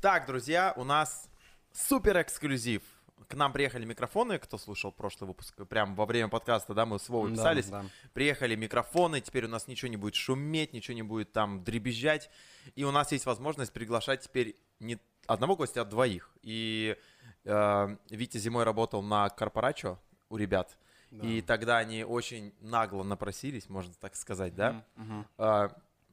Так, друзья, у нас супер эксклюзив. К нам приехали микрофоны, кто слушал прошлый выпуск, прям во время подкаста, да, мы с Вовой Да, писались. да. Приехали микрофоны, теперь у нас ничего не будет шуметь, ничего не будет там дребезжать. И у нас есть возможность приглашать теперь не одного гостя, а двоих. И э, Витя зимой работал на корпорачо у ребят. И тогда они очень нагло напросились, можно так сказать, да, Мгм. э,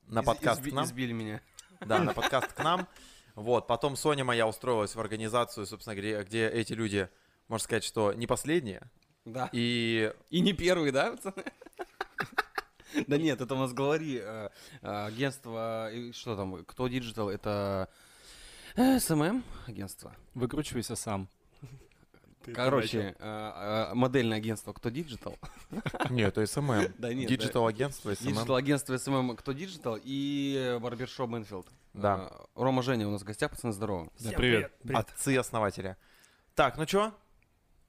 на Из- подкаст изби- к нам. Избили меня. Да, на подкаст к нам. Вот, потом Соня моя устроилась в организацию, собственно, где, где эти люди, можно сказать, что не последние. Да. И И не первый, да, пацаны? Да нет, это у нас главари э, э, агентства, и что там, кто digital, это э, SMM агентство. Выкручивайся сам. Короче, модельное агентство, кто digital. нет, это SMM. Да нет, Digital агентство, Digital SMM. агентство SMM, кто digital, и барбершоп Manfield. Да. Э, Рома Женя у нас в гостях, пацаны, здорово. Да, привет. Отцы основателя. Так, ну чё?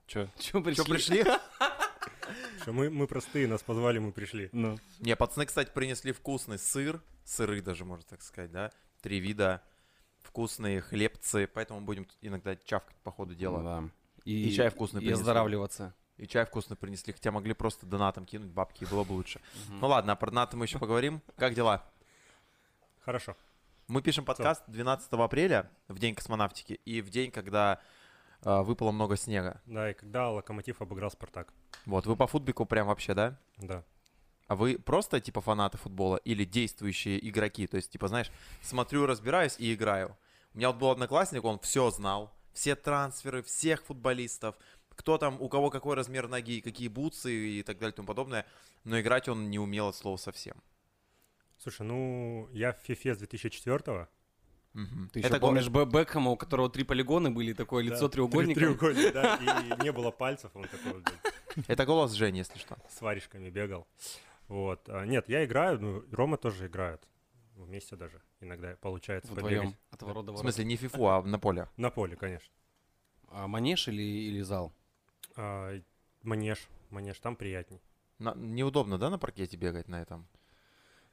Чё? Чего пришли? Чё пришли? Что мы, мы простые, нас позвали, мы пришли. Ну, Не, пацаны, кстати, принесли вкусный сыр. Сыры даже, можно так сказать, да? Три вида. Вкусные хлебцы. Поэтому будем иногда чавкать по ходу дела. Да. И чай вкусный И принесли. оздоравливаться. И чай вкусный принесли, хотя могли просто донатом кинуть бабки, и было бы лучше. Ну ладно, а про донаты мы еще поговорим. Как дела? Хорошо. Мы пишем подкаст 12 апреля, в день космонавтики, и в день, когда э, выпало много снега. Да, и когда Локомотив обыграл Спартак. Вот, вы по футбику прям вообще, да? Да. А вы просто, типа, фанаты футбола или действующие игроки? То есть, типа, знаешь, смотрю, разбираюсь и играю. У меня вот был одноклассник, он все знал. Все трансферы, всех футболистов. Кто там, у кого какой размер ноги, какие бутсы и так далее и тому подобное. Но играть он не умел от слова совсем. Слушай, ну, я в FIFA с 2004 Мгм. Ты Это помнишь Б- Бекхэма, у которого три полигона были, такое лицо треугольника? Треугольник, да, и не было пальцев, он такой вот Это голос Жени, если что. с варежками бегал. Вот. А, нет, я играю, ну, Рома тоже играет. Вместе даже иногда получается Вдвоем. побегать. От ворота В смысле, не фифу, а на поле. На поле, конечно. А манеж или, или зал? А, манеж, манеж, там приятней. На- неудобно, да, на паркете бегать на этом?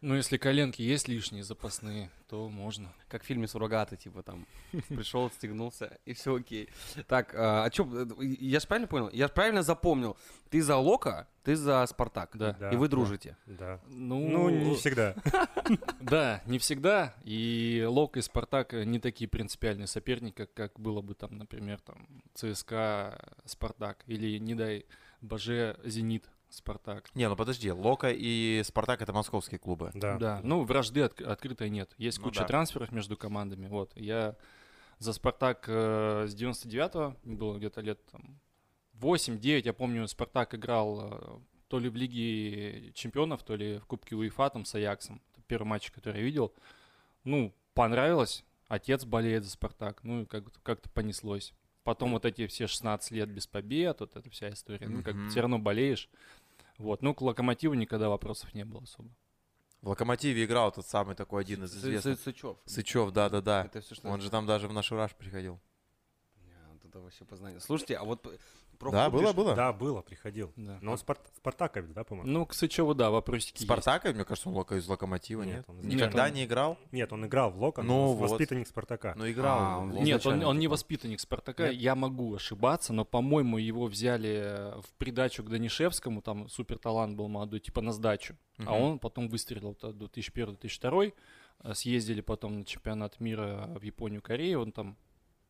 Ну если коленки есть лишние запасные, то можно. Как в фильме «Суррогаты», типа там пришел, стегнулся, и все окей. Так, а, а чё, э, я же правильно понял? Я же правильно запомнил. Ты за Лока, ты за Спартак. Да. Да, И вы да. дружите. Да. Ну, Ну, не всегда. Да, не всегда. И Лок и Спартак не такие принципиальные соперники, как, как было бы там, например, там ЦСКА, Спартак. Или, не дай боже, Зенит, Спартак. Не, ну подожди, Лока и Спартак это московские клубы. Да. Да, ну вражды от- открытой нет. Есть Ну куча да. трансферов между командами. Вот, я за Спартак э, с 99-го, было где-то лет там 8-9, я помню, Спартак играл э, то ли в Лиге Чемпионов, то ли в Кубке УЕФА там с Аяксом. Это первый матч, который я видел. Ну, понравилось. Отец болеет за Спартак. Ну, и как- как-то понеслось. Потом вот эти все 16 лет без побед, вот эта вся история. Ну, как Мгм. все равно болеешь. Вот, ну, к Локомотиву никогда вопросов не было особо. В Локомотиве играл тот самый такой один из известных. Сы- Сычев. Сычев, да-да-да. Это все, что... Он же там даже в наш ураж приходил. Не, вот это вообще познание. Слушайте, а вот Да, было, было. Да, было, приходил. Да. Но он Спарт- Спартака, ведь, да, по-моему? Ну, к Сычеву, да, вопросики есть. Спартака, мне кажется, он лока из Локомотива, нет? Нет, он- Никогда Нет, он- не играл? Нет, он играл в Локон, Ну, ну, вот. воспитанник Спартака. Ну, играл. А, в он- Локо. Нет, он, он не типа. воспитанник Спартака. Нет? Я могу ошибаться, но, по-моему, его взяли э, в придачу к Данишевскому, там супер талант был молодой, типа на сдачу. А Мгм. он потом выстрелил до 2001-2002. э, Съездили потом на чемпионат мира в Японию, Корею. Он там,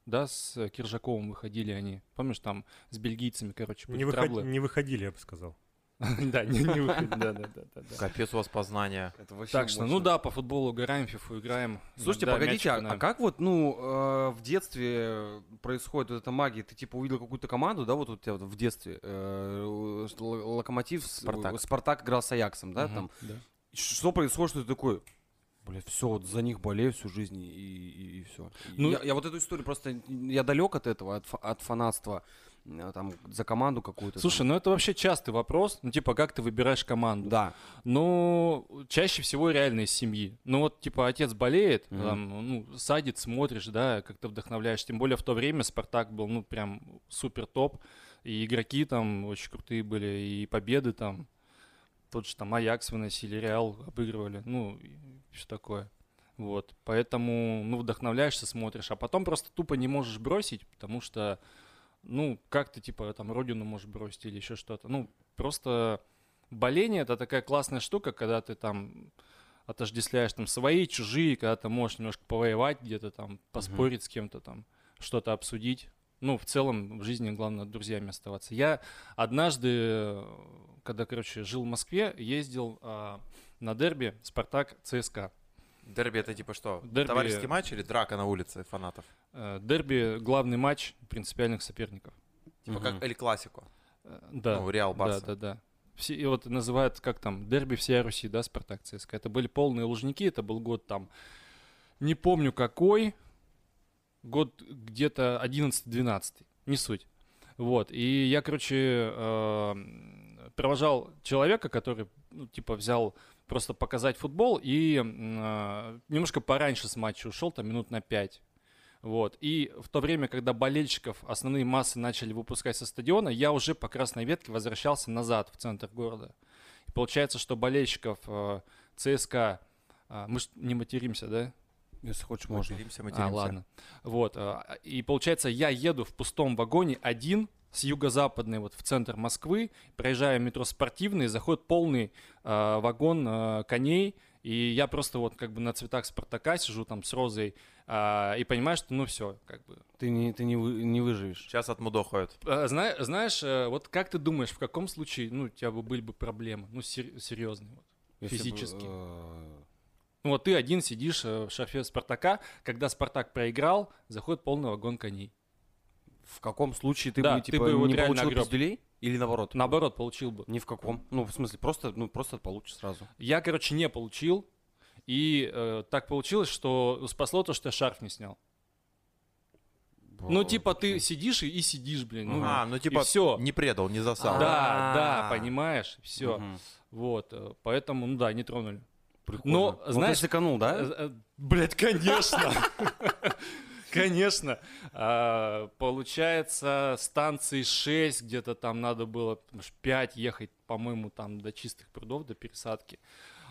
да, с Киржаковым выходили они. Помнишь, там с бельгийцами, короче, были Не, выход- не выходили, я бы сказал. Да, не выходили, да, да, да, да, да. Капец у вас познания. Так что, ну да, по футболу играем, фифу играем. Слушайте, погодите, а, как вот, ну, э, в детстве происходит вот эта магия? Ты типа увидел какую-то команду, да, вот у тебя в детстве, э, Локомотив, Спартак. Спартак играл с Аяксом, да, там. Что происходит, что ты такой, блядь, все, вот за них болею всю жизнь и, и, все. Ну- я, я вот эту историю просто, я далек от этого, от, от фанатства, э, там, за команду какую-то. Слушай, там. ну это вообще частый вопрос. Ну, типа, как ты выбираешь команду? Да. Ну, чаще всего реально из семьи. Ну, вот, типа, отец болеет, Мгм. там, ну, садит, смотришь, да, как-то вдохновляешь. Тем более в то время Спартак был, ну, прям супер топ. И игроки там очень крутые были, и победы там. Тот же там Аякс выносили, Реал обыгрывали, ну, все такое. Вот, поэтому, ну, вдохновляешься, смотришь, а потом просто тупо не можешь бросить, потому что, ну, как ты, типа, там, родину можешь бросить или еще что-то. Ну, просто боление — это такая классная штука, когда ты там отождествляешь там свои, чужие, когда ты можешь немножко повоевать где-то там, поспорить с кем-то там, что-то обсудить. Ну, в целом в жизни главное друзьями оставаться. Я однажды, когда, короче, жил в Москве, ездил а, на дерби Спартак ЦСКА. Дерби это типа что? Дерби- Товарищеский матч или драка на улице фанатов? Э, Дерби главный матч принципиальных соперников. Типа Мгм. как Эль Классико. Э, Да. Ну, Реал Да, Барса. да, да. Все, и вот называют, как там, дерби всей Руси, да, Спартак ЦСКА. Это были полные лужники, это был год там, не помню какой, год где-то 11-12, не суть. Вот, и я, короче, э, провожал человека, который, ну, типа, взял просто показать футбол и э, немножко пораньше с матча ушел, там, минут на 5. Вот. И в то время, когда болельщиков основные массы начали выпускать со стадиона, я уже по красной ветке возвращался назад в центр города. И получается, что болельщиков э, ЦСКА, а, мы ж не материмся, да? Если хочешь, можно. Материмся, А, материмся. ладно. Вот. а, И получается, я еду в пустом вагоне один с юго-западной вот в центр Москвы, проезжаю метро спортивный, заходит полный а, вагон а, коней, и я просто вот как бы на цветах Спартака сижу там с розой а, и понимаю, что ну все, как бы. Ты не, ты не, вы- не выживешь. Сейчас отмудохают. А, зна- знаешь, э, вот как ты думаешь, в каком случае, ну, у тебя бы были бы проблемы, ну, сер- серьезные, вот. Если бы, Физически. э, Ну, вот ты один сидишь э, в шарфе Спартака, когда Спартак проиграл, заходит полный вагон коней. В каком случае ты Да, бы, ты типа, бы вот не получил огреб. пиздюлей? Или наоборот? Наоборот, получил бы. Ни в каком. Ну, в смысле, просто, ну, просто получишь сразу. Я, короче, не получил. И э, так получилось, что спасло то, что я шарф не снял. Ну, типа, ты сидишь и, и сидишь, блин. Ну, а, ну типа всё. не предал, не засал. Да, да, А. понимаешь, все. Мгм. Вот, э, поэтому, ну да, не тронули. Прикольно. Но, Ну, знаешь, ты сэкономил, да? Э, э, Блядь, конечно. Конечно. А, Получается, станции 6, где-то там надо было 5 ехать, по-моему, там до чистых прудов, до пересадки.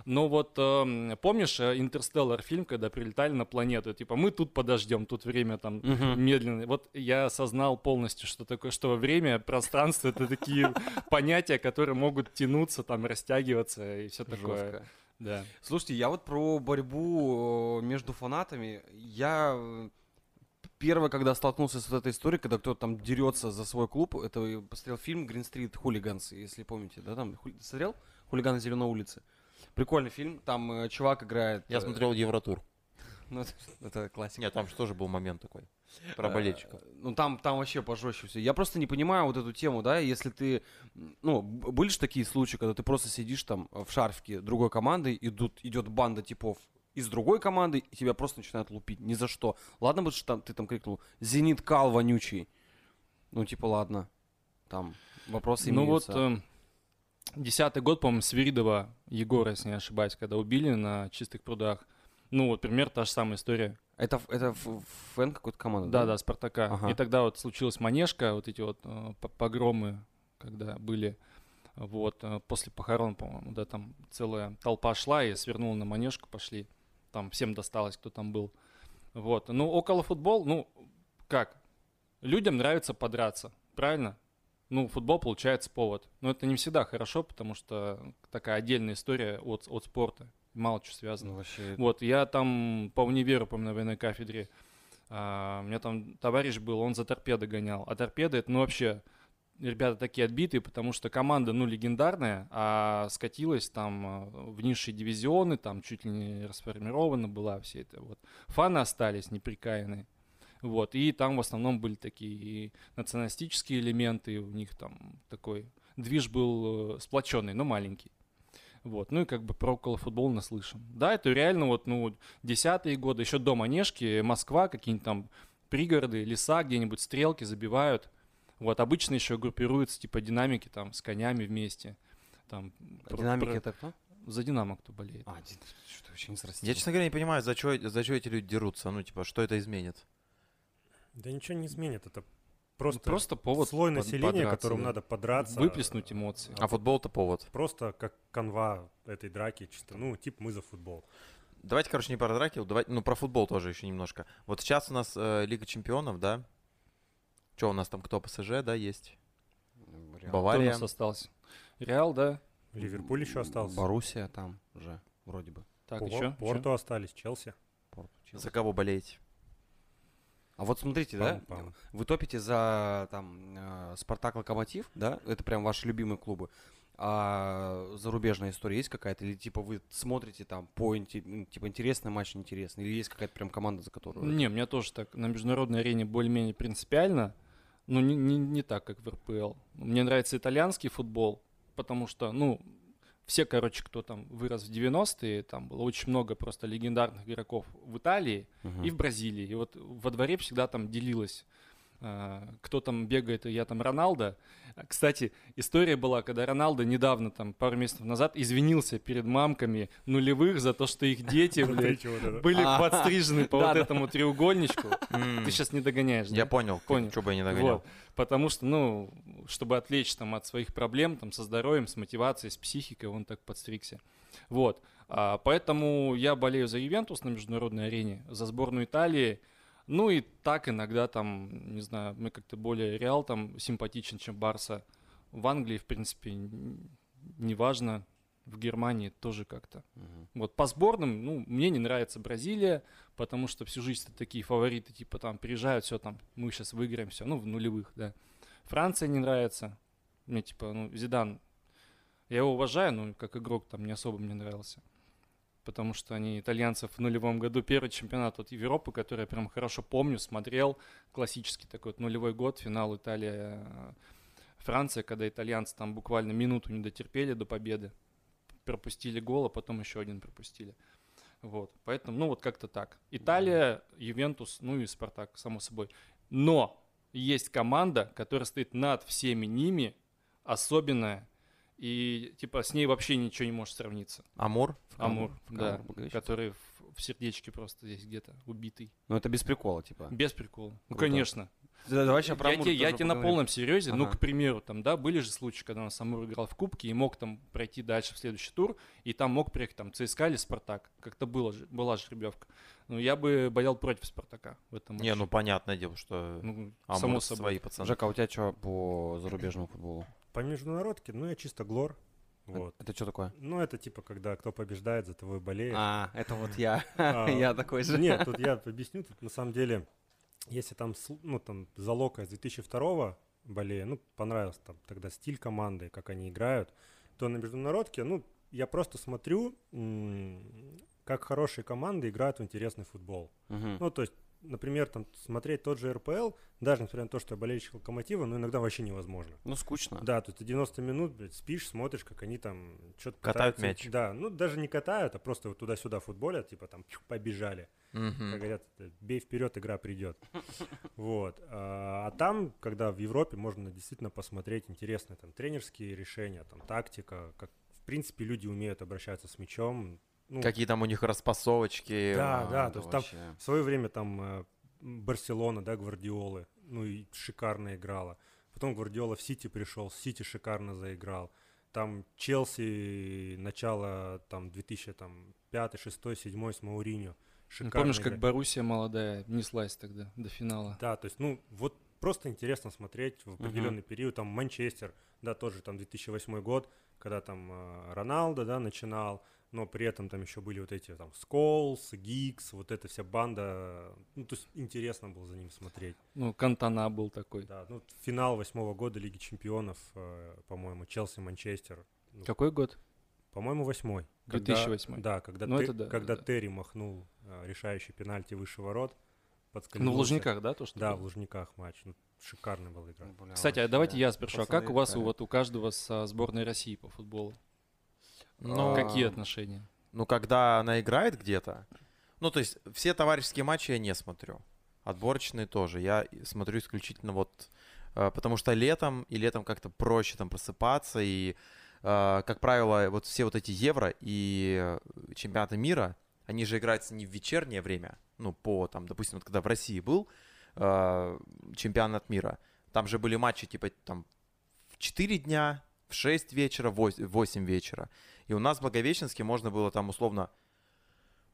Но вот эм, помнишь э, Интерстеллар фильм, когда прилетали на планету? Типа, мы тут подождем, тут время там Мгм. медленно. Вот я осознал полностью, что такое, что время, пространство это такие понятия, которые могут тянуться, там, растягиваться и все такое. Да. Слушайте, я вот про борьбу между фанатами, я э, первое, когда столкнулся с вот этой историей, когда кто-то там дерется за свой клуб, это я посмотрел фильм Green Street Hooligans, если помните, да, там, Хули- смотрел? Хулиганы Зеленой улицы. Прикольный фильм, там э, чувак играет... Я э, смотрел Евротур. ну, это, это классика. Нет, там же тоже был момент такой. Про Э, болельщиков. Ну, там, там вообще пожестче все. Я просто не понимаю вот эту тему, да, если ты... Ну, были же такие случаи, когда ты просто сидишь там в шарфике другой команды, идут, идет банда типов из другой команды, и тебя просто начинают лупить ни за что. Ладно бы, что там, ты там крикнул «Зенит Кал вонючий». Ну, типа, ладно. Там вопросы Ну вот, имеются. эм, десятый год, по-моему, Свиридова Егора, если не ошибаюсь, когда убили на чистых прудах. Ну вот, пример та же самая история. Это, это фэн какой-то команды, Да, да, Спартака. Ага. И тогда вот случилась манежка, вот эти вот э, погромы, когда были вот э, после похорон, по-моему, да, там целая толпа шла и свернула на манежку, пошли. Там всем досталось, кто там был. Вот. Ну, около футбол, ну, как? Людям нравится подраться, правильно? Ну, футбол получается повод. Но это не всегда хорошо, потому что такая отдельная история от, от спорта. Мало чего связано. Ну, вообще... Вот, я там по универу, помню, на военной кафедре, а, у меня там товарищ был, он за торпедо гонял. А торпеда, это, ну, вообще, ребята такие отбитые, потому что команда, ну, легендарная, а скатилась там а, в низшие дивизионы, там чуть ли не расформирована была все это, вот. Фаны остались неприкаянные. Вот, и там в основном были такие националистические элементы, у них там такой движ был э, сплоченный, но маленький. Вот, ну и как бы про околофутбол наслышан. Да, это реально вот, ну, десятые годы, еще до Манежки, Москва, какие-нибудь там пригороды, леса, где-нибудь стрелки забивают. Вот, обычно еще группируются, типа, динамики там с конями вместе. Там, А про- Динамики про- это кто? За Динамо кто болеет. А, что не срастил. Я, честно говоря, не понимаю, за что за эти люди дерутся. Ну, типа, что это изменит? Да ничего не изменит, это Ну, просто, просто повод слой под- населения, подраться, которому да. надо подраться. Выплеснуть эмоции. А футбол-то повод. Просто как канва этой драки, чисто, ну, типа мы за футбол. давайте, короче, не про драки, давайте, ну, про футбол тоже еще немножко. Вот сейчас у нас э, Лига Чемпионов, да? Что у нас там, кто ПСЖ, да, есть? Реал. Кто у Бавария. нас остался? Реал, да? Ливерпуль еще остался. Боруссия там же, вроде бы. Так, Пор- еще? Порту остались, Челси. Порту, Челси. За кого болеете? А вот смотрите, да, Пам-пам. вы топите за там э, Спартак Локомотив, да? Это прям ваши любимые клубы. А зарубежная история есть какая-то? Или типа вы смотрите там по ну, типа интересный матч, неинтересный? Или есть какая-то прям команда, за которую... Не, у меня тоже так на международной арене более-менее принципиально, но не, не, не так, как в РПЛ. Мне нравится итальянский футбол, потому что, ну, все, короче, кто там вырос в 90-е, там было очень много просто легендарных игроков в Италии Мгм. и в Бразилии. И вот во дворе всегда там делилось, кто там бегает, я там Роналдо. А, Кстати, история была, когда Роналдо недавно, там, пару месяцев назад, извинился перед мамками нулевых за то, что их дети, блядь, были А. подстрижены по вот этому треугольничку. Ты сейчас не догоняешь, Я понял, Понял. что бы я не догонял. Потому что, ну, чтобы отвлечь там от своих проблем, там, со здоровьем, с мотивацией, с психикой, он так подстригся. Вот. А, поэтому я болею за Ювентус на международной арене, за сборную Италии. Ну и так иногда там, не знаю, мне как-то более Реал там симпатичен, чем Барса. В Англии, в принципе, неважно. В Германии тоже как-то. Мгм. Вот по сборным, ну, мне не нравится Бразилия, потому что всю жизнь такие фавориты, типа там приезжают, все там, мы сейчас выиграем, все, ну, в нулевых, да. Франция не нравится. Мне типа, ну, Зидан, я его уважаю, но как игрок там не особо мне нравился. Потому что они итальянцев в нулевом году первый чемпионат от Европы, который я прям хорошо помню, смотрел, классический такой вот нулевой год, финал Италия, э, Франция, когда итальянцы там буквально минуту не дотерпели до победы, пропустили гол, а потом еще один пропустили. Вот, поэтому, ну вот как-то так. Италия, Ювентус, ну и Спартак, само собой. Но есть команда, которая стоит над всеми ними, особенная, и типа с ней вообще ничего не может сравниться. Амур? Амур, в да, который в, в сердечке просто здесь где-то убитый. Ну это без прикола, типа. Без прикола. Ну, Круто. конечно. Да, давай сейчас про я Амур тебе, я тебе на полном серьезе, ну, Ага. к примеру, там, да, были же случаи, когда у нас Амур играл в Кубке и мог там пройти дальше в следующий тур, и там мог приехать там ЦСКА или Спартак. Как-то было, же- была жеребьевка. Но я бы болел против Спартака в этом матче. Не, ну понятное дело, что Ну, Амур само собой. свои пацаны. Жека, а у тебя что по зарубежному футболу? По международке, ну, я чисто глор. Вот. Это что такое? Ну, это типа, когда кто побеждает, за того и болеет. А, это вот я. А, Я такой же. Нет, тут я объясню. Тут на самом деле, если там, ну, там, за Лока с 2002 болею, ну, понравился там тогда стиль команды, как они играют, то на международке, ну, я просто смотрю, как хорошие команды играют в интересный футбол. Ну, то есть, например, там смотреть тот же РПЛ, даже несмотря на то, что я болельщик Локомотива, ну, иногда вообще невозможно. Ну, скучно. Да, то есть ты 90 минут, блядь, спишь, смотришь, как они там что-то Катают мяч. Да, ну даже не катают, а просто вот туда-сюда футболят, типа там пью, побежали. Мгм. Как говорят, это, бей вперед, игра придет. Вот. А, а там, когда в Европе можно действительно посмотреть интересные там тренерские решения, там тактика, как в принципе люди умеют обращаться с мячом. Ну, Какие там у них распасовочки. Да, А, да, то есть там вообще- в свое время там э, Барселона, да, Гвардиолы, ну и шикарно играла. Потом Гвардиола в Сити пришел, Сити шикарно заиграл. Там Челси, начало там 2005, 6, 7 с Мауриньо. Ну, Шикарно Помнишь, как. Боруссия молодая неслась тогда до финала? Да, то есть, ну, вот просто интересно смотреть в определенный период. Там Манчестер, да, тоже там 2008 год, когда там э, Роналдо, да, начинал, но при этом там еще были вот эти там Сколс, Гикс, вот эта вся банда. Ну, то есть интересно было за ним смотреть. Ну, Кантана был такой. Да, ну, финал восьмого года Лиги Чемпионов, э, по-моему, Челси-Манчестер. Ну, Какой год? По-моему, восьмой. Когда- 2008. Да, когда, Ну, Те- это да, когда да. Терри махнул э, решающий пенальти выше ворот. Ну, в. Лужниках, да, то, что Да, было? в Лужниках матч. Ну, шикарная была игра. Бля, Кстати, а давайте я спрошу, а как у вас, у, играли. вот у каждого со сборной России по футболу? Ну, Какие А, отношения? Ну, когда она играет где-то, ну, то есть все товарищеские матчи я не смотрю. Отборочные тоже. Я смотрю исключительно вот... э, Потому что летом, и летом как-то проще там просыпаться, и, э, как правило, вот все вот эти Евро и э, чемпионаты мира, они же играются не в вечернее время, ну, по, там, допустим, вот когда в России был чемпионат мира, там же были матчи, типа, там, в 4 дня, в 6 вечера, в 8 вечера. И у нас в Благовещенске можно было там условно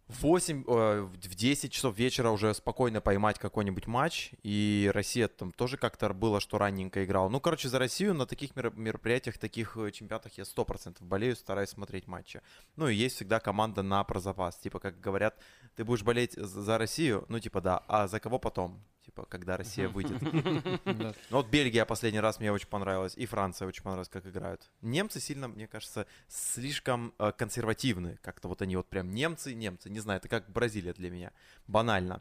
в 8, э, в 10 часов вечера уже спокойно поймать какой-нибудь матч. И Россия там тоже как-то было, что ранненько играла. Ну, короче, за Россию на таких меро- мероприятиях, таких э, чемпионатах я 100% болею, стараюсь смотреть матчи. Ну, и есть всегда команда на прозапас. Типа, как говорят, ты будешь болеть за Россию? Ну, типа, да. А за кого потом? Типа, когда Россия выйдет. Ну, вот Бельгия последний раз мне очень понравилась, и Франция очень понравилась, как играют. Немцы сильно, мне кажется, слишком э, консервативны. Как-то вот они вот прям немцы, немцы. Не знаю, это как Бразилия для меня. Банально.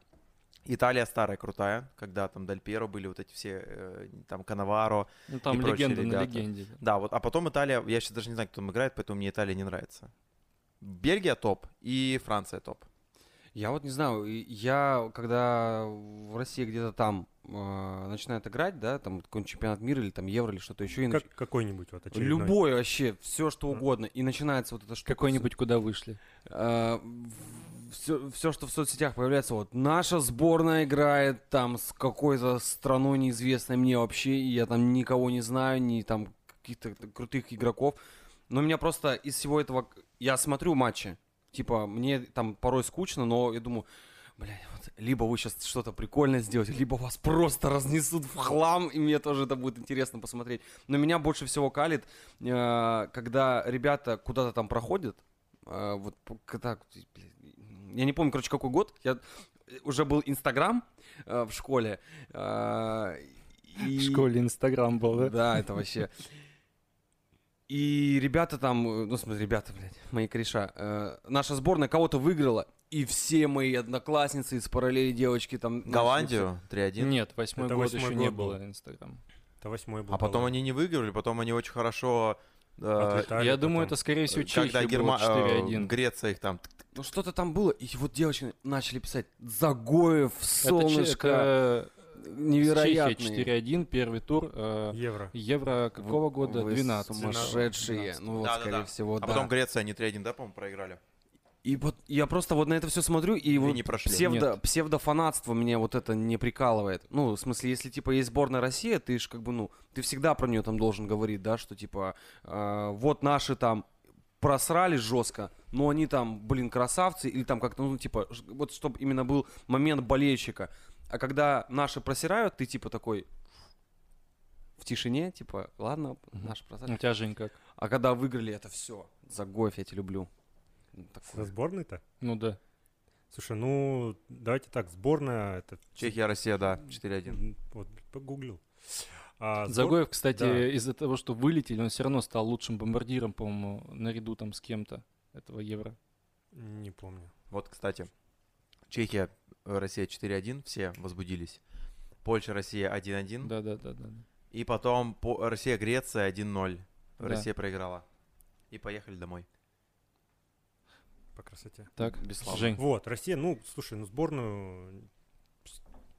Италия старая, крутая, когда там Даль Пьеро были вот эти все, э, там Канаваро. Ну там И прочие легенда на ребята. легенде. Да, вот, а потом Италия, я сейчас даже не знаю, кто там играет, поэтому мне Италия не нравится. Бельгия топ и Франция топ. Я вот не знаю, я когда в России где-то там э, начинает играть, да, там какой-нибудь чемпионат мира или там Евро или что-то еще, и нач- Как, какой-нибудь вот очередной. любой вообще, все что Мгм. угодно, и начинается вот это что Какой-нибудь куда вышли. все, все, что в соцсетях появляется, вот наша сборная играет там с какой-то страной неизвестной мне вообще, и я там никого не знаю, ни там каких-то крутых игроков. Но меня просто из всего этого, я смотрю матчи, типа мне там порой скучно, но я думаю, блядь, вот либо вы сейчас что-то прикольное сделаете, либо вас просто разнесут в хлам, и мне тоже это будет интересно посмотреть. Но меня больше всего калит, э, когда ребята куда-то там проходят, э, вот когда, я не помню, короче, какой год, я уже был Инстаграм э, в школе. э, В и- школе Инстаграм был, да? да, это вообще. И ребята там, э, ну смотри, ребята, блядь, мои кореша, э, наша сборная кого-то выиграла, и все мои одноклассницы из параллели девочки там... начали Голландию 3-1. Нет, восьмой Это год восьмой еще не год был. было Инстаграм. Это восьмой был. А потом Голланд. они не выиграли, потом они очень хорошо... э, Отлетали Я думаю, потом. это, скорее всего, когда Чехия Герма... было э, 4-1. Греция их там... Ну что-то там было, и вот девочки начали писать Загоев, Это солнышко, это невероятные. Чехия 4-1, первый тур. э, Евро. Евро какого Вы- года? вы 12. сумасшедшие. 12. Ну вот, Да-да-да. скорее всего, А да. потом Греция, они 3-1, да, по-моему, проиграли? И вот я просто вот на это все смотрю, и, И вот не прошли. псевдо, Нет. псевдофанатство меня вот это не прикалывает. Ну, в смысле, если типа есть сборная Россия, ты ж как бы, ну, ты всегда про нее там должен говорить, да, что типа э, вот наши там просрали жестко, но они там, блин, красавцы, или там как-то, ну, типа, вот чтобы именно был момент болельщика. А когда наши просирают, ты типа такой в тишине, типа, ладно, наши просрали. У тебя, Жень, как? А когда выиграли, это все. Загоев, я тебя люблю. Ну, Со такое. сборной-то? Ну да. Слушай, ну, давайте так, сборная, это... Чехия, Россия, да, 4-1. М, Вот, погуглил. А, сбор- Загоев, кстати, да. из-за того, что вылетели, он все равно стал лучшим бомбардиром, по-моему, наряду там с кем-то этого Евро. Не помню. Вот, кстати, Чехия, э, Россия 4-1, все возбудились. Польша, Россия 1-1. Да-да-да. И потом по- Россия, Греция 1-0. Да. Россия проиграла. И поехали домой. По красоте. Так, Бесславно. Жень, Вот, Россия, ну, слушай, ну, сборную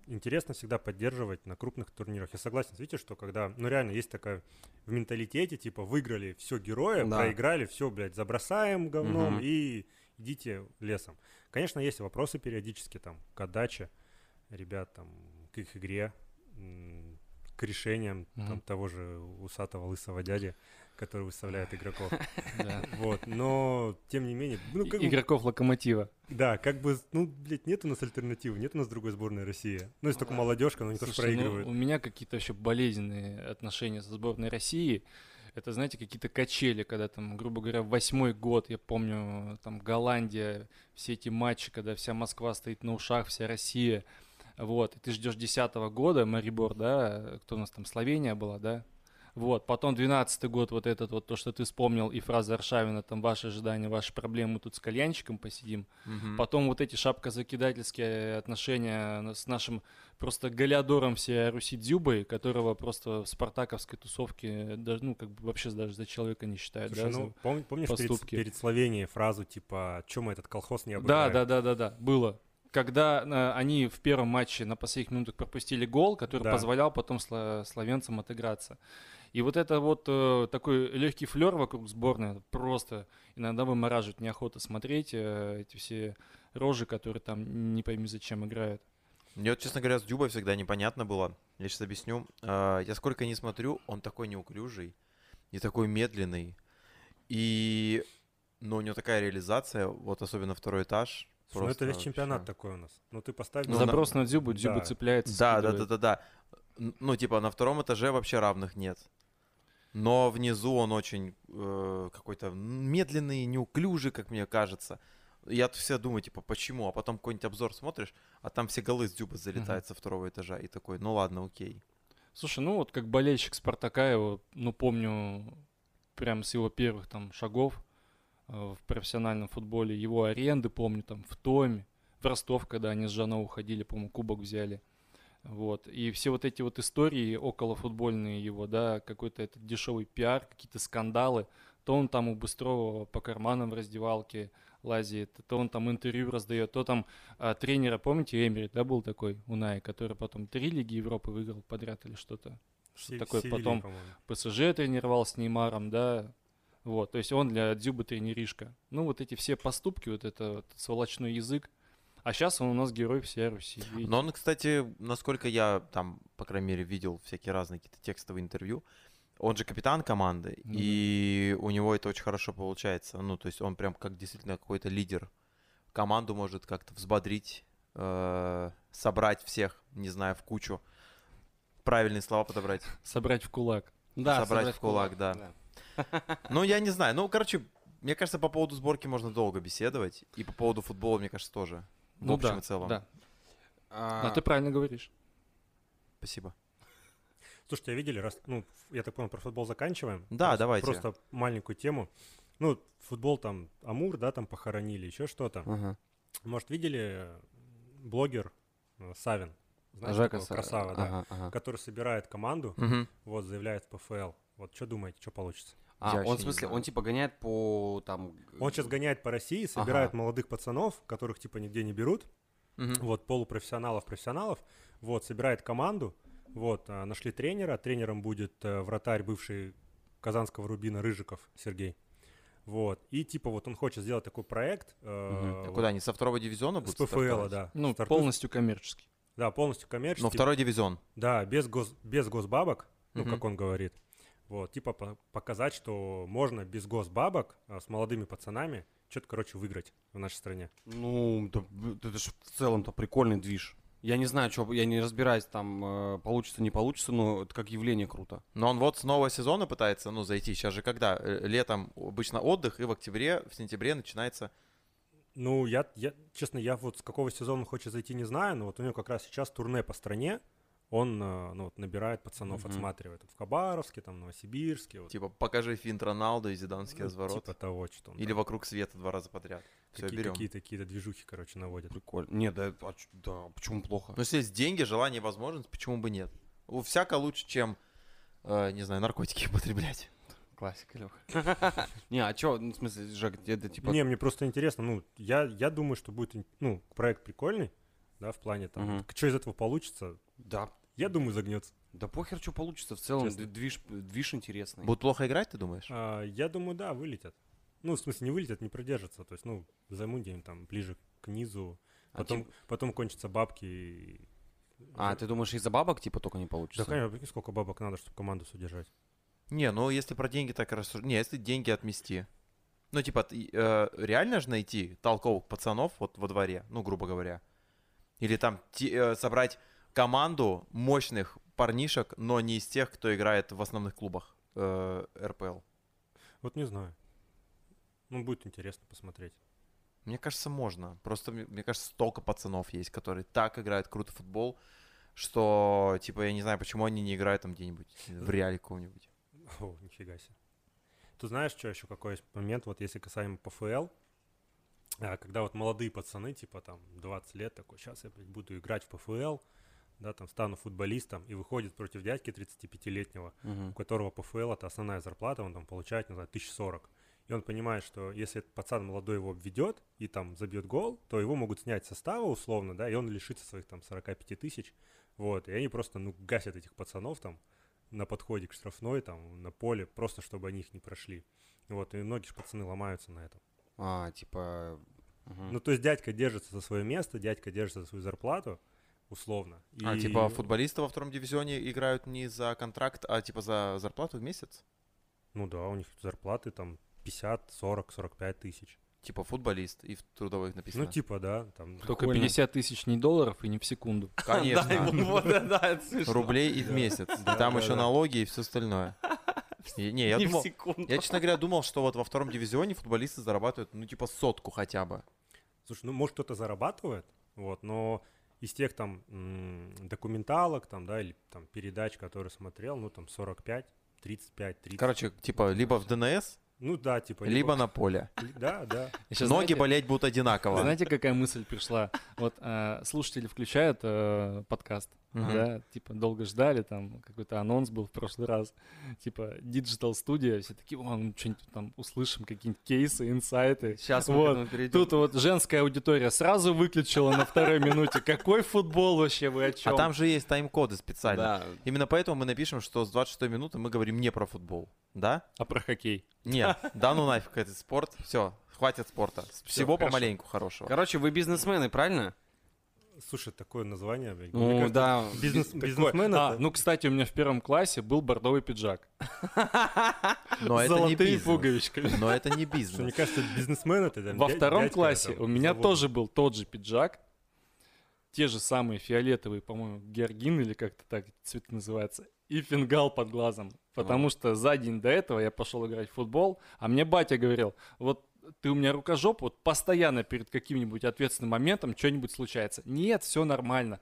интересно всегда поддерживать на крупных турнирах. Я согласен Витей, что когда, ну, реально есть такая в менталитете, типа, выиграли все героя, Да. проиграли, все, блядь, забросаем говном Мгм. и идите лесом. Конечно, есть вопросы периодически, там, к отдаче ребят, там, к их игре, к решениям, там, Мгм. того же усатого лысого дяди, который выставляет игроков. Вот, но, тем не менее, ну, как игроков Локомотива. да, как бы, ну, блядь, нет у нас альтернативы, нет у нас другой сборной России. Ну, если только молодежка, но они тоже ну, проигрывают. у меня какие-то вообще болезненные отношения со сборной России. Это, знаете, какие-то качели, когда там, грубо говоря, восьмой год, я помню, там Голландия, все эти матчи, когда вся Москва стоит на ушах, вся Россия. Вот, и ты ждешь десятого года, Марибор, да, кто у нас там, Словения была, да? Вот, потом 12 год, вот этот вот, то, что ты вспомнил, и фраза Аршавина, там, ваши ожидания, ваши проблемы, мы тут с кальянчиком посидим. Мгм. Потом вот эти шапкозакидательские отношения на- с нашим просто галиадором все Руси Дзюбой, которого просто в спартаковской тусовке даже, ну, как бы вообще даже за человека не считают, Слушай, да? ну, пом- помнишь перед, поступки. перед Словенией фразу, типа, чем мы этот колхоз не да, обыграем? да, да, да, да, было. Когда э, они в первом матче на последних минутах пропустили гол, который Да. позволял потом сло- словенцам отыграться. И вот это вот э, такой легкий флер вокруг сборной просто иногда вымораживает неохота смотреть э, эти все рожи, которые там не пойми зачем играют. Мне вот, честно говоря, с Дюбой всегда непонятно было. Я сейчас объясню. А, Я сколько не смотрю, он такой неуклюжий и такой медленный. И... Но у него такая реализация, вот особенно второй этаж. Слушай, ну это весь Просто чемпионат вообще. такой у нас. Ну ты поставь... Ну, Заброс на Дзюбу, Дзюба да. цепляется, Да, да, да, да, да. Ну, типа, на втором этаже вообще равных нет. Но внизу он очень э, какой-то медленный, неуклюжий, как мне кажется. Я тут всегда думаю, типа, почему? А потом какой-нибудь обзор смотришь, а там все голы с дюба залетают со второго этажа. И такой, ну ладно, окей. Слушай, ну вот как болельщик Спартака его, ну помню прям с его первых там шагов э, в профессиональном футболе, его аренды помню там в Томе, в Ростов, когда они с Жаном уходили, по-моему, кубок взяли. Вот. И все вот эти вот истории около футбольные его, да, какой-то этот дешевый пиар, какие-то скандалы, то он там у Быстрова по карманам в раздевалке лазит, то он там интервью раздает, то там а, тренера, помните, Эмери, да, был такой у Най, который потом три Лиги Европы выиграл подряд или что-то. Что Се- такое Севильи, потом. ПСЖ тренировал с Неймаром, да, вот, то есть он для Дзюбы тренеришка. Ну, вот эти все поступки, вот это вот сволочной язык, а сейчас он у нас герой всей Руси. видите. Но он, кстати, насколько я там, по крайней мере, видел всякие разные какие-то текстовые интервью, он же капитан команды, да. и у него это очень хорошо получается. Ну, то есть он прям как действительно какой-то лидер. Команду может как-то взбодрить, э, собрать всех, не знаю, в кучу. Правильные слова подобрать. Собрать в кулак. Да, Собрать в кулак, да. Ну, я не знаю. Ну, короче, мне кажется, по поводу сборки можно долго беседовать. И по поводу футбола, мне кажется, тоже. В Ну общем да, и целом. Да, А, а ты правильно говоришь. Спасибо. Слушайте, а видели, раз, ну, я так понял, про футбол заканчиваем? Да, Просто- давайте. Просто маленькую тему. Ну, футбол там, Амур, да, там похоронили, еще что-то. Ага. Может, видели э, блогер э, Савин? Знаешь, Жека такого Са- красава, да. ага, ага. Который собирает команду, Мгм. вот, заявляет в ПФЛ. Вот, что думаете, что получится? А, Я он в смысле, он типа гоняет по там... Он сейчас гоняет по России, собирает Ага. молодых пацанов, которых, типа, нигде не берут, Мгм. вот, полупрофессионалов, профессионалов, вот, собирает команду, вот, а, нашли тренера, тренером будет э, вратарь бывший Казанского Рубина Рыжиков Сергей, вот, и, типа, вот он хочет сделать такой проект, э, А куда они со второго дивизиона с будут ПФЛ, стартовать? да, Ну, стартует- полностью коммерческий. да, полностью коммерческий, Но второй дивизион. да, без, гос, без госбабок, ну, Мгм. как он говорит, вот, типа, по- показать, что можно без госбабок а, с молодыми пацанами что-то, короче, выиграть в нашей стране. Ну, да, б- это же в целом-то прикольный движ. Я не знаю, что, я не разбираюсь, там э, получится, не получится, но это как явление круто. Но он вот с нового сезона пытается, ну, зайти. Сейчас же когда? Э, Летом обычно отдых, и в октябре, в сентябре начинается... Ну, я, я, честно, я вот с какого сезона он хочет зайти, не знаю, но вот у него как раз сейчас турне по стране, он, э, ну, вот, набирает пацанов, Мгм. отсматривает. Вот в Хабаровске, там, Новосибирске, вот, Типа, покажи финт Роналду и зиданский ну, разворот. типа того, что он Или там вокруг света два раза подряд. Все, какие- берем. какие-то какие-то движухи, короче, наводит. Прикольно. Не, да, это- а да, почему плохо? Ну, если есть деньги, желание, возможность, почему бы нет? У всяко лучше, чем, э, не знаю, наркотики употреблять. Классика, Леха. Не, а чё, ну, в смысле, Жек, это типа... Не, мне просто интересно, ну, я, я думаю, что будет, ну, проект прикольный, да, в плане там, Мгм. что из этого получится, Да, я думаю, загнется. да похер, что получится, в целом Честно. движ, движ интересный. Будут плохо играть, ты думаешь? А, я думаю, да, вылетят. Ну, в смысле, не вылетят, не продержатся. То есть, ну, займут где-нибудь там ближе к низу. А Потом, тип- потом кончатся бабки. и- А, ты думаешь, из-за бабок типа только не Да, получится? конечно, прикинь, сколько бабок надо, чтобы команду содержать. Не, ну если про деньги так рассуждать... Не, если деньги отмести. Ну, типа, ты, э, реально же найти толковых пацанов вот во дворе, ну, грубо говоря. Или там ти- э, собрать команду мощных парнишек, но не из тех, кто играет в основных клубах э, РПЛ. Вот не знаю. Ну, будет интересно посмотреть. Мне кажется, можно. Просто, мне кажется, столько пацанов есть, которые так играют круто в футбол, что, типа, я не знаю, почему они не играют там где-нибудь в реале каком-нибудь. О, нифига себе. Ты знаешь, что еще какой есть момент, вот если касаемо ПФЛ, а, когда вот молодые пацаны, типа там 20 лет, такой, сейчас я блядь, буду играть в ПФЛ, да, там стану футболистом, и выходит против дядьки 35-летнего, Мгм. у которого ПФЛ это основная зарплата, он там получает, не знаю, 1040. И он понимает, что если этот пацан молодой его обведет и там забьет гол, то его могут снять состава условно, да, и он лишится своих там 45 тысяч. Вот, и они просто, ну, гасят этих пацанов там на подходе к штрафной, там, на поле, просто чтобы они их не прошли. Вот, и многие ж пацаны ломаются на этом. А, типа... мгм. Ну, то есть дядька держится за свое место, дядька держится за свою зарплату, условно. А, И- типа, футболисты во втором дивизионе играют не за контракт, а типа за зарплату в месяц? Ну да, у них зарплаты там 50, 40, 45 тысяч. типа футболист, и в трудовых написано. Ну, типа, да, там. Только Прикольно. 50 тысяч не долларов и не в секунду. Конечно. Рублей и в месяц. Там еще налоги и все остальное. Не, я думал, я, честно говоря, думал, что вот во втором дивизионе футболисты зарабатывают, ну, типа, сотку хотя бы. Слушай, ну, может, кто-то зарабатывает, вот, но из тех там документалок, там, да, или там передач, которые смотрел, ну, там, 45, 35, 30. Короче, типа, либо в ДНС, ну, да, типа. либо на поле. Да, да. Щас Ноги знаете- болеть будут одинаково. Знаете, какая мысль пришла? Вот э, слушатели включают э, подкаст, Мгм. да, типа долго ждали, там какой-то анонс был в прошлый раз, типа Digital Studio, все такие, о, ну что-нибудь там услышим, какие-нибудь кейсы, инсайты. Сейчас мы Вот. к этому перейдем. Тут вот женская аудитория сразу выключила на второй минуте. Какой футбол вообще, вы о чем? А там же есть тайм-коды специально. Да. Именно поэтому мы напишем, что с 26 минуты мы говорим не про футбол. Да? А про хоккей? Нет, да ну нафиг этот спорт. Все, хватит спорта. Всего хорошо. помаленьку хорошего. Короче, вы бизнесмены, правильно? Слушай, такое название, Ну, кажется, да. Бизнес, Такой- бизнесмен А, это- ну, кстати, у меня в первом классе был бордовый пиджак. Но это не бизнес. пуговичками. Но это не Что, мне бизнес. кажется, бизнесмен это Во втором классе у меня тоже был тот же пиджак, те же самые фиолетовые, по-моему, георгин или как-то так цвет называется, и фингал под глазом. Потому что за день до этого я пошел играть в футбол, а мне батя говорил, вот ты у меня рукожоп, вот постоянно перед каким-нибудь ответственным моментом что-нибудь случается. Нет, все нормально.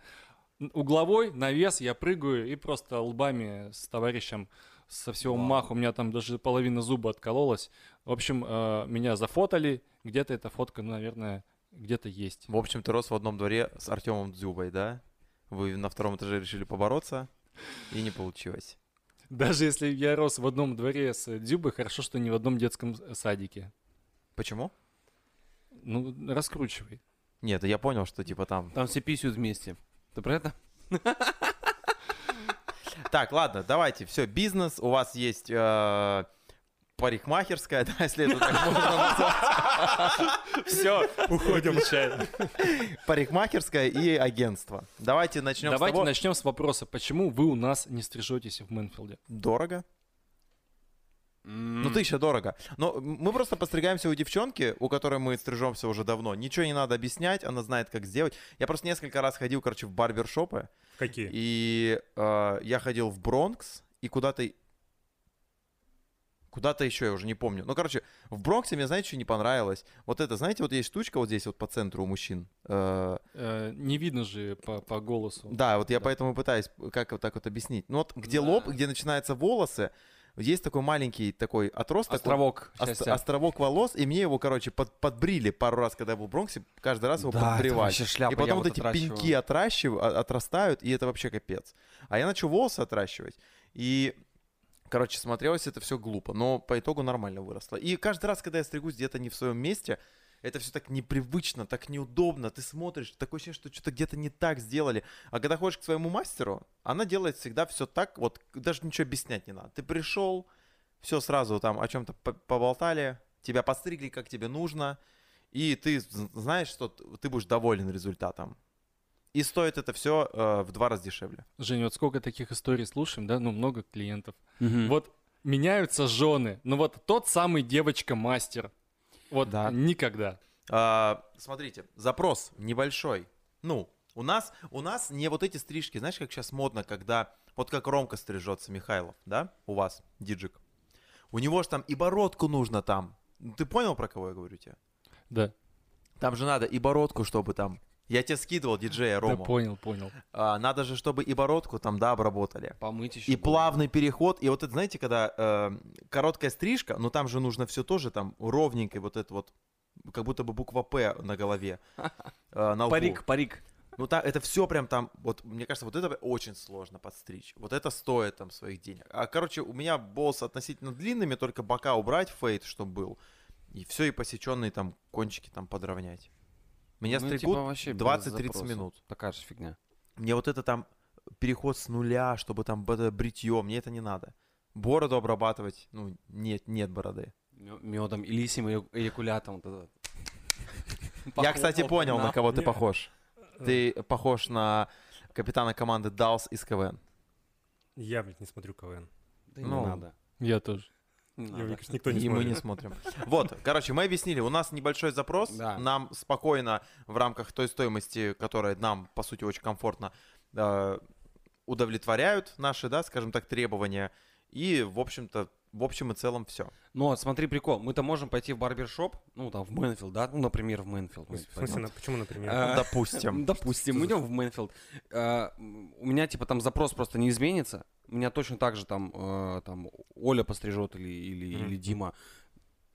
Угловой, навес, я прыгаю и просто лбами с товарищем со всего Вау. маху, у меня там даже половина зуба откололась. В общем, э, меня зафотали, где-то эта фотка, ну, наверное, где-то есть. В общем, ты рос в одном дворе с Артемом Дзюбой, да? Вы на втором этаже решили побороться, и не получилось. Даже если я рос в одном дворе с Дзюбой, хорошо, что не в одном детском садике. Почему? Ну, раскручивай. Нет, я понял, что типа там... Там все писают вместе. Ты про это? Так, ладно, давайте, все, бизнес, у вас есть э, парикмахерская, да, если это так можно назвать. Все, уходим. Парикмахерская и агентство. Давайте начнем Давайте с того... начнем с вопроса, почему вы у нас не стрижетесь в Мэнфилде? Дорого? Ну, тысяча дорого. Но мы просто постригаемся у девчонки, у которой мы стрижемся уже давно. Ничего не надо объяснять, она знает, как сделать. Я просто несколько раз ходил, короче, в барбершопы, Какие? и э, я ходил в Бронкс, и куда-то... Куда-то еще, я уже не помню. Ну, короче, в Бронксе мне, знаете, что не понравилось? Вот это, знаете, вот есть штучка вот здесь вот по центру у мужчин. Э, Э, не видно же по, по голосу. да, вот я Да. поэтому пытаюсь, как вот так вот объяснить. Ну, вот где Да. лоб, где начинаются волосы, есть такой маленький такой отросток. Островок Ост- островок волос, и мне его, короче, под- подбрили пару раз, когда я был в Бронксе, каждый раз его Да, подбривали. шляпа, и потом вот вот эти пеньки отращив- а- отрастают, и это вообще капец. А я начал волосы отращивать, и, короче, смотрелось это все глупо, но по итогу нормально выросло. И каждый раз, когда я стригусь где-то не в своем месте, это все так непривычно, так неудобно. Ты смотришь, такое ощущение, что что-то где-то не так сделали. А когда ходишь к своему мастеру, она делает всегда все так, вот даже ничего объяснять не надо. Ты пришел, все сразу там о чем-то по- поболтали, тебя постригли, как тебе нужно, и ты знаешь, что ты будешь доволен результатом. И стоит это все в два раза дешевле. Женя, вот сколько таких историй слушаем, да, ну, много клиентов. Мгм. Вот меняются жены, но вот тот самый девочка-мастер, вот Да. никогда. А, смотрите, запрос небольшой. Ну, у нас, у нас не вот эти стрижки, знаешь, как сейчас модно, когда, вот как Ромка стрижется, Михайлов, да, у вас, диджик. У него же там и бородку нужно там. Ты понял, про кого я говорю тебе? Да, Там же надо и бородку, чтобы там... Я тебе скидывал диджея да, Рому. понял, понял. А, надо же, чтобы и бородку там, да, обработали. Помыть еще. И плавный переход, и вот это, знаете, когда э, короткая стрижка, но там же нужно все тоже там ровненько, вот это вот, как будто бы буква П на голове. э, на лбу. Парик, парик. Ну, та, это все прям там, вот, мне кажется, вот это очень сложно подстричь. Вот это стоит там своих денег. А, короче, у меня волосы относительно длинными, только бока убрать, фейт, чтобы был. И все, и посеченные там кончики там подровнять. Меня Ну, стригут типа, вообще без 20-30 запроса. минут. Такая же фигня. Мне вот это там переход с нуля, чтобы там бритье, мне это не надо. Бороду обрабатывать, ну, нет, нет бороды. Медом и лисим и эякулятом. Я, кстати, понял, на кого ты Не. похож. Ты похож на капитана команды Далс из КВН. Я, блядь, не смотрю КВН. Да и Ну, не надо. Я тоже. Не надо. мне кажется, никто не и мы смотрит. не смотрим. Вот, короче, мы объяснили, у нас небольшой запрос, Да. нам спокойно в рамках той стоимости, которая нам, по сути, очень комфортно, э, удовлетворяют наши, да, скажем так, требования. И, в общем-то, в общем и целом все. Но смотри, прикол. Мы-то можем пойти в барбершоп, ну, там, в Manfield, да? Ну, например, в Manfield. В мы смысле, на- почему, например? А, Ну, допустим. Допустим, мы идем в Мэнфилд. М, У меня, типа, там запрос просто не изменится. У меня точно так же там, э, там Оля пострижет или, или, или Дима.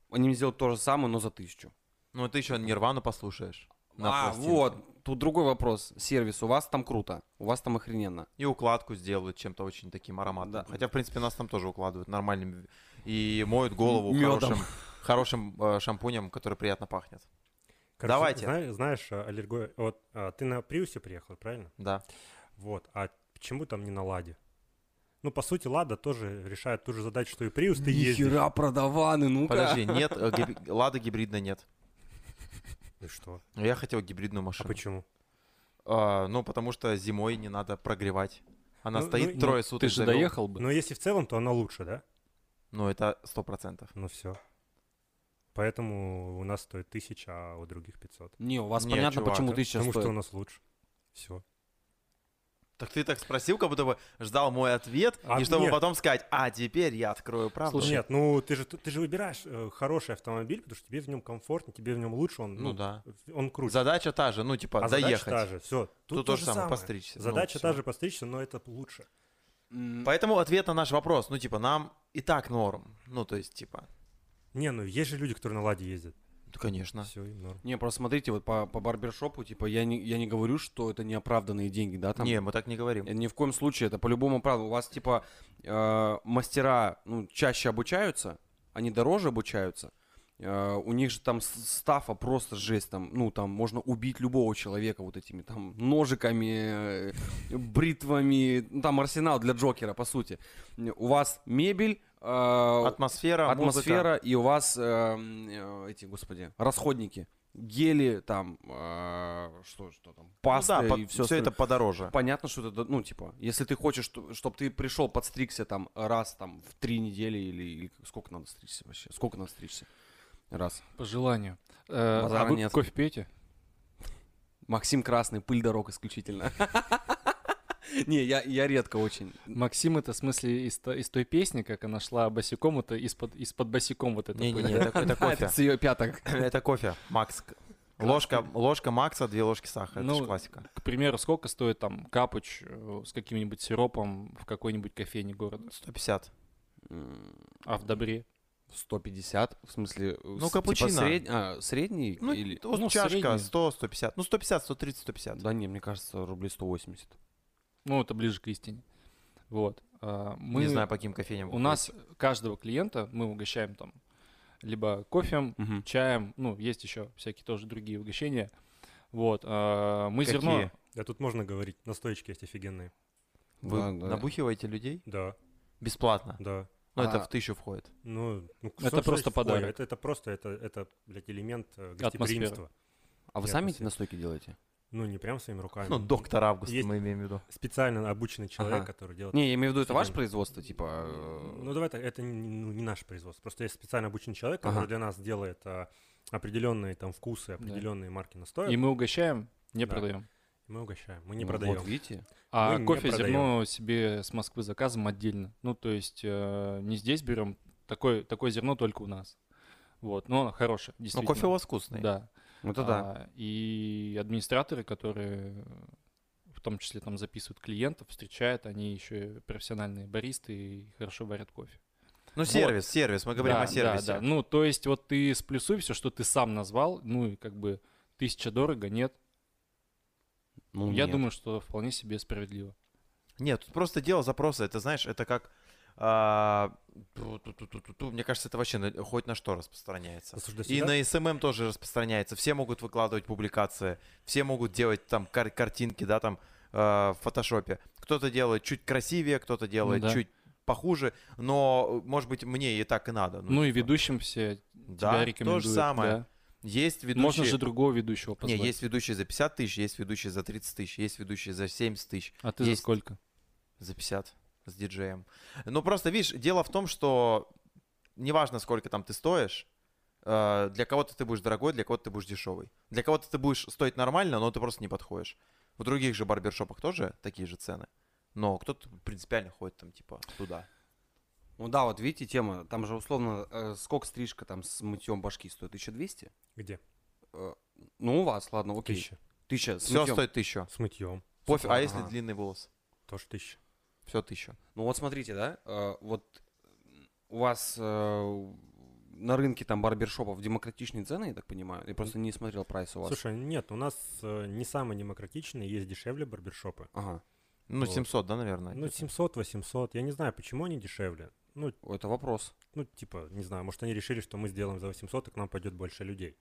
Они мне сделают то же самое, но за тысячу. Ну, ты еще Нирвану послушаешь. На а, пластинке. вот. Тут другой вопрос. Сервис. У вас там круто. У вас там охрененно. И укладку сделают чем-то очень таким ароматным. Да. Хотя, в принципе, нас там тоже укладывают нормальным. И моют голову хорошим, хорошим э, шампунем, который приятно пахнет. Короче, давайте. зна- Знаешь, а, аллергия... Вот а, ты на Приусе приехал, правильно? Да. Вот. А почему там не на Ладе? Ну, по сути, Лада тоже решает ту же задачу, что и Приус, ты ездишь. Нихера продаваны, ну-ка. Подожди, нет, э, Лада гибридной нет. И что? Я хотел гибридную А машину. почему? А, ну, потому что зимой не надо прогревать. Она Ну, стоит ну, трое Ты суток. же завел. доехал бы. Но если в целом, то она лучше, да? Ну, это сто процентов. Ну все. Поэтому у нас стоит тысяча, а у других 500. Не, у вас Не, понятно, чувак, почему это- тысяча Потому что у стоит. нас лучше. Все. Так ты так спросил, как будто бы ждал мой ответ, А, и чтобы нет. потом сказать, а теперь я открою правду. Слушай, Нет, ну ты же, ты же выбираешь э, хороший автомобиль, потому что тебе в нем комфортнее, тебе в нем лучше, он, Ну да. он круче. Задача та же, ну, типа, а задача доехать. та же, все. Тут, то же самое, постричься. Ну, Задача та всё. же постричься, но это лучше. Поэтому ответ на наш вопрос, ну, типа, нам и так норм. Ну, то есть, типа, Не, ну есть же люди, которые на ладе ездят. Ну, конечно. Все, им норм. Не, просто смотрите, вот по, по барбершопу, типа, я не, я не говорю, что это неоправданные деньги, да, там. Не, мы так не говорим. Ни в коем случае, это по-любому правда. У вас, типа, э, мастера ну, чаще обучаются, они дороже обучаются. Э, у них же там стафа просто жесть, там, ну, там можно убить любого человека вот этими там ножиками, э, бритвами, ну, там арсенал для Джокера, по сути. У вас мебель, э, Атмосфера, музыка. атмосфера, и у вас э, э, эти, господи, расходники. Гели, там, э, что, что там, Ну паста да, и все все это подороже. Понятно, что это, ну, типа, если ты хочешь, чтобы ты пришел, подстригся там раз там в три недели или, или сколько надо стричься вообще? Сколько надо стричься? Раз. По желанию. Э, а вы нет. кофе пьете? Максим Красный, пыль дорог исключительно. Не, я, я редко очень. Максим это в смысле из, из той песни, как она шла босиком, это из-под из-под босиком вот это. Не-не-не, это, это кофе. Это с ее пяток. Это кофе, Макс. Ложка, ложка Макса, две ложки сахара. это Ну, же классика. К примеру, сколько стоит там капуч э, с каким-нибудь сиропом в какой-нибудь кофейне города? 150. М, А в добре? 150, в смысле, э, Ну, с- капучино. Типа сред- а, средний Ну, или... ну, чашка средний. 100, 150. Ну, 150, 130, 150. Да не, мне кажется, рублей 180. Ну, это ближе к истине. Вот. А, Мы, Не знаю, по каким кофейням. У нас каждого клиента мы угощаем там либо кофем, Мгм. чаем, ну, есть еще всякие тоже другие угощения. Вот. а, Мы Какие? зерно... Да тут можно говорить, настоечки есть офигенные. Вы Да, да. набухиваете людей Да, бесплатно. да. Ну, это А- в тысячу входит. Ну, ну, Это просто подарок. Это, это просто, это, это, блядь, элемент э, Атмосфера. гостеприимства. А вы сами эти настойки делаете? Ну, не прям своими руками. Ну, доктор Август Есть- мы имеем в виду. Специально обученный человек, Ага. который делает... Не, я имею в виду, это ваше производство, типа... э, Ну, давай так, это не, ну, не наше производство. Просто есть специально обученный человек, который Ага. для нас делает а, определенные там вкусы, определенные марки настоек. И мы угощаем, не Да. продаем. Мы угощаем, мы не ну, продаем. Вот, видите? А Мы кофе зерно себе с Москвы заказываем отдельно. Ну, то есть э, не здесь берем, такое, такое зерно только у нас. Вот, но оно хорошее, действительно. кофе у вас вкусный. Да. Это да. А, и администраторы, которые в том числе там записывают клиентов, встречают, они еще и профессиональные баристы и хорошо варят кофе. Ну, сервис, сервис. Мы говорим Да, о сервисе. Да, да. Ну, то есть вот ты сплюсуй все, что ты сам назвал, ну и как бы тысяча дорого, нет. Ну, Я нет. думаю, что вполне себе справедливо. Нет, тут просто дело запроса. Это, знаешь, это как... а. Мне кажется, это вообще на- хоть на что распространяется. И на SMM тоже распространяется. Все могут выкладывать публикации, все могут делать там кар- картинки, да, там э, в фотошопе. Кто-то делает чуть красивее, кто-то делает да. чуть похуже, но, может быть, мне и так и надо. Ну, и типа, ведущим все Да, тебя рекомендуют. то же самое. да. Есть ведущие... Можно же другого ведущего позвать. есть ведущие за 50 тысяч, есть ведущие за 30 тысяч, есть ведущие за 70 тысяч, А ты за есть. сколько? за 50 с диджеем. Ну, просто, видишь, дело в том, что неважно, сколько там ты стоишь, э, для кого-то ты будешь дорогой, для кого-то ты будешь дешевый. Для кого-то ты будешь стоить нормально, но ты просто не подходишь. В других же барбершопах тоже такие же цены. Но кто-то принципиально ходит там, типа, туда. Ну да, вот видите, тема, там же условно, э, сколько стрижка там с мытьем башки стоит? 1200? Где? Э, ну, у вас, ладно, окей. Тысяча. Тысяча. с Все мытьем. стоит тысячу. С мытьем. Пофиг. А Ага. если длинный волос? Тоже тысяча. Все тысячу. Ну вот смотрите, да, э, вот у вас э, на рынке там барбершопов демократичные цены, я так понимаю? Я просто не смотрел прайс у вас. Слушай, нет, у нас э, не самые демократичные, есть дешевле барбершопы. Ага, Ну, Вот. 700, да, наверное? Ну, 700-800. Я не знаю, почему они дешевле. Ну, это вопрос. ну, типа, не знаю, может, они решили, что мы сделаем за 800, и к нам пойдет больше людей.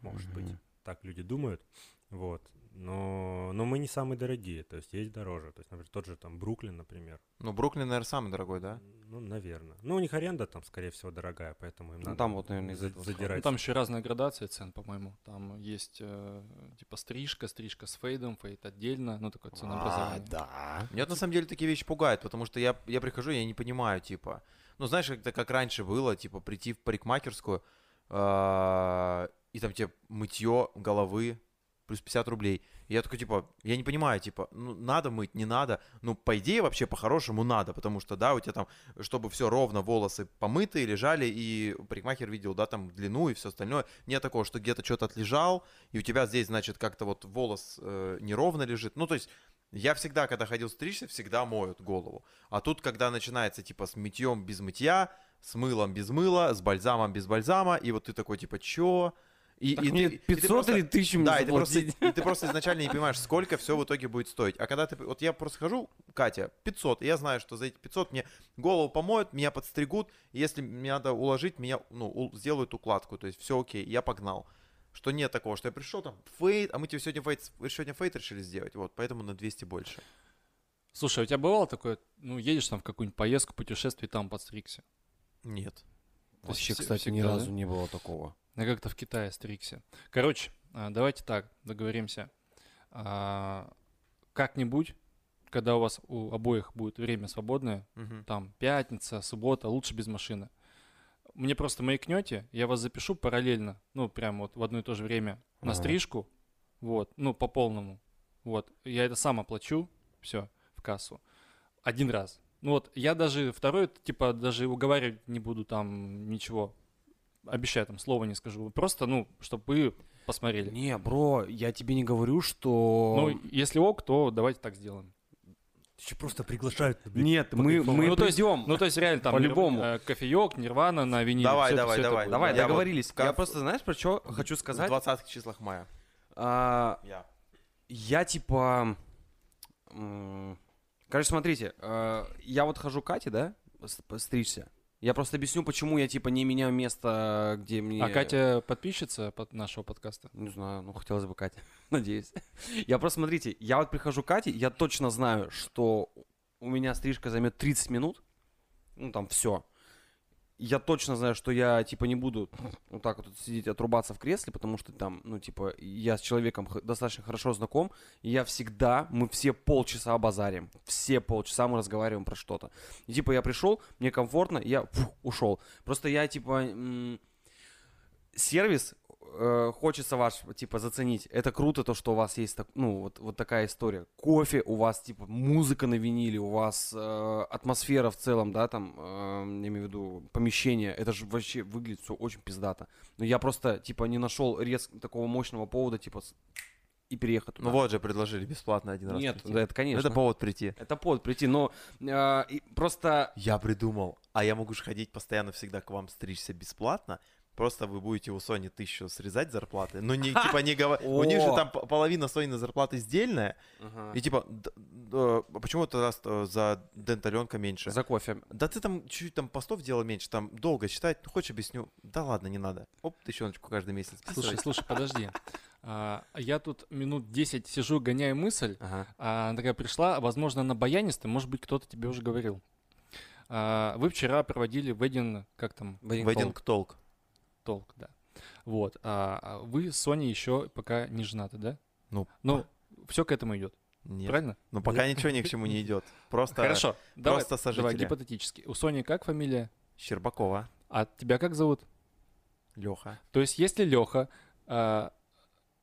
Может быть. Мгм. Так люди думают. Вот. Но, но мы не самые дорогие, то есть есть дороже. То есть, например, тот же там Бруклин, например. Ну, Бруклин, наверное, самый дорогой, да? Ну, наверное. Ну, у них аренда там, скорее всего, дорогая, поэтому им Ну, надо там вот, наверное, за- задирать. Ну, там еще разная градация цен, по-моему. Там есть э, типа стрижка, стрижка с фейдом, фейд отдельно, ну такое ценообразование. да. Меня на самом деле такие вещи пугают, потому что я, я прихожу, я не понимаю, типа, ну знаешь, как, как раньше было, типа, прийти в парикмахерскую, а, и там тебе мытье головы плюс 50 рублей. Я такой, типа, я не понимаю, типа, ну, надо мыть, не надо. Ну, по идее, вообще, по-хорошему надо, потому что, да, у тебя там, чтобы все ровно, волосы помытые, лежали, и парикмахер видел, да, там, длину и все остальное. Нет такого, что где-то что-то отлежал, и у тебя здесь, значит, как-то вот волос э, неровно лежит. Ну, то есть, я всегда, когда ходил стричься, всегда моют голову. А тут, когда начинается, типа, с мытьем без мытья, с мылом без мыла, с бальзамом без бальзама, и вот ты такой, типа, чё? И, Так и мне ты- и ты 500 просто- или 1000 мне да, и ты, просто, и ты просто изначально не понимаешь, сколько все в итоге будет стоить. А когда ты... Вот я просто хожу, Катя, 500, и я знаю, что за эти 500 мне голову помоют, меня подстригут, и если мне надо уложить, меня, ну, у- сделают укладку, то есть все окей, я погнал. Что нет такого, что я пришел там, fade, а мы тебе сегодня fade, сегодня fade решили сделать, вот, поэтому на 200 больше. Слушай, а у тебя бывало такое, ну, едешь там в какую-нибудь поездку, путешествие, там подстригся? Нет. Есть Вообще, все- кстати, ни разу да? не было такого. Я как-то в Китае стригся. Короче, а, давайте так, договоримся. А, Как-нибудь, когда у вас у обоих будет время свободное, Мгм. там пятница, суббота, лучше без машины. Мне просто маякнете, я вас запишу параллельно, ну, прям вот в одно и то же время на Ага. стрижку, вот, ну, по полному. Вот, я это сам оплачу, все, в кассу. Один раз. Ну вот, я даже второй, типа, даже уговаривать не буду там ничего. Обещаю, там, слова не скажу. Просто, ну, чтобы вы посмотрели. Не, бро, я тебе не говорю, что... Ну, если ок, то давайте так сделаем. Еще просто приглашают. Нет, мы, мы Ну, то есть-. Ну, то есть, реально, там, По-любому. э, кофеек, нирвана на виниле. Давай, это- давай, это давай. будет. Давай, Я вот договорились. как- Я просто, знаешь, про что хочу В сказать? 20 числах мая. А, Я. Я типа... м, Короче, смотрите, э, я вот хожу к Кате, да, стричься. Я просто объясню, почему я типа не меняю место, где мне... А Катя подписчица под нашего подкаста? Не знаю, ну хотелось бы Катя, надеюсь. Я просто, смотрите, я вот прихожу к Кате, я точно знаю, что у меня стрижка займет 30 минут, ну там все. Я точно знаю, что я типа не буду вот так вот сидеть отрубаться в кресле, потому что там, ну типа, я с человеком достаточно хорошо знаком, и я всегда, мы все полчаса базарим, все полчаса мы разговариваем про что-то. И типа я пришел, мне комфортно, я фух, ушел. Просто я типа сервис э, хочется ваш, типа, заценить. Это круто, то, что у вас есть, так, ну, вот, вот такая история. Кофе, у вас, типа, музыка на виниле, у вас э, атмосфера в целом, да, там, э, я имею в виду, помещение. Это же вообще выглядит все очень пиздато. Но я просто, типа, не нашел рез такого мощного повода, типа, и переехать туда. Ну вот же предложили бесплатно один раз Нет, прийти. да, это, конечно. Это повод прийти. Это повод прийти, но э, просто... Я придумал. А я могу же ходить постоянно всегда к вам стричься бесплатно. Просто вы будете у Сони тысячу срезать зарплаты. Но не, типа, не говор... У них же там половина Сониной зарплаты сдельная. И типа, а почему э, за денталенка меньше? За кофе. Да ты там чуть-чуть там постов делал меньше, там долго считать. Ну, хочешь, объясню? Да ладно, не надо. Оп, тысячоночку каждый месяц. Слушай, слушай, подожди. А, я тут минут 10 сижу, гоняю мысль. Ага. А, она такая пришла, возможно, на баянисты, может быть, кто-то тебе уже говорил. Вы вчера проводили ведин, как там, Вейдинг толк. Толк, да. Вот. А, а вы с Соней еще пока не женаты, да? Ну, Ну, все к этому идет, Нет. правильно? Ну, пока ничего ни к чему не идет. Просто Хорошо. Давай, просто давай сожители. гипотетически. У Сони как фамилия? Щербакова. А тебя как зовут? Леха. То есть, если Леха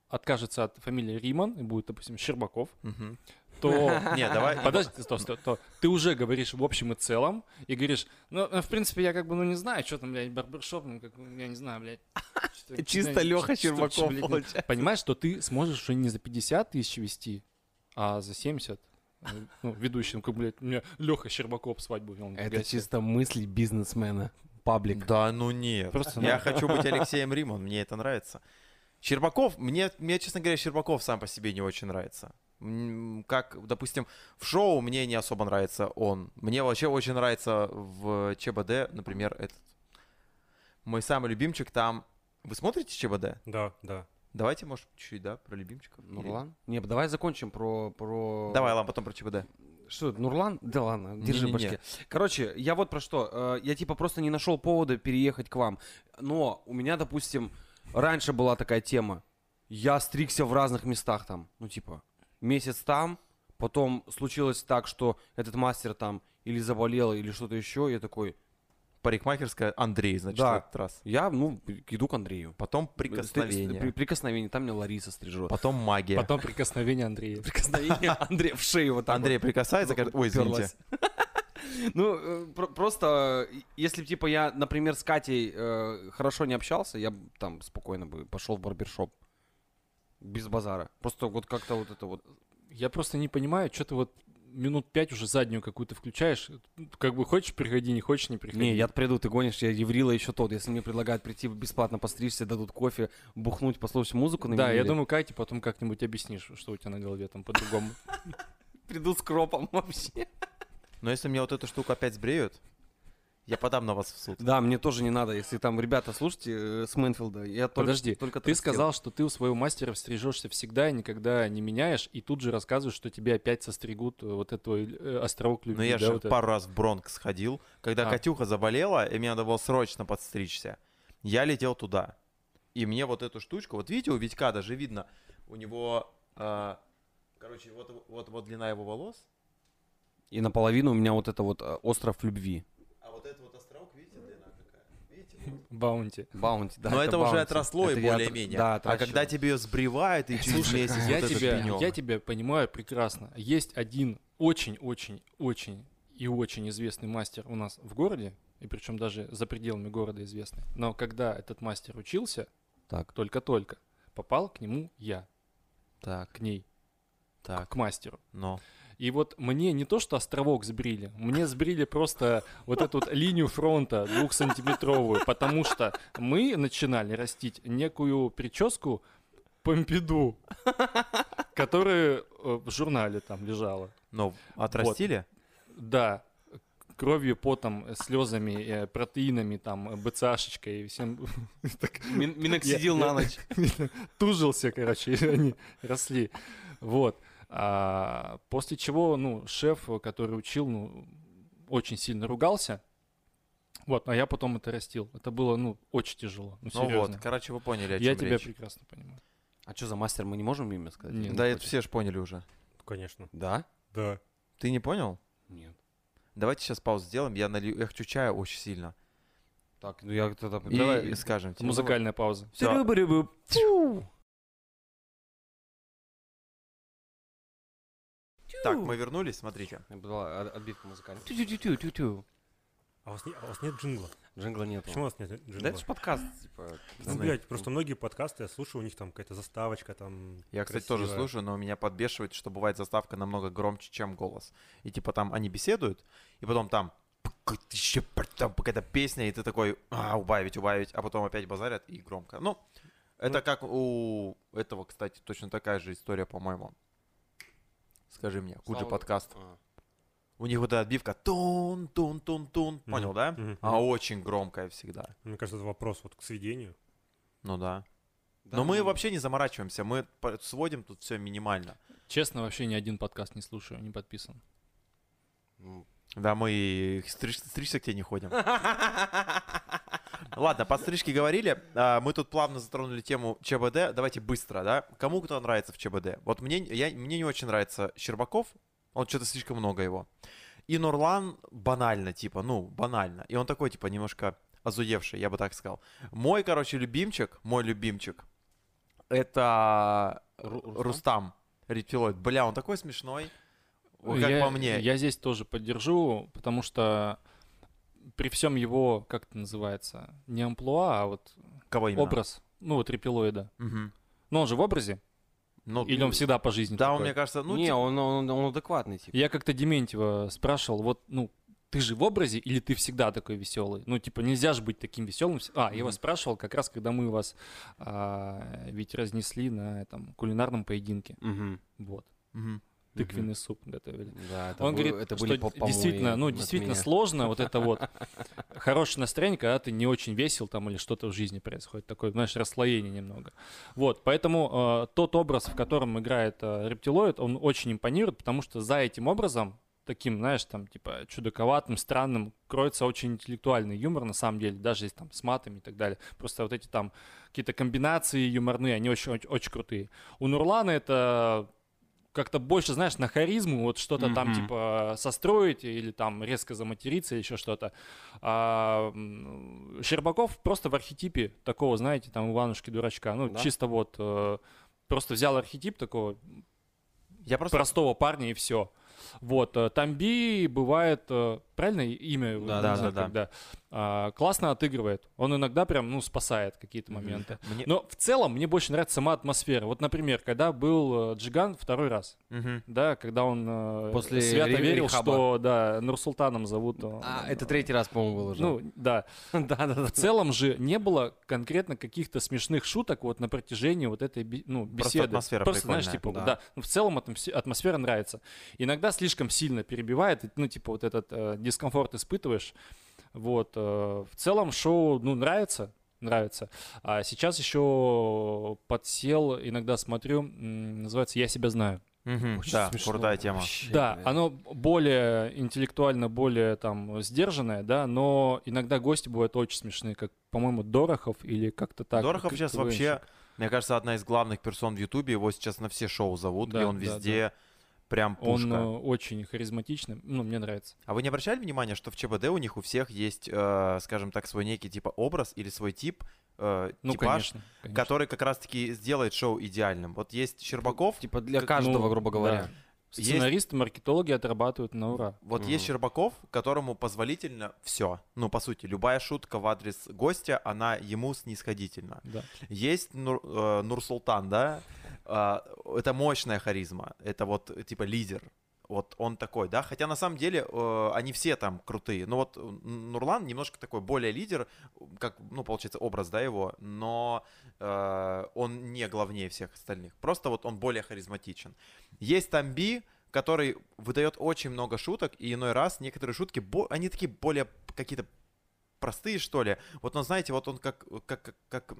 откажется от фамилии Риман и будет, допустим, Щербаков, Мгм. То... Не, давай. Подожди, стоп, стоп, стоп. Ты уже говоришь в общем и целом и говоришь, ну, э, в принципе, я как бы, ну, не знаю, что там, блядь, барбершоп, ну, как, ну, я не знаю, блядь. Чисто Леха ну, получается. Понимаешь, что ты сможешь уже не за 50 тысяч вести, а за 70. э, Ну, ведущий, ну, как, блядь, у меня Леха Щербаков свадьбу вел. Это чисто мысли бизнесмена. Паблик. Да, ну нет. Просто, Я ну. хочу быть Алексеем Римон, мне это нравится. Щербаков, мне, мне, честно говоря, Щербаков сам по себе не очень нравится. Как, допустим, в шоу мне не особо нравится он. Мне вообще очень нравится в ЧБД, например, этот. Мой самый любимчик там... Вы смотрите ЧБД? Да, да. Давайте, может, чуть-чуть, да, про любимчиков? Или- Нурлан? Не, давай закончим про... про... Давай, ладно, потом про ЧБД. Что, Нурлан? Да ладно, держи в Не-не-не. башке. Короче, я вот про что. э, Я типа просто не нашел повода переехать к вам. Но у меня, допустим, раньше была такая тема. Я стригся в разных местах там. Ну, типа, месяц там, потом случилось так, что этот мастер там или заболел, или что-то еще. Я такой, Парикмахерская Андрей, значит, Да. в этот раз. я, ну, иду к Андрею. Потом При- прикосновение. Прикосновение. Там мне Лариса стрижет. Потом магия. Потом прикосновение Андрея. Прикосновение Андрея в шею вот так Андрей прикасается, говорит, ой, извините. Ну, э, про- просто, если, типа, я, например, с Катей э, хорошо не общался, я там спокойно бы пошел в барбершоп. Без базара. Просто вот как-то вот это вот. Я просто не понимаю, что ты вот минут пять уже заднюю какую-то включаешь. Как бы хочешь, приходи, не хочешь, не приходи. Не, я приду, ты гонишь, я еврила еще тот. Если мне предлагают прийти бесплатно постричься, дадут кофе, бухнуть, послушать музыку на Да, я думаю, Кате потом как-нибудь объяснишь, что у тебя на голове там по-другому. Приду с кропом вообще. Но если мне вот эту штуку опять сбреют, я подам на вас в суд. Да, мне тоже не надо. Если там ребята, слушайте, э, с Мэнфилда, я только, Подожди, только Ты сказал, что ты у своего мастера стрижешься всегда и никогда не меняешь, и тут же рассказываешь, что тебе опять состригут э, вот этот твой э, островок любви. Но я да, же вот это. пару раз в Бронкс ходил, когда А. Катюха заболела, и мне надо было срочно подстричься. Я летел туда. И мне вот эту штучку, вот видите, у Витька даже видно, у него, а, короче, вот, вот, вот длина его волос, И наполовину у меня вот это вот э, остров любви. а вот этот вот островок, видите, длина какая? Видите? Вот. Bounty. Bounty, да. Но это, уже Bounty. отросло и Это отр- более-менее. Да, а когда тебе ее сбривают, и через Слушай, месяц я вот тебя, я тебя понимаю прекрасно. Есть один очень-очень-очень и очень известный мастер у нас в городе, и причем даже за пределами города известный. Но когда этот мастер учился, Так. только-только, попал к нему я, Так, к ней, так, к мастеру. но. И вот мне не то, что островок сбрили, мне сбрили просто вот эту вот линию фронта двухсантиметровую, потому что мы начинали растить некую прическу помпиду, которая э, в журнале там лежала. Но отрастили? Да, кровью, потом, э, слезами, э, протеинами, там, БЦАшечкой и всем Миноксидил на ночь. тужился, короче, они росли. Вот. А, после чего, ну, шеф, который учил, ну, очень сильно ругался. Вот, а я потом это растил. Это было, ну, очень тяжело. Ну, Ну вот, короче, вы поняли, о я чем тебя речь. прекрасно понимаю. А что за мастер, мы не можем имя сказать? Нет. Да, не это хочешь? все же поняли уже. Конечно. Да? Да. Ты не понял? Нет. Давайте сейчас паузу сделаем. Я налью, я хочу чая очень сильно. Так, ну я тогда... И Давай. скажем. тебе. Музыкальная пауза. Всё. Так, мы вернулись, смотрите. Была от- отбивка музыкальная. Тю-тю-тю-тю-тю. А у вас, не- а у вас нет джингла? Джингла нет. Почему у вас нет джингла? Да это ж подкаст, типа. Ну, блядь, просто многие подкасты я слушаю, у них там какая-то заставочка там Я, кстати, тоже красивая. слушаю, но меня подбешивает, что бывает заставка намного громче, чем голос. И типа там они беседуют, и потом там там какая-то песня, и ты такой, а, убавить, убавить, а потом опять базарят и громко. Ну, это Ну. как у этого, кстати, точно такая же история, по-моему. Скажи мне, Куджи Слава- подкаст. А. У них вот эта отбивка тун тун тун тун понял, Мгм, да? мгм, А очень громкая всегда. Мне кажется, это вопрос вот к сведению. Ну да. Да, Но мы ну, вообще не заморачиваемся, мы сводим тут все минимально. Честно, вообще ни один подкаст не слушаю, не подписан. ну, Да, мы стричься к тебе не ходим. Ладно, под стрижки говорили. А, Мы тут плавно затронули тему ЧБД. Давайте быстро, да? Кому кто нравится в ЧБД? Вот мне, я, мне не очень нравится Щербаков. Он что-то слишком много его. И Нурлан банально, типа, ну, банально. И он такой, типа, немножко озуевший, я бы так сказал. Мой, короче, любимчик, мой любимчик, это Ру- Рустам? Рустам Рептилоид. Бля, он такой смешной. Как я, по мне. Я здесь тоже поддержу, потому что при всем его, как это называется, не амплуа, а вот Кого именно? образ, ну вот рептилоида. Мгм. Но он же в образе? Ну, Или он всегда по жизни Да, он, такой? мне кажется, ну, не, типа, он, он, он адекватный, типа. Я как-то Дементьева спрашивал, вот, ну, ты же в образе или ты всегда такой веселый? Ну, типа, нельзя же быть таким веселым. А, я вас спрашивал как раз, когда мы вас а, ведь разнесли на этом кулинарном поединке. Мгм. Вот. мгм. Тыквенный суп готовили. Да, это Он был- говорит, это что были по- помои действительно, ну, действительно меня. сложно вот это вот хорошее настроение, когда ты не очень весел там или что-то в жизни происходит, такое, знаешь, расслоение немного. Вот, поэтому э, тот образ, в котором играет э, рептилоид, он очень импонирует, потому что за этим образом таким, знаешь, там, типа, чудаковатым, странным, кроется очень интеллектуальный юмор, на самом деле, даже если там с матами и так далее. Просто вот эти там какие-то комбинации юморные, они очень, очень, очень крутые. У Нурлана это как-то больше, знаешь, на харизму, вот что-то там, Мгм. типа, состроить или там резко заматериться или еще что-то. А Щербаков просто в архетипе такого, знаете, там, Иванушки-дурачка. Ну, Да. чисто вот э, просто взял архетип такого Я просто... простого парня и все. Вот, э, Тамби бывает, э, правильно имя? Да, да, да, да. когда, а, классно отыгрывает. Он иногда прям, ну, спасает какие-то моменты. Мне- Но в целом мне больше нравится сама атмосфера. Вот, например, когда был э, Джиган второй раз, Мгм. да, когда он э, После свято ре- верил, что, да, Нурсултаном зовут. А, это третий раз, по-моему, был уже. Ну, да. да-да-да. В целом же не было конкретно каких-то смешных шуток вот на протяжении вот этой ну, Просто беседы. атмосфера Просто, знаешь, типа, Да. да. Ну, в целом атмос- атмосфера нравится. Иногда слишком сильно перебивает, ну, типа, вот этот э, дискомфорт испытываешь. Вот. э, в целом шоу, ну, нравится. Нравится. А сейчас еще подсел, иногда смотрю, называется «Я себя знаю». Мгм. Очень Да, смешно крутая тема. вообще, Да, блядь. оно более интеллектуально, более там сдержанное, да, но иногда гости бывают очень смешные, как, по-моему, Дорохов или как-то так. Дорохов как- сейчас вообще, мне кажется, одна из главных персон в Ютубе. Его сейчас на все шоу зовут, и Да, он да, везде прям Он пушка. э, очень харизматичный, ну, мне нравится. А вы не обращали внимания, что в ЧБД у них у всех есть, э, скажем так, свой некий типа образ или свой тип, э, Ну, типаж, конечно. конечно. который как раз-таки сделает шоу идеальным. Вот есть Щербаков, Типа для как- каждого, Ну, грубо да. Говоря. Есть- Сценаристы, маркетологи отрабатывают на ура. вот Мгм. есть Щербаков, которому позволительно все. Ну, по сути, любая шутка в адрес гостя, она ему снисходительна. Да. Есть Нур, э, Нурсултан, да, А, это мощная харизма, это вот э, типа лидер. Вот он такой, да, хотя на самом деле э, они все там крутые. Но вот Н- Нурлан немножко такой более лидер, как, ну, получается, образ, да, его, но э, он не главнее всех остальных. Просто вот он более харизматичен. Есть Тамби, который выдает очень много шуток, и иной раз некоторые шутки, они такие более какие-то простые, что ли. Вот он, знаете, вот он как, как, как, как,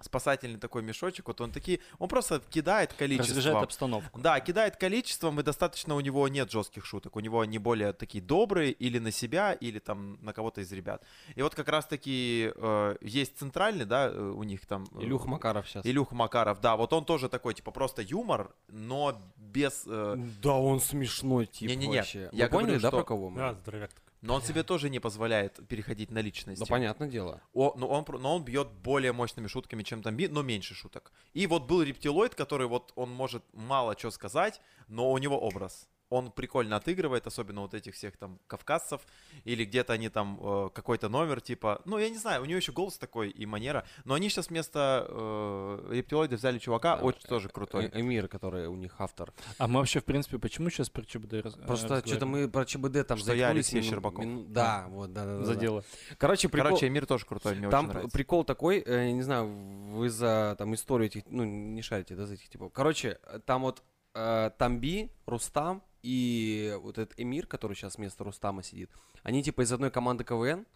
спасательный такой мешочек, вот он такие, он просто кидает Разряжает количеством. обстановку. Да, кидает количеством, и достаточно у него нет жестких шуток. У него они более такие добрые или на себя, или там на кого-то из ребят. И вот как раз-таки э, есть центральный, да, э, у них там... э, Илюх Макаров сейчас. Илюх Макаров, да, вот он тоже такой, типа, просто юмор, но без... э, Да, он смешной тип Не-не-не, вообще. я Вы поняли, говорю, да, что- про кого мы? Да, здоровяк такой. Но он себе тоже не позволяет переходить на личности. Да, понятное дело. О, но, он, но он бьет более мощными шутками, чем Тамби, но меньше шуток. И вот был рептилоид, который вот он может мало что сказать, но у него образ. Он прикольно отыгрывает, особенно вот этих всех там кавказцев, или где-то они там э, какой-то номер, типа, ну я не знаю, у него еще голос такой и манера, но они сейчас вместо э, рептилоида взяли чувака, Да, очень тоже крутой. Э- Эмир, который у них автор. А мы вообще, в принципе, почему сейчас про ЧБД раз- Просто что-то мы про ЧБД там Что я Алексей мину- Щербаков. мину- Да, вот, да, да, да. за да. дело. Короче, прикол... Короче, Эмир тоже крутой, мне Там очень прикол такой, э, я не знаю, вы за там историю этих, ну, не шарите, да, за этих типов. Короче, э, там вот э, Тамби, Рустам и вот этот Эмир, который сейчас вместо Рустама сидит, они типа из одной команды КВН,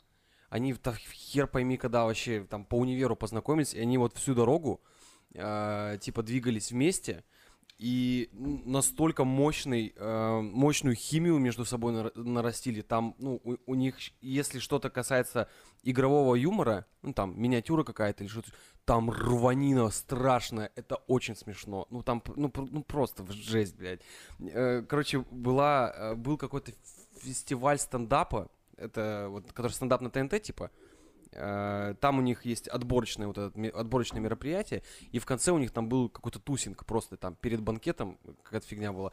они там хер пойми, когда вообще там по универу познакомились, и они вот всю дорогу э, типа двигались вместе, и настолько мощный, э, мощную химию между собой нар- нарастили. Там, ну, у, у них, если что-то касается игрового юмора, ну, там, миниатюра какая-то или что-то, там рванина страшная, это очень смешно. Ну, там, ну, ну просто жесть, блядь. Э, Короче, была, э, был какой-то фестиваль стендапа, это вот, который стендап на ТНТ, типа, Э, Там у них есть отборочное, вот это, отборочное мероприятие, и в конце у них там был какой-то тусинг просто там перед банкетом, какая-то фигня была.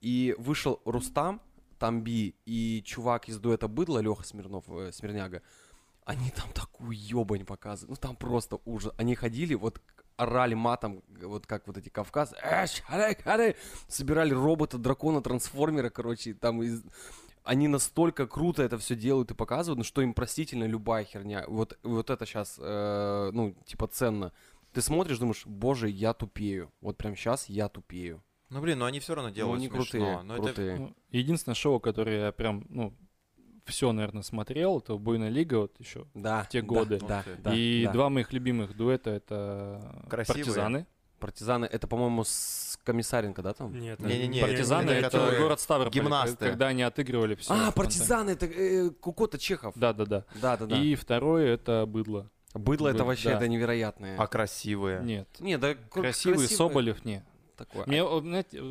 И вышел Рустам, Тамби и чувак из дуэта Быдло, Леха Смирнов, Смирняга. Они там такую ебань показывают. Ну там просто ужас. Они ходили, вот орали матом, вот как вот эти кавказы. «Эш, харе, харе!» Собирали робота, дракона, трансформера, короче, там из... Они настолько круто это все делают и показывают, ну что им простительно любая херня. Вот, вот это сейчас, ну, типа, ценно. Ты смотришь, думаешь, боже, я тупею. Вот прям сейчас я тупею. Ну, блин, ну они все равно делают они смешно. крутые, Но это- крутые. Ну, единственное шоу, которое я прям, ну, все, наверное, смотрел, это «Убойная лига», вот еще. Да, в те да, годы. Да, да, и да. два моих любимых дуэта — это Красивые. «Партизаны». Партизаны, это, по-моему, с Комиссаренко, да, там? Нет, Не-не-не, «Партизаны» — это это, которые город Ставрополь, гимнасты. когда они отыгрывали все. а, партизаны, это э, Кукота Чехов. Да-да-да. Да, да, да. И второе — это «Быдло». Быдло это вообще да. это невероятное. А красивые. Нет. Не, да Красивый красивое Соболев, не. Такое. Мне, знаете,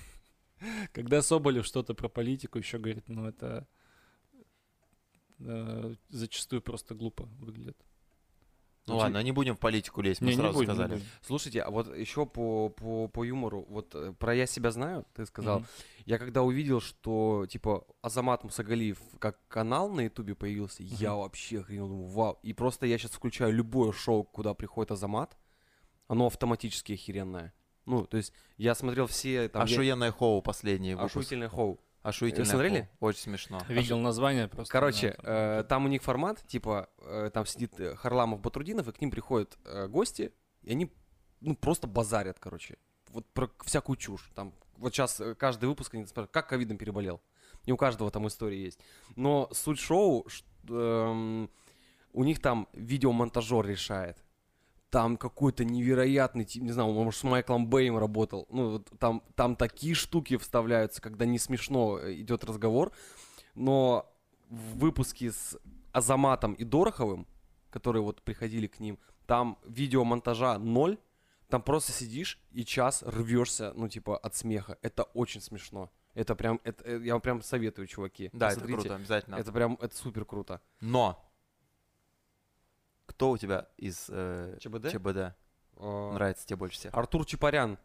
когда Соболев что-то про политику еще говорит, ну это э, зачастую просто глупо выглядит. Ну Очень- ладно, не будем в политику лезть, мы Не, не сразу будем, не сказали. будем. Слушайте, а вот еще по, по, по юмору, вот э, про «Я себя знаю», ты сказал, Мгм. я когда увидел, что, типа, Азамат Мусагалиев как канал на ютубе появился, я вообще охренел, думаю, вау. И просто я сейчас включаю любое шоу, куда приходит Азамат, оно автоматически охеренное. Ну, то есть я смотрел все там... я- Ошуенное хоу последний выпуск. Ошуительное шоу. Ошуительное Вы смотрели? Очень смешно. Видел название просто. Короче, э, там у них формат, типа, э, там сидит э, Харламов Батрудинов, и к ним приходят э, гости, и они, ну, просто базарят, короче. Вот про всякую чушь. Там, вот сейчас каждый выпуск они спрашивают, как ковидом переболел. Не у каждого там история есть. Но суть шоу, ш- эм, у них там видеомонтажер решает. Там какой-то невероятный, тип, не знаю, он, может, с Майклом Бэем работал. Ну, там, там такие штуки вставляются, когда не смешно э, идет разговор. Но в выпуске с Азаматом и Дороховым, которые вот приходили к ним, там видеомонтажа ноль, там просто сидишь и час рвешься, ну, типа, от смеха. Это очень смешно. Это прям, это, э, я вам прям советую, чуваки. Да, это Посмотрите. круто, обязательно. Это прям, это супер круто. Но кто у тебя из э, ЧБД? ЧБД Э, нравится тебе больше всех? Артур Чапарян,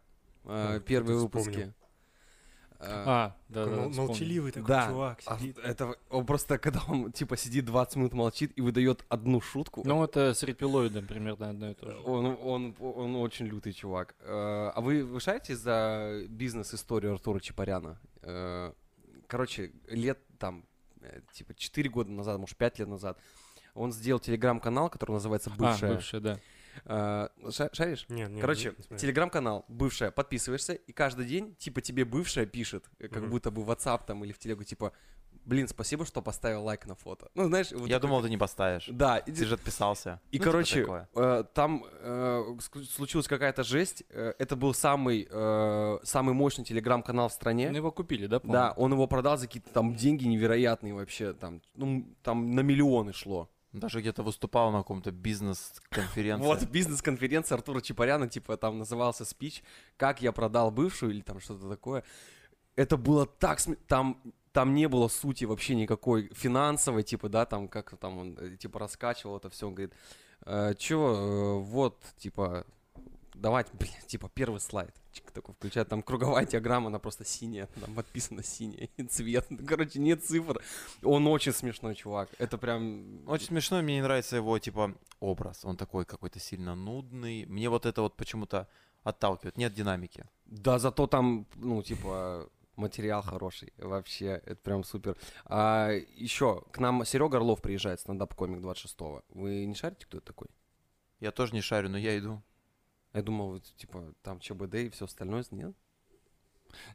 э, О, первые выпуски. вспомнил. Э, А, да, Такой да, мол- молчаливый такой Да. чувак а сидит. это он просто, когда он, типа, сидит 20 минут молчит и выдает одну шутку, Ну, это с рептилоидом примерно одно и то же. Он, он, он очень лютый чувак. Э, А вы, вы шарите за бизнес-историю Артура Чапаряна? Э, Короче, лет там, типа 4 года назад, может 5 лет назад, он сделал телеграм-канал, который называется А, «Бывшая». бывшая, да. Ша- Шаришь? Нет, нет, Короче, не смотрел. телеграм-канал «Бывшая», подписываешься, и каждый день, типа, тебе бывшая пишет, э, как Мгм. будто бы в WhatsApp там или в телегу, типа, блин, спасибо, что поставил лайк на фото. Ну, знаешь, вот Я такой- думал, ты не поставишь. Да, и Ты же отписался. и, Ну, типа короче, такое. э, там э, случилась какая-то жесть. Э, это был самый, э, самый мощный телеграм-канал в стране. Ну, его купили, да, да, по-моему? он его продал за какие-то там деньги невероятные вообще. Там, ну, там на миллионы шло. Даже где-то выступал на каком-то бизнес-конференции. Вот бизнес-конференция Артура Чапаряна, типа там назывался спич «Как я продал бывшую» или там что-то такое. Это было так... Там, там не было сути вообще никакой финансовой, типа, да, там как там он, э, типа, раскачивал это все. Он говорит, «Э, чё, э, вот, типа, давайте, блин, типа, первый слайд. Чик, такой включает, там круговая диаграмма, она просто синяя, там подписано синий цвет. Короче, нет цифр. Он очень смешной чувак. Это прям... Очень смешно, мне не нравится его, типа, образ. Он такой какой-то сильно нудный. Мне вот это вот почему-то отталкивает. Нет динамики. Да, зато там, ну, типа, материал хороший. Вообще, это прям супер. А еще, к нам Серега Орлов приезжает, стендап-комик 26-го. Вы не шарите, кто это такой? Я тоже не шарю, но я иду. Я думал, вот, типа, там ЧБД и все остальное, нет?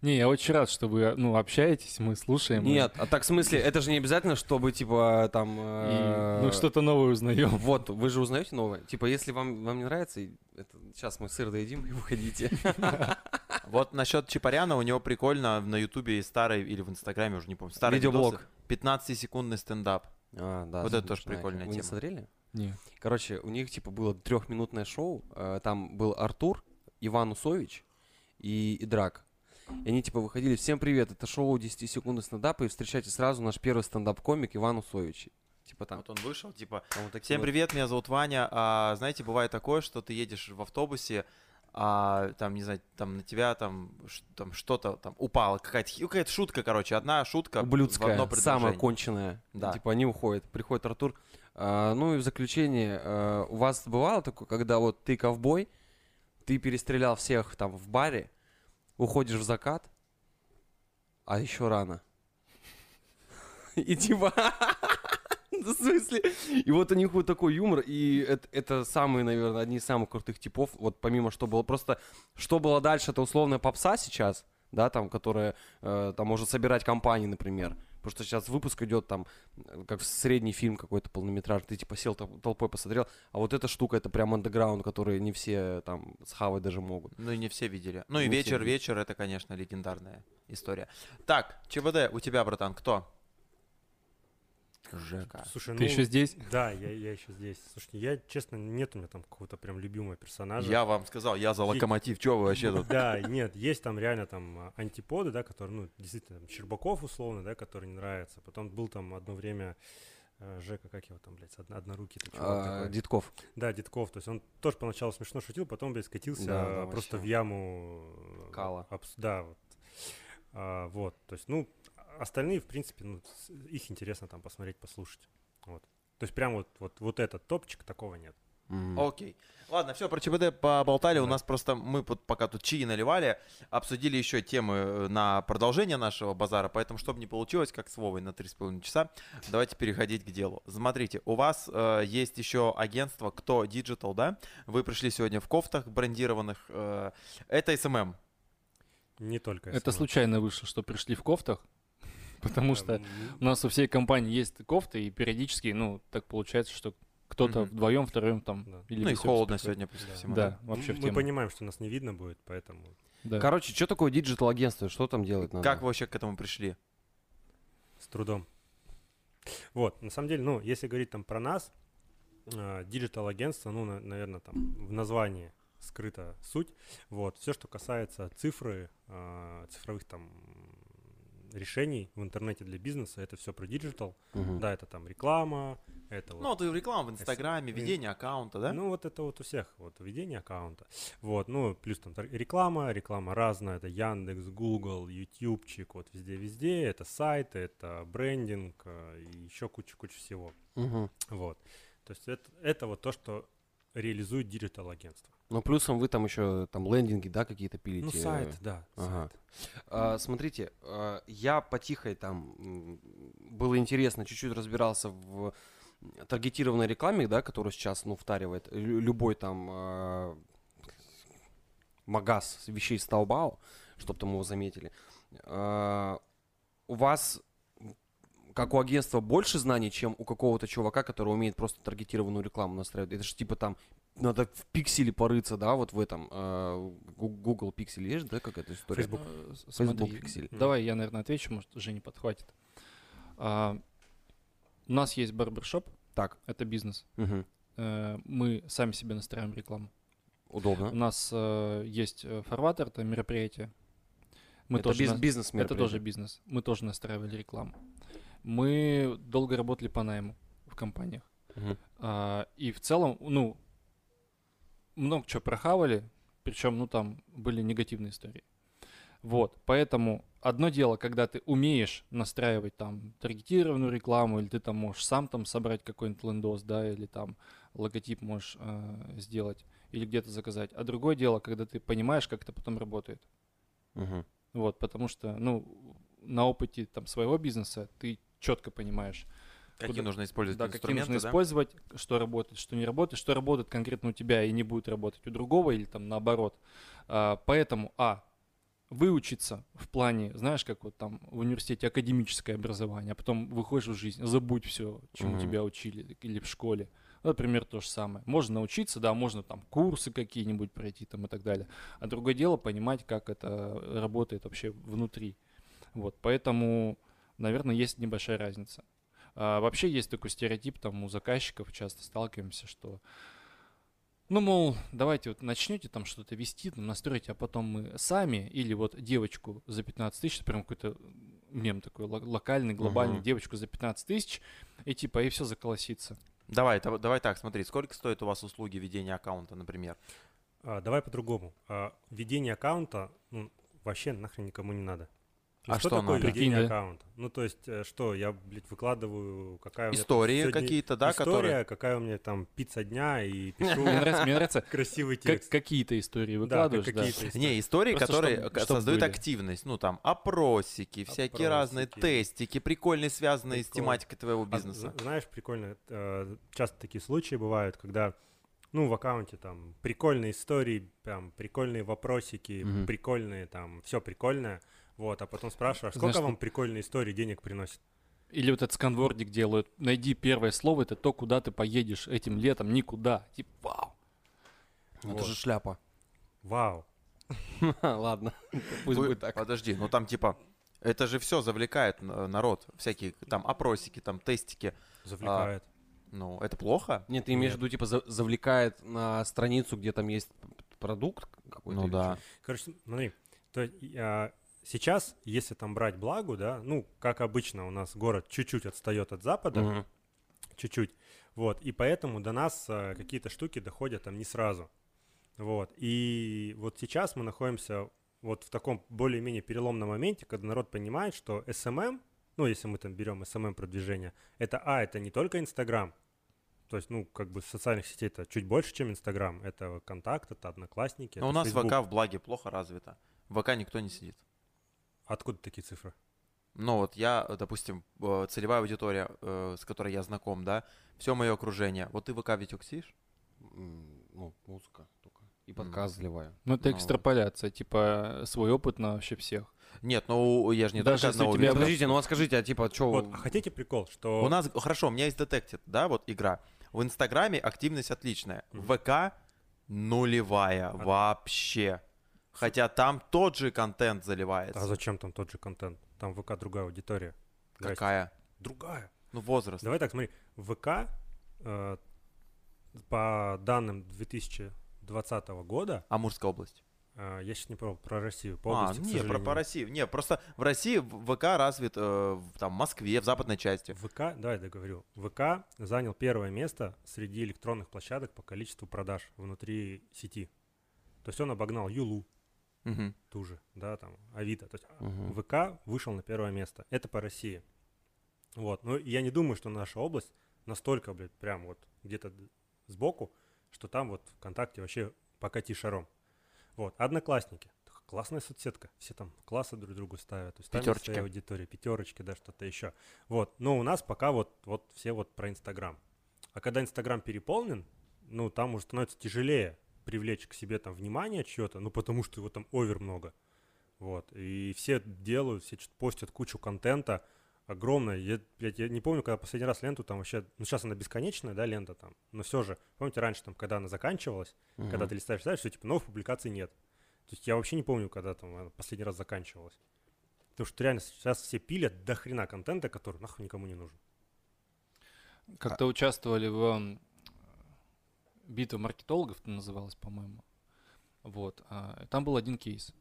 Не, я очень рад, что вы, ну, общаетесь, мы слушаем. и- Нет, а так в смысле, это же не обязательно, чтобы, типа, там... и, э, ну, что-то новое узнаем. Вот, вы же узнаете новое. Типа, если вам, вам не нравится, и это, сейчас мы сыр доедим и уходите. Вот насчет Чапаряна, у него прикольно на Ютубе есть старый, или в Инстаграме, уже не помню, старый Видеоблог. 15-секундный стендап. А, да. Вот это тоже прикольная Вы не тема. смотрели? Не. Короче, у них типа было трехминутное шоу. э, Там был Артур, Иван Усович и, и Драк. И они типа выходили, всем привет, это шоу 10 секунд стендапа, и встречайте сразу наш первый стендап-комик Иван Усович. Типа там. Вот он вышел, типа, там вот всем вот- привет, меня зовут Ваня. А, знаете, бывает такое, что ты едешь в автобусе, а там, не знаю, там на тебя там, ш- там что-то там упало, какая-то, какая-то шутка, короче, одна шутка в одно Ублюдская, самая конченая. Да. Типа они уходят, приходит Артур. А, ну и в заключение, а, у вас бывало такое, когда вот ты ковбой, ты перестрелял всех там в баре, уходишь в закат, а еще рано. И типа... В смысле? И вот у них вот такой юмор, и это, это самые, наверное, одни из самых крутых типов. Вот помимо что было просто, что было дальше, это условная попса сейчас, да, там, которая э, там может собирать компании, например. Потому что сейчас выпуск идет там, э, как средний фильм какой-то полнометраж, ты типа сел тол- толпой посмотрел, а вот эта штука это прям андеграунд, который не все там схавать даже могут. Ну и не все видели. Ну и Не все вечер, это, конечно, легендарная история. Так, ЧБД, у тебя, братан, кто? Жека. Слушай, Ты ну, еще здесь? Да, я, я еще здесь. Слушайте, я, честно, нет у меня там какого-то прям любимого персонажа. Я вам сказал, я за локомотив, что вы вообще тут? Да, нет, есть там реально там а, антиподы, да, которые, ну, действительно, там, Щербаков условно, да, который не нравится. Потом был там одно время э, Жека, как его там, блядь, одно, однорукий А, такой. Дедков. Да, Дедков. То есть он тоже поначалу смешно шутил, потом, блядь, скатился Да, да, просто вообще. в яму... э, Кала. абс- Да, вот. А, вот, то есть, ну, остальные, в принципе, ну, их интересно там посмотреть, послушать. Вот. То есть прям вот, вот, вот этот топчик, такого нет. Мгм. Окей. Ладно, все, про ЧБД поболтали. У Да. нас просто, мы пока тут чаи наливали, обсудили еще темы э, на продолжение нашего базара, поэтому, чтобы не получилось, как с Вовой на 3,5 часа, давайте переходить к делу. Смотрите, у вас э, есть еще агентство Кто Digital, да? Вы пришли сегодня в кофтах брендированных. э, это SMM. Не только Это SMM. случайно вышло, что пришли в кофтах, потому Да, что у нас у всей компании есть кофты, и периодически, ну, так получается, что кто-то вдвоем, втроем там. Да. Или ну и холодно сегодня, по Да. всему. Да, вообще в мы тему. понимаем, что нас не видно будет, поэтому... Да. Короче, что такое digital агентство? Что там делать надо? Как вы вообще к этому пришли? С трудом. Вот, на самом деле, ну, если говорить там про нас, digital -агентство, ну, наверное, там в названии скрыта суть. Вот, все, что касается цифры, а, цифровых там решений в интернете для бизнеса, это все про digital. Мгм. Да, это там реклама, это вот Ну, ты реклама в Инстаграме, Ин- ведение аккаунта, да? Ну, вот это вот у всех, вот, ведение аккаунта. Вот, ну, плюс там реклама, реклама разная, это Яндекс, Google, Ютубчик, вот везде-везде, это сайты, это брендинг э, и еще куча-куча всего. Мгм. Вот. То есть это, это вот то, что реализует digital -агентство. Ну, плюсом вы там еще там лендинги, да, какие-то пилите? Ну, сайт, да, Ага. сайт. А, смотрите, а, я потихой там было интересно, чуть-чуть разбирался в таргетированной рекламе, да, которую сейчас, ну, втаривает лю- любой там а, магаз вещей с Taobao, чтобы там его заметили. А, у вас, как у агентства, больше знаний, чем у какого-то чувака, который умеет просто таргетированную рекламу настраивать? Это же типа там надо в пикселе порыться, да, вот в этом. а, Google пиксель есть, да, какая-то история? Facebook. Э, Facebook Смотри, пиксель. давай я, наверное, отвечу, может, Женя подхватит. А, У нас есть барбершоп, Так. это бизнес. Мгм. Э, Мы сами себе настраиваем рекламу. У Удобно. нас э, есть э, фарватер, это мероприятие. Мы это тоже биз- на- бизнес Это тоже бизнес. Мы тоже настраивали рекламу. Мы долго работали по найму в компаниях. Мгм. А, и в целом, ну, много чего прохавали, причем, ну, там были негативные истории. Вот, поэтому одно дело, когда ты умеешь настраивать там таргетированную рекламу, или ты там можешь сам там собрать какой-нибудь лендос, да, или там логотип можешь э, сделать, или где-то заказать. А другое дело, когда ты понимаешь, как это потом работает. Мгм. Вот, потому что, ну, на опыте там своего бизнеса ты четко понимаешь, Какие куда- нужно использовать да, какие нужно да? использовать, что работает, что не работает, что работает конкретно у тебя и не будет работать у другого или там наоборот. А, поэтому, а, выучиться в плане, знаешь, как вот там в университете академическое образование, а потом выходишь в жизнь, забудь все, чему Мгм. тебя учили или в школе. Например, то же самое. Можно научиться, да, можно там курсы какие-нибудь пройти там и так далее. А другое дело понимать, как это работает вообще внутри. Вот, поэтому, наверное, есть небольшая разница. А, вообще есть такой стереотип, там у заказчиков часто сталкиваемся, что Ну, мол, давайте вот начнете там что-то вести, там, настроите, а потом мы сами, или вот девочку за 15 тысяч, прям какой-то мем такой ло- локальный, глобальный, Мгм. девочку за 15 тысяч, и типа, и все заколосится. Давай, дав- давай так, смотри, сколько стоят у вас услуги ведения аккаунта, например? А, давай по-другому. А, ведение аккаунта ну, вообще нахрен никому не надо. А что такое надо? ведение Прикинь, да? аккаунта? Ну, то есть, э, что, я, блядь, выкладываю, какая у меня Истории сегодня какие-то, да, история, которые... какая у меня там пицца дня, и Мне пишу нравится, мне нравится красивый как- текст. какие-то истории выкладываешь, да. какие-то истории. Не, истории, Просто которые создают были. активность. Ну, там, опросики, всякие разные тестики, прикольные, связанные с тематикой твоего А, бизнеса. зна- знаешь, прикольно, э, часто такие случаи бывают, когда, ну, в аккаунте там прикольные истории, прям прикольные вопросики, Мгм. прикольные там, все прикольное, вот, а потом спрашиваешь, Знаешь, сколько что- вам прикольные истории денег приносит? Или вот этот сканвордик делают. Найди первое слово, это то, куда ты поедешь этим летом, никуда. Типа, вау. Это Вот. же шляпа. Вау. Ладно, пусть будет так. Подожди, ну там типа, это же все завлекает народ, всякие там опросики, там тестики. Завлекает. Ну, это плохо? Нет, ты имеешь в виду, типа, за- завлекает на страницу, где там есть продукт какой-то? Ну да. Короче, смотри, то есть, а, сейчас, если там брать благу, да, ну, как обычно у нас город чуть-чуть отстает от запада, Мгм. чуть-чуть. Вот, и поэтому до нас э, какие-то штуки доходят там не сразу. Вот, и вот сейчас мы находимся вот в таком более-менее переломном моменте, когда народ понимает, что SMM, ну, если мы там берем SMM продвижение, это, а, это не только Инстаграм, то есть, ну, как бы социальных сетей это чуть больше, чем Инстаграм. Это контакт, это одноклассники. Но это у нас Facebook. ВК в благе плохо развито. В ВК никто не сидит. Откуда такие цифры? Ну вот я, допустим, э, целевая аудитория, э, с которой я знаком, да, все мое окружение. Вот ты в ВК? М, Ну, музыка только. И подкаст заливаю. Ну, это Ну. экстраполяция, типа, свой опыт на вообще всех. Нет, ну я же не Даже только если одного у тебя-. Подождите, ну а скажите, а типа, что... Вот, а хотите прикол, что... У нас, хорошо, у меня есть Detected, да, вот игра. В Инстаграме активность отличная. В ВК нулевая вообще. Хотя там тот же контент заливается. А зачем там тот же контент? Там ВК другая аудитория. Здрасте. Какая? Другая. Ну, возраст. Давай так, смотри, ВК э, по данным 2020 года, Амурская область. э, я сейчас не про, про Россию, по а, области, к не, про, по России. Не, просто в России ВК развит э, в там, Москве, в западной части. ВК, давай договорю. ВК занял первое место среди электронных площадок по количеству продаж внутри сети. То есть он обогнал Юлу, Мгм. ту же, да, там, Авито. То есть Мгм. ВК вышел на первое место. Это по России. Вот. Ну, я не думаю, что наша область настолько, блядь, прям вот где-то сбоку, что там вот ВКонтакте вообще покати шаром. Вот. Одноклассники. Классная соцсетка. Все там классы друг другу ставят. То есть там Пятёрочки. своя аудитория, пятерочки, да, что-то еще. Вот. Но у нас пока вот, вот все вот про Инстаграм. А когда Инстаграм переполнен, ну, там уже становится тяжелее привлечь к себе там внимание чье-то, ну, потому что его там овер много. Вот. И все делают, все что-то постят кучу контента огромное. Я, блядь, я не помню, когда последний раз ленту там вообще... Ну, сейчас она бесконечная, да, лента там. Но все же, помните, раньше там, когда она заканчивалась, когда Мгм. ты листаешь, листаешь, все, типа, новых публикаций нет. То есть я вообще не помню, когда там она последний раз заканчивалась. Потому что реально сейчас все пилят до хрена контента, который нахуй никому не нужен. Как-то участвовали в м, битве маркетологов, это называлось, по-моему. Вот. а, Там был один кейс.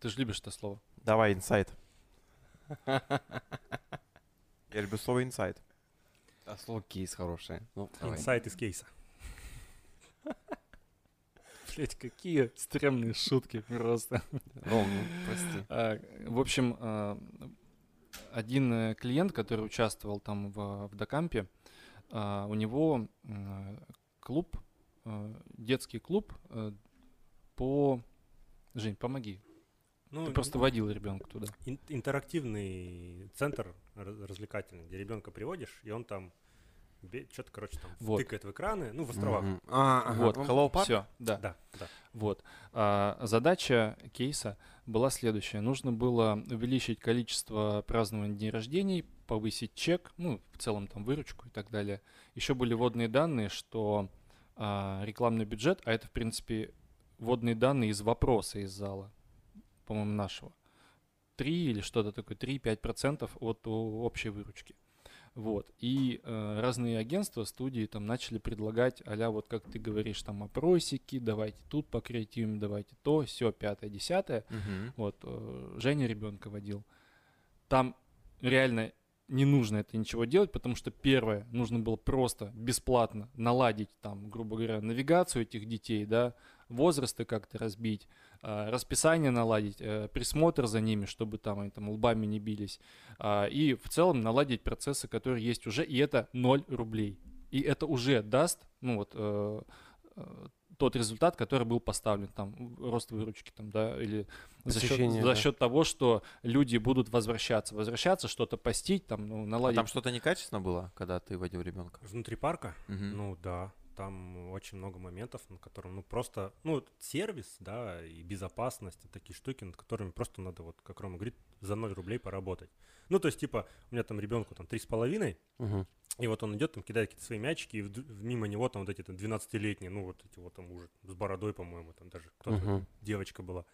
Ты же любишь это слово. Давай, инсайт. Я люблю слово инсайт. А слово кейс хорошее. Ну. Инсайт из кейса. Блять, какие стрёмные шутки просто. Ром, ну, прости. А, В общем, а, один э, клиент, который участвовал там в, в Докампе, а, у него клуб, э, детский клуб э, по... Жень, помоги. Ну, Ты просто водил ребенка туда. ин- интерактивный центр раз- развлекательный, где ребенка приводишь, и он там что-то, короче, там Вот. тыкает в экраны, ну, в островах. Мгм. А, ага. Вот, Ну, Hello Park? Все, да. Да, да. Вот. А, задача кейса была следующая. Нужно было увеличить количество празднований дней рождений, повысить чек, ну, в целом там выручку и так далее. Еще были водные данные, что а, рекламный бюджет, а это, в принципе, водные данные из вопроса из зала, по-моему, нашего. 3 или что-то такое, 3-5% от общей выручки. Вот. И э, разные агентства, студии там начали предлагать, а вот как ты говоришь, там опросики, давайте тут по креативам, давайте то, все, пятое, десятое. Мгм. Вот, э, Женя ребенка водил. Там реально не нужно это ничего делать, потому что первое, нужно было просто бесплатно наладить там, грубо говоря, навигацию этих детей, да, возрасты как-то разбить, а, расписание наладить, э, присмотр за ними, чтобы там они там лбами не бились, а, и в целом наладить процессы, которые есть уже, и это 0 рублей. И это уже даст, ну вот, э, э, тот результат, который был поставлен, там, рост выручки, там, да, или за счет, Посещение, за да. счет того, что люди будут возвращаться, возвращаться, что-то постить, там, ну, А наладить. там что-то некачественно было, когда ты водил ребенка? Внутри парка? Мгм. Ну да, там очень много моментов, на котором, ну просто, ну вот сервис, да, и безопасность, такие штуки, над которыми просто надо, вот, как Рома говорит, за 0 рублей поработать. Ну то есть, типа, у меня там ребенку там три с половиной, Мгм. и вот он идет, там кидает какие-то свои мячики, и вд- мимо него там вот эти там 12-летние, ну вот эти вот там уже с бородой, по-моему, там даже кто-то, Мгм. девочка была.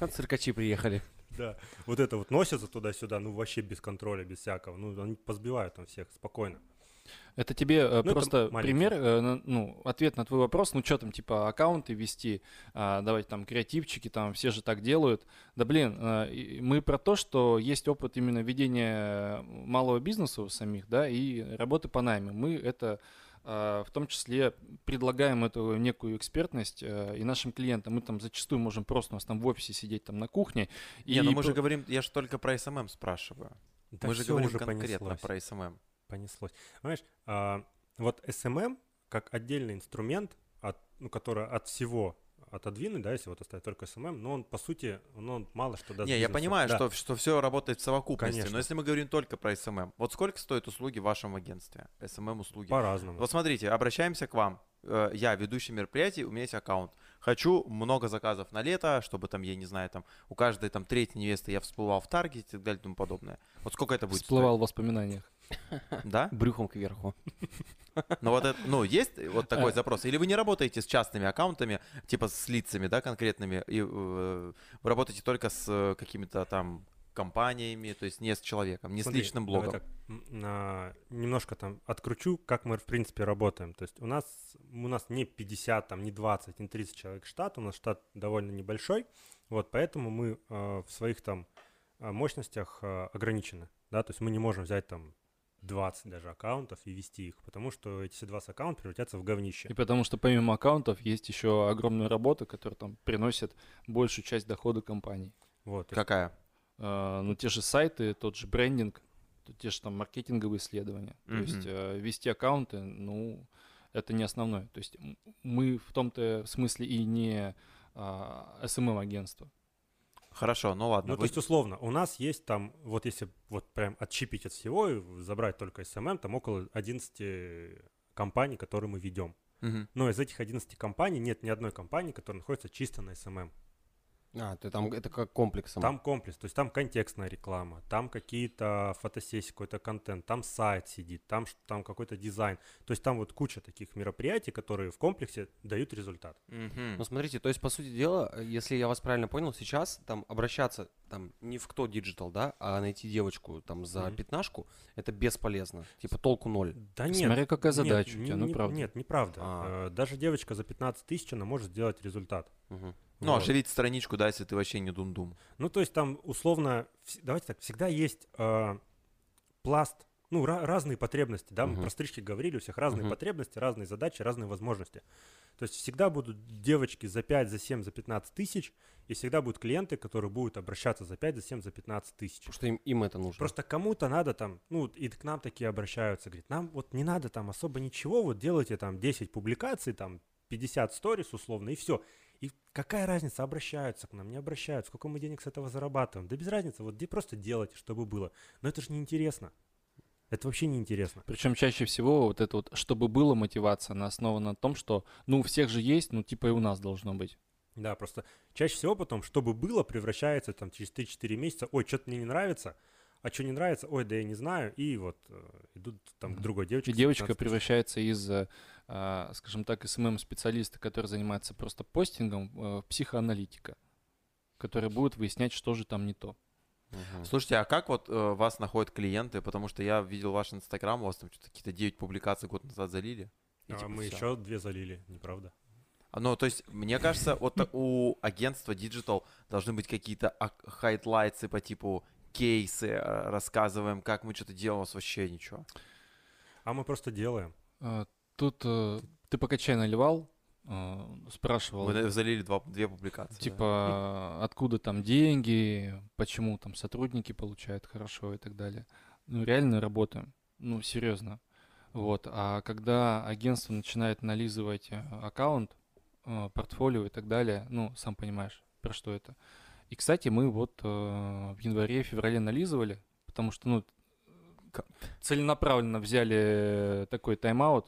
А Циркачи приехали. Да, вот это вот носятся туда-сюда, ну вообще без контроля, без всякого. Ну, они позбивают там всех спокойно. Это тебе э, Ну, это просто маленький. пример, э, ну, ответ на твой вопрос, ну, что там, типа, аккаунты вести, а, давайте там креативчики, там, все же так делают. Да, блин, э, и мы про то, что есть опыт именно ведения малого бизнеса у самих, да, и работы по найме. Мы это э, в том числе предлагаем эту некую экспертность и нашим клиентам. Мы там зачастую можем просто у нас там в офисе сидеть там на кухне. Не, ну мы же говорим, я же только про SMM спрашиваю. Да мы же говорим уже конкретно понеслось. про SMM. Понеслось. Понимаешь, а, вот SMM как отдельный инструмент, от, ну, который от всего отодвинуть, да, если вот оставить только SMM, но он, по сути, ну, он мало что даст Не, я бизнесу. понимаю, Да. что, что все работает в совокупности, Конечно. но если мы говорим только про SMM, вот сколько стоят услуги в вашем агентстве? SMM услуги. По-разному. Вот смотрите, обращаемся к вам. Э, Я ведущий мероприятий, у меня есть аккаунт. Хочу много заказов на лето, чтобы там, я не знаю, там у каждой там третьей невесты я всплывал в таргете и так далее и тому подобное. Вот сколько это будет всплывал в воспоминаниях. Да? Брюхом кверху. Ну вот это, ну есть вот такой Э. запрос? Или вы не работаете с частными аккаунтами, типа с лицами, да, конкретными, и э, вы работаете только с э, какими-то там компаниями, то есть не с человеком, не Смотри, с личным блогом. так, немножко там откручу, как мы в принципе работаем. То есть у нас, у нас не 50, там, не 20, не 30 человек штат, у нас штат довольно небольшой, вот поэтому мы э, в своих там мощностях э, ограничены, да, то есть мы не можем взять там 20 даже аккаунтов и вести их, потому что эти все 20 аккаунтов превратятся в говнище. И потому что помимо аккаунтов есть еще огромная работа, которая там приносит большую часть дохода компании. Вот, то Какая? Э, ну, те же сайты, тот же брендинг, то- те же там маркетинговые исследования. То Мгм. есть э, вести аккаунты, ну, это не основное. То есть мы в том-то смысле и не а, SMM-агентство. Хорошо, ну ладно. Ну, то вы- есть, условно, у нас есть там, вот если вот прям отщепить от всего и забрать только SMM, там около 11 компаний, которые мы ведем. Мгм. Но из этих 11 компаний нет ни одной компании, которая находится чисто на SMM. А, ты там, это как комплексом. Там комплекс, то есть там контекстная реклама, там какие-то фотосессии, какой-то контент, там сайт сидит, там, там какой-то дизайн. То есть там вот куча таких мероприятий, которые в комплексе дают результат. Мгм. Ну, смотрите, то есть, по сути дела, если я вас правильно понял, сейчас там обращаться там не в кто digital, да, а найти девочку там за Мгм. пятнашку, это бесполезно. Типа толку ноль. Да нет. Смотря какая нет, задача у не- тебя, ну не- правда. Нет, неправда. А. Э, Даже девочка за 15 тысяч, она может сделать результат. Мгм. Ну, Вот. оживить страничку, да, если ты вообще не дум-дум. Ну, то есть там условно, давайте так, всегда есть э, пласт, ну, ра- разные потребности, да, мы Мгм. про стрижки говорили, у всех разные Мгм. потребности, разные задачи, разные возможности. То есть всегда будут девочки за 5, за 7, за 15 тысяч, и всегда будут клиенты, которые будут обращаться за 5, за 7, за 15 тысяч. Потому что им, им это нужно. Просто кому-то надо там, ну, и к нам такие обращаются, говорит, нам вот не надо там особо ничего, вот делайте там 10 публикаций, там 50 сторис условно, и все. И какая разница, обращаются к нам, не обращаются, сколько мы денег с этого зарабатываем. Да без разницы, вот де- просто делайте, чтобы было. Но это же неинтересно. Это вообще неинтересно. Причем чаще всего вот это вот, чтобы была мотивация, она основана на том, что, ну, у всех же есть, ну, типа и у нас должно быть. Да, просто чаще всего потом, чтобы было, превращается там через 3-4 месяца, ой, что-то мне не нравится, а что не нравится, ой, да я не знаю, и вот э, идут там к другой девочке. И девочка 15 тысяч. превращается из, э, а, скажем так, SMM -специалиста, который занимается просто постингом, э, в психоаналитика, который будет выяснять, что же там не то. Слушайте, а как вот э, вас находят клиенты? Потому что я видел ваш инстаграм, у вас там что-то какие-то 9 публикаций год назад залили. и А типа мы всё. еще две залили, неправда? А, Ну, то есть, мне кажется, вот у агентства Digital должны быть какие-то ак- highlights ы по типу кейсы, э, рассказываем, как мы что-то делаем, у вас вообще ничего. А мы просто делаем. А, Тут э, ты пока чай наливал, спрашивал, Мы на- залили два, две публикации. да. типа, откуда там деньги, почему там сотрудники получают хорошо и так далее. Ну, реально работаем. Ну, серьезно. Вот. А когда агентство начинает нализывать э, аккаунт, э, портфолио и так далее, ну, сам понимаешь, про что это. И, кстати, мы вот э, в январе-феврале нализывали, потому что, ну, целенаправленно взяли такой тайм-аут,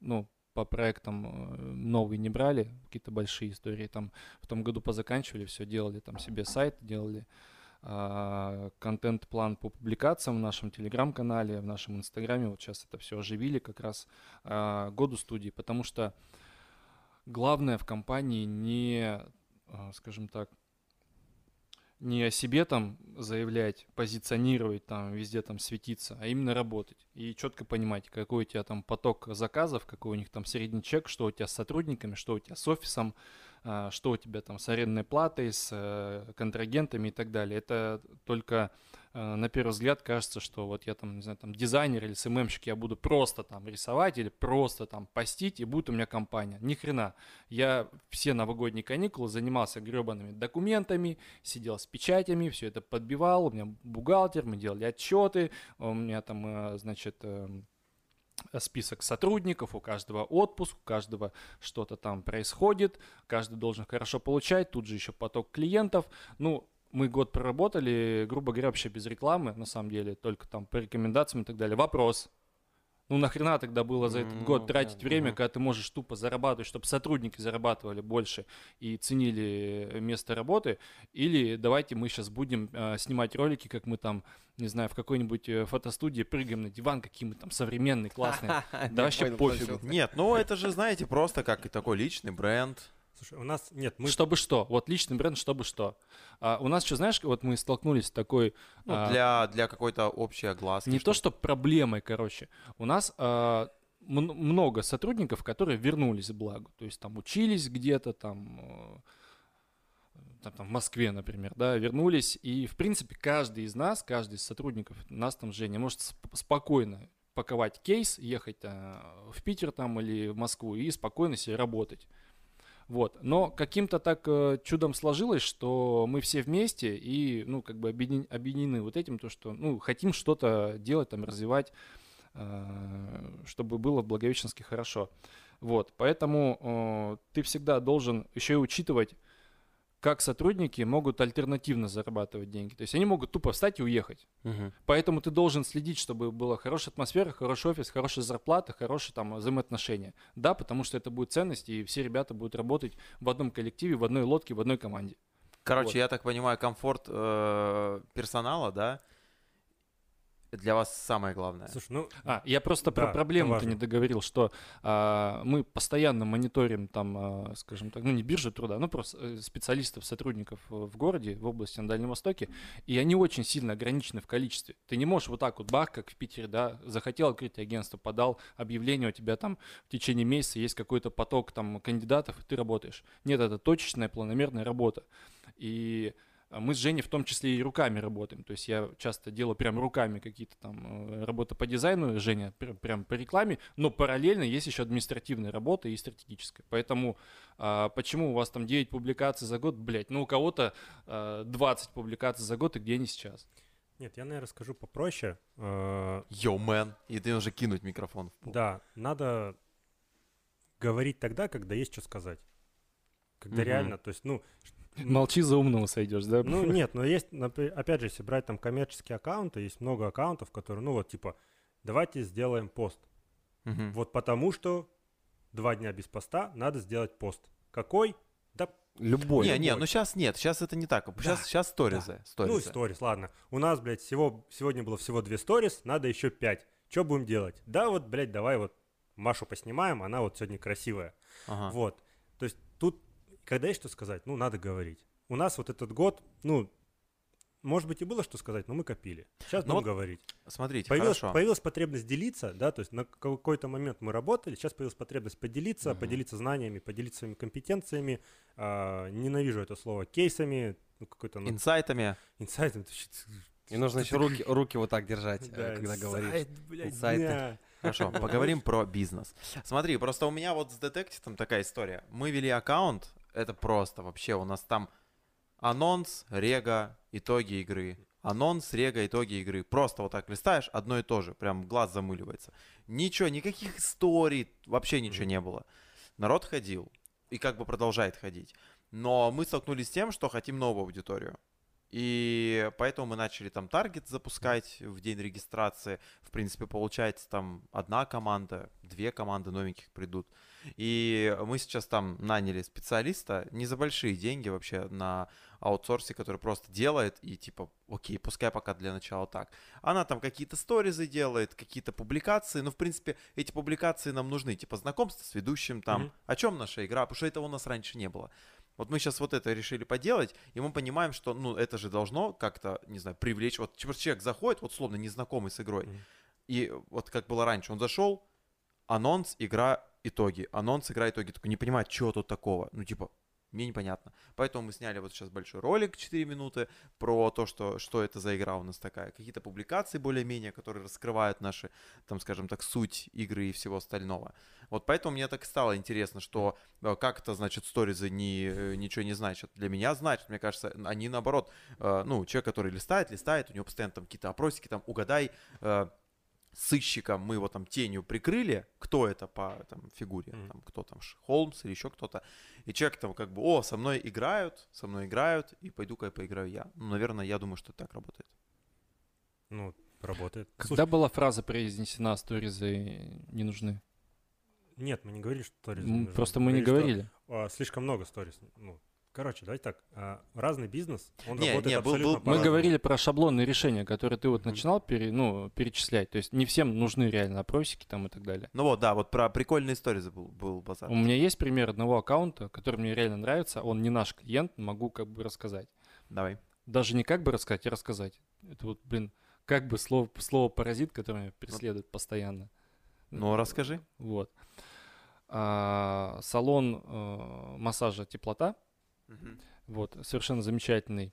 ну, по проектам э, новые не брали, какие-то большие истории там в том году позаканчивали, все делали там себе сайт, делали а, контент-план по публикациям в нашем телеграм-канале, в нашем инстаграме. Вот сейчас это все оживили как раз а, году студии, потому что главное в компании не, а, скажем так, не о себе там заявлять, позиционировать, там везде там светиться, а именно работать. И четко понимать, какой у тебя там поток заказов, какой у них там средний чек, что у тебя с сотрудниками, что у тебя с офисом, а, что у тебя там с арендной платой, с э, контрагентами и так далее. Это только на первый взгляд кажется, что вот я там, не знаю, там дизайнер или СММщик, я буду просто там рисовать или просто там постить, и будет у меня компания. Ни хрена. Я все новогодние каникулы занимался гребаными документами, сидел с печатями, все это подбивал, у меня бухгалтер, мы делали отчеты, у меня там, э, значит, эм, список сотрудников, у каждого отпуск, у каждого что-то там происходит, каждый должен хорошо получать, тут же еще поток клиентов. Ну, мы год проработали, грубо говоря, вообще без рекламы, на самом деле, только там по рекомендациям и так далее. Вопрос. Ну нахрена тогда было за этот Ну, год тратить да, время, когда ты можешь тупо зарабатывать, чтобы сотрудники зарабатывали больше и ценили место работы, или давайте мы сейчас будем э, снимать ролики, как мы там, не знаю, в какой-нибудь э, фотостудии прыгаем на диван, какие мы там современные, классные. Да вообще пофигу. Нет, ну это же, знаете, просто как и такой личный бренд. Слушай, у нас нет, мы Чтобы что? Вот личный бренд, чтобы что. А у нас что, знаешь, вот мы столкнулись с такой... Ну, а, для, для какой-то общей огласки. Не то, чтоб- что проблемой, короче. У нас а, мн- много сотрудников, которые вернулись, благо. То есть там учились где-то, там, э, там, там в Москве, например, да, вернулись. И, в принципе, каждый из нас, каждый из сотрудников, нас там, Женя, может сп- спокойно паковать кейс, ехать а, в Питер там или в Москву и спокойно себе работать. Вот. Но каким-то так э, чудом сложилось, что мы все вместе и, ну, как бы объедин- объединены вот этим, то, что, ну, хотим что-то делать, там, развивать, э, чтобы было в Благовещенске хорошо. Вот. Поэтому э, ты всегда должен еще и учитывать, как сотрудники могут альтернативно зарабатывать деньги. То есть они могут тупо встать и уехать. Мгм. Поэтому ты должен следить, чтобы была хорошая атмосфера, хороший офис, хорошая зарплата, хорошие там взаимоотношения. Да, потому что это будет ценность, и все ребята будут работать в одном коллективе, в одной лодке, в одной команде. Короче, Вот. я так понимаю, комфорт э, персонала, да, для вас самое главное. Слушай, ну, А, я просто Да, про это проблему ты важно. не договорил, что а, мы постоянно мониторим там, а, скажем так, ну не биржу труда, ну просто э, специалистов, сотрудников э, в городе, в области на Дальнем Востоке, и они очень сильно ограничены в количестве. Ты не можешь вот так вот бах, как в Питере, да, захотел открыть агентство, подал объявление, у тебя там в течение месяца есть какой-то поток там кандидатов, и ты работаешь. Нет, это точечная, планомерная работа. И мы с Женей в том числе и руками работаем. То есть я часто делаю прям руками какие-то там э, работы по дизайну, Женя пр- прям по рекламе, но параллельно есть еще административная работа и стратегическая. Поэтому а, почему у вас там 9 публикаций за год, блять, ну у кого-то а, 20 публикаций за год, и где они сейчас? нет, я, наверное, скажу попроще. Э, Йоу, мэн. И ты уже кинуть микрофон в пол. Да, надо говорить тогда, когда есть что сказать. Когда Мгм. реально, то есть, ну, Молчи, за умного сойдешь, да? ну нет, но есть, опять же, если брать там коммерческие аккаунты, есть много аккаунтов, которые, ну вот, типа, давайте сделаем пост. Мгм. Вот потому что два дня без поста надо сделать пост. Какой? Да, Любой. Не, не, ну сейчас нет, сейчас это не так. Сейчас, сейчас сторизы. ну, сторизы. сторис, ладно. У нас, блядь, всего, сегодня было всего две сторис, надо еще пять. Что будем делать? Да, вот, блядь, давай вот Машу поснимаем, она вот сегодня красивая. Ага. Вот. То есть тут, когда есть что сказать, ну, надо говорить. У нас вот этот год, ну, может быть, и было что сказать, но мы копили. Сейчас Ну будем вот говорить. Смотрите, Появилась, хорошо. появилась потребность делиться, да, то есть на какой-то момент мы работали, сейчас появилась потребность поделиться, Мгм. поделиться знаниями, поделиться своими компетенциями. а, ненавижу это слово кейсами, ну, какой-то ну, Инсайтами. щит- И нужно еще руки, руки вот так держать, э, Да, когда говоришь. инсайт, блядь, Инсайты. да. Хорошо, поговорим про бизнес. Смотри, просто у меня вот с детективом такая история. Мы вели аккаунт, это просто вообще, у нас там анонс, рега, итоги игры. Анонс, рега, итоги игры. Просто вот так листаешь, одно и то же, прям глаз замыливается. Ничего, никаких историй, вообще ничего не было. Народ ходил и как бы продолжает ходить. Но мы столкнулись с тем, что хотим новую аудиторию. И поэтому мы начали там таргет запускать в день регистрации. В принципе, получается там одна команда, две команды новеньких придут. И мы сейчас там наняли специалиста не за большие деньги вообще на аутсорсе, который просто делает и типа, окей, пускай пока для начала так. Она там какие-то сторизы делает, какие-то публикации. Ну, в принципе, эти публикации нам нужны. Типа знакомство с ведущим там, Мгм. о чем наша игра, потому что этого у нас раньше не было. Вот мы сейчас вот это решили поделать, и мы понимаем, что, ну, это же должно как-то, не знаю, привлечь. Вот человек заходит, вот словно незнакомый с игрой, Мгм. и вот как было раньше, он зашел, анонс, игра, итоги, анонс, игра, итоги. Такой не понимает, что тут такого. Ну, типа, мне непонятно. Поэтому мы сняли вот сейчас большой ролик 4 минуты про то, что, что это за игра у нас такая. Какие-то публикации более-менее, которые раскрывают наши, там, скажем так, суть игры и всего остального. Вот поэтому мне так стало интересно, что э, как это, значит, сторизы не, э, ничего не значат. Для меня значит, мне кажется, они наоборот, э, ну, человек, который листает, листает, у него постоянно там какие-то опросики, там, угадай, сыщиком мы его там тенью прикрыли, кто это по там, фигуре, Мгм. там, кто там, Холмс или еще кто-то, и человек там как бы, о, со мной играют, со мной играют, и пойду-ка я поиграю я. Ну, наверное, я думаю, что так работает. Ну, работает. Когда была фраза произнесена «сторизы не нужны»? Нет, мы не говорили, что сторис. М, Просто мы не говорили. слишком много сторис. Ну, короче, давайте так. а, разный бизнес, он Не, работает не, был- абсолютно был- Мы по-разному. говорили про шаблонные решения, которые ты вот начинал пере- ну, перечислять. То есть не всем нужны реально опросики там и так далее. Ну вот, да, вот про прикольные истории был, был базар. У меня есть пример одного аккаунта, который мне реально нравится. Он не наш клиент, могу как бы рассказать. Давай. Даже не как бы рассказать, а рассказать. Это вот, блин, как бы слово, слово паразит, которое меня преследует постоянно. Ну, расскажи. Вот. А, салон э, массажа теплота, вот, совершенно замечательный.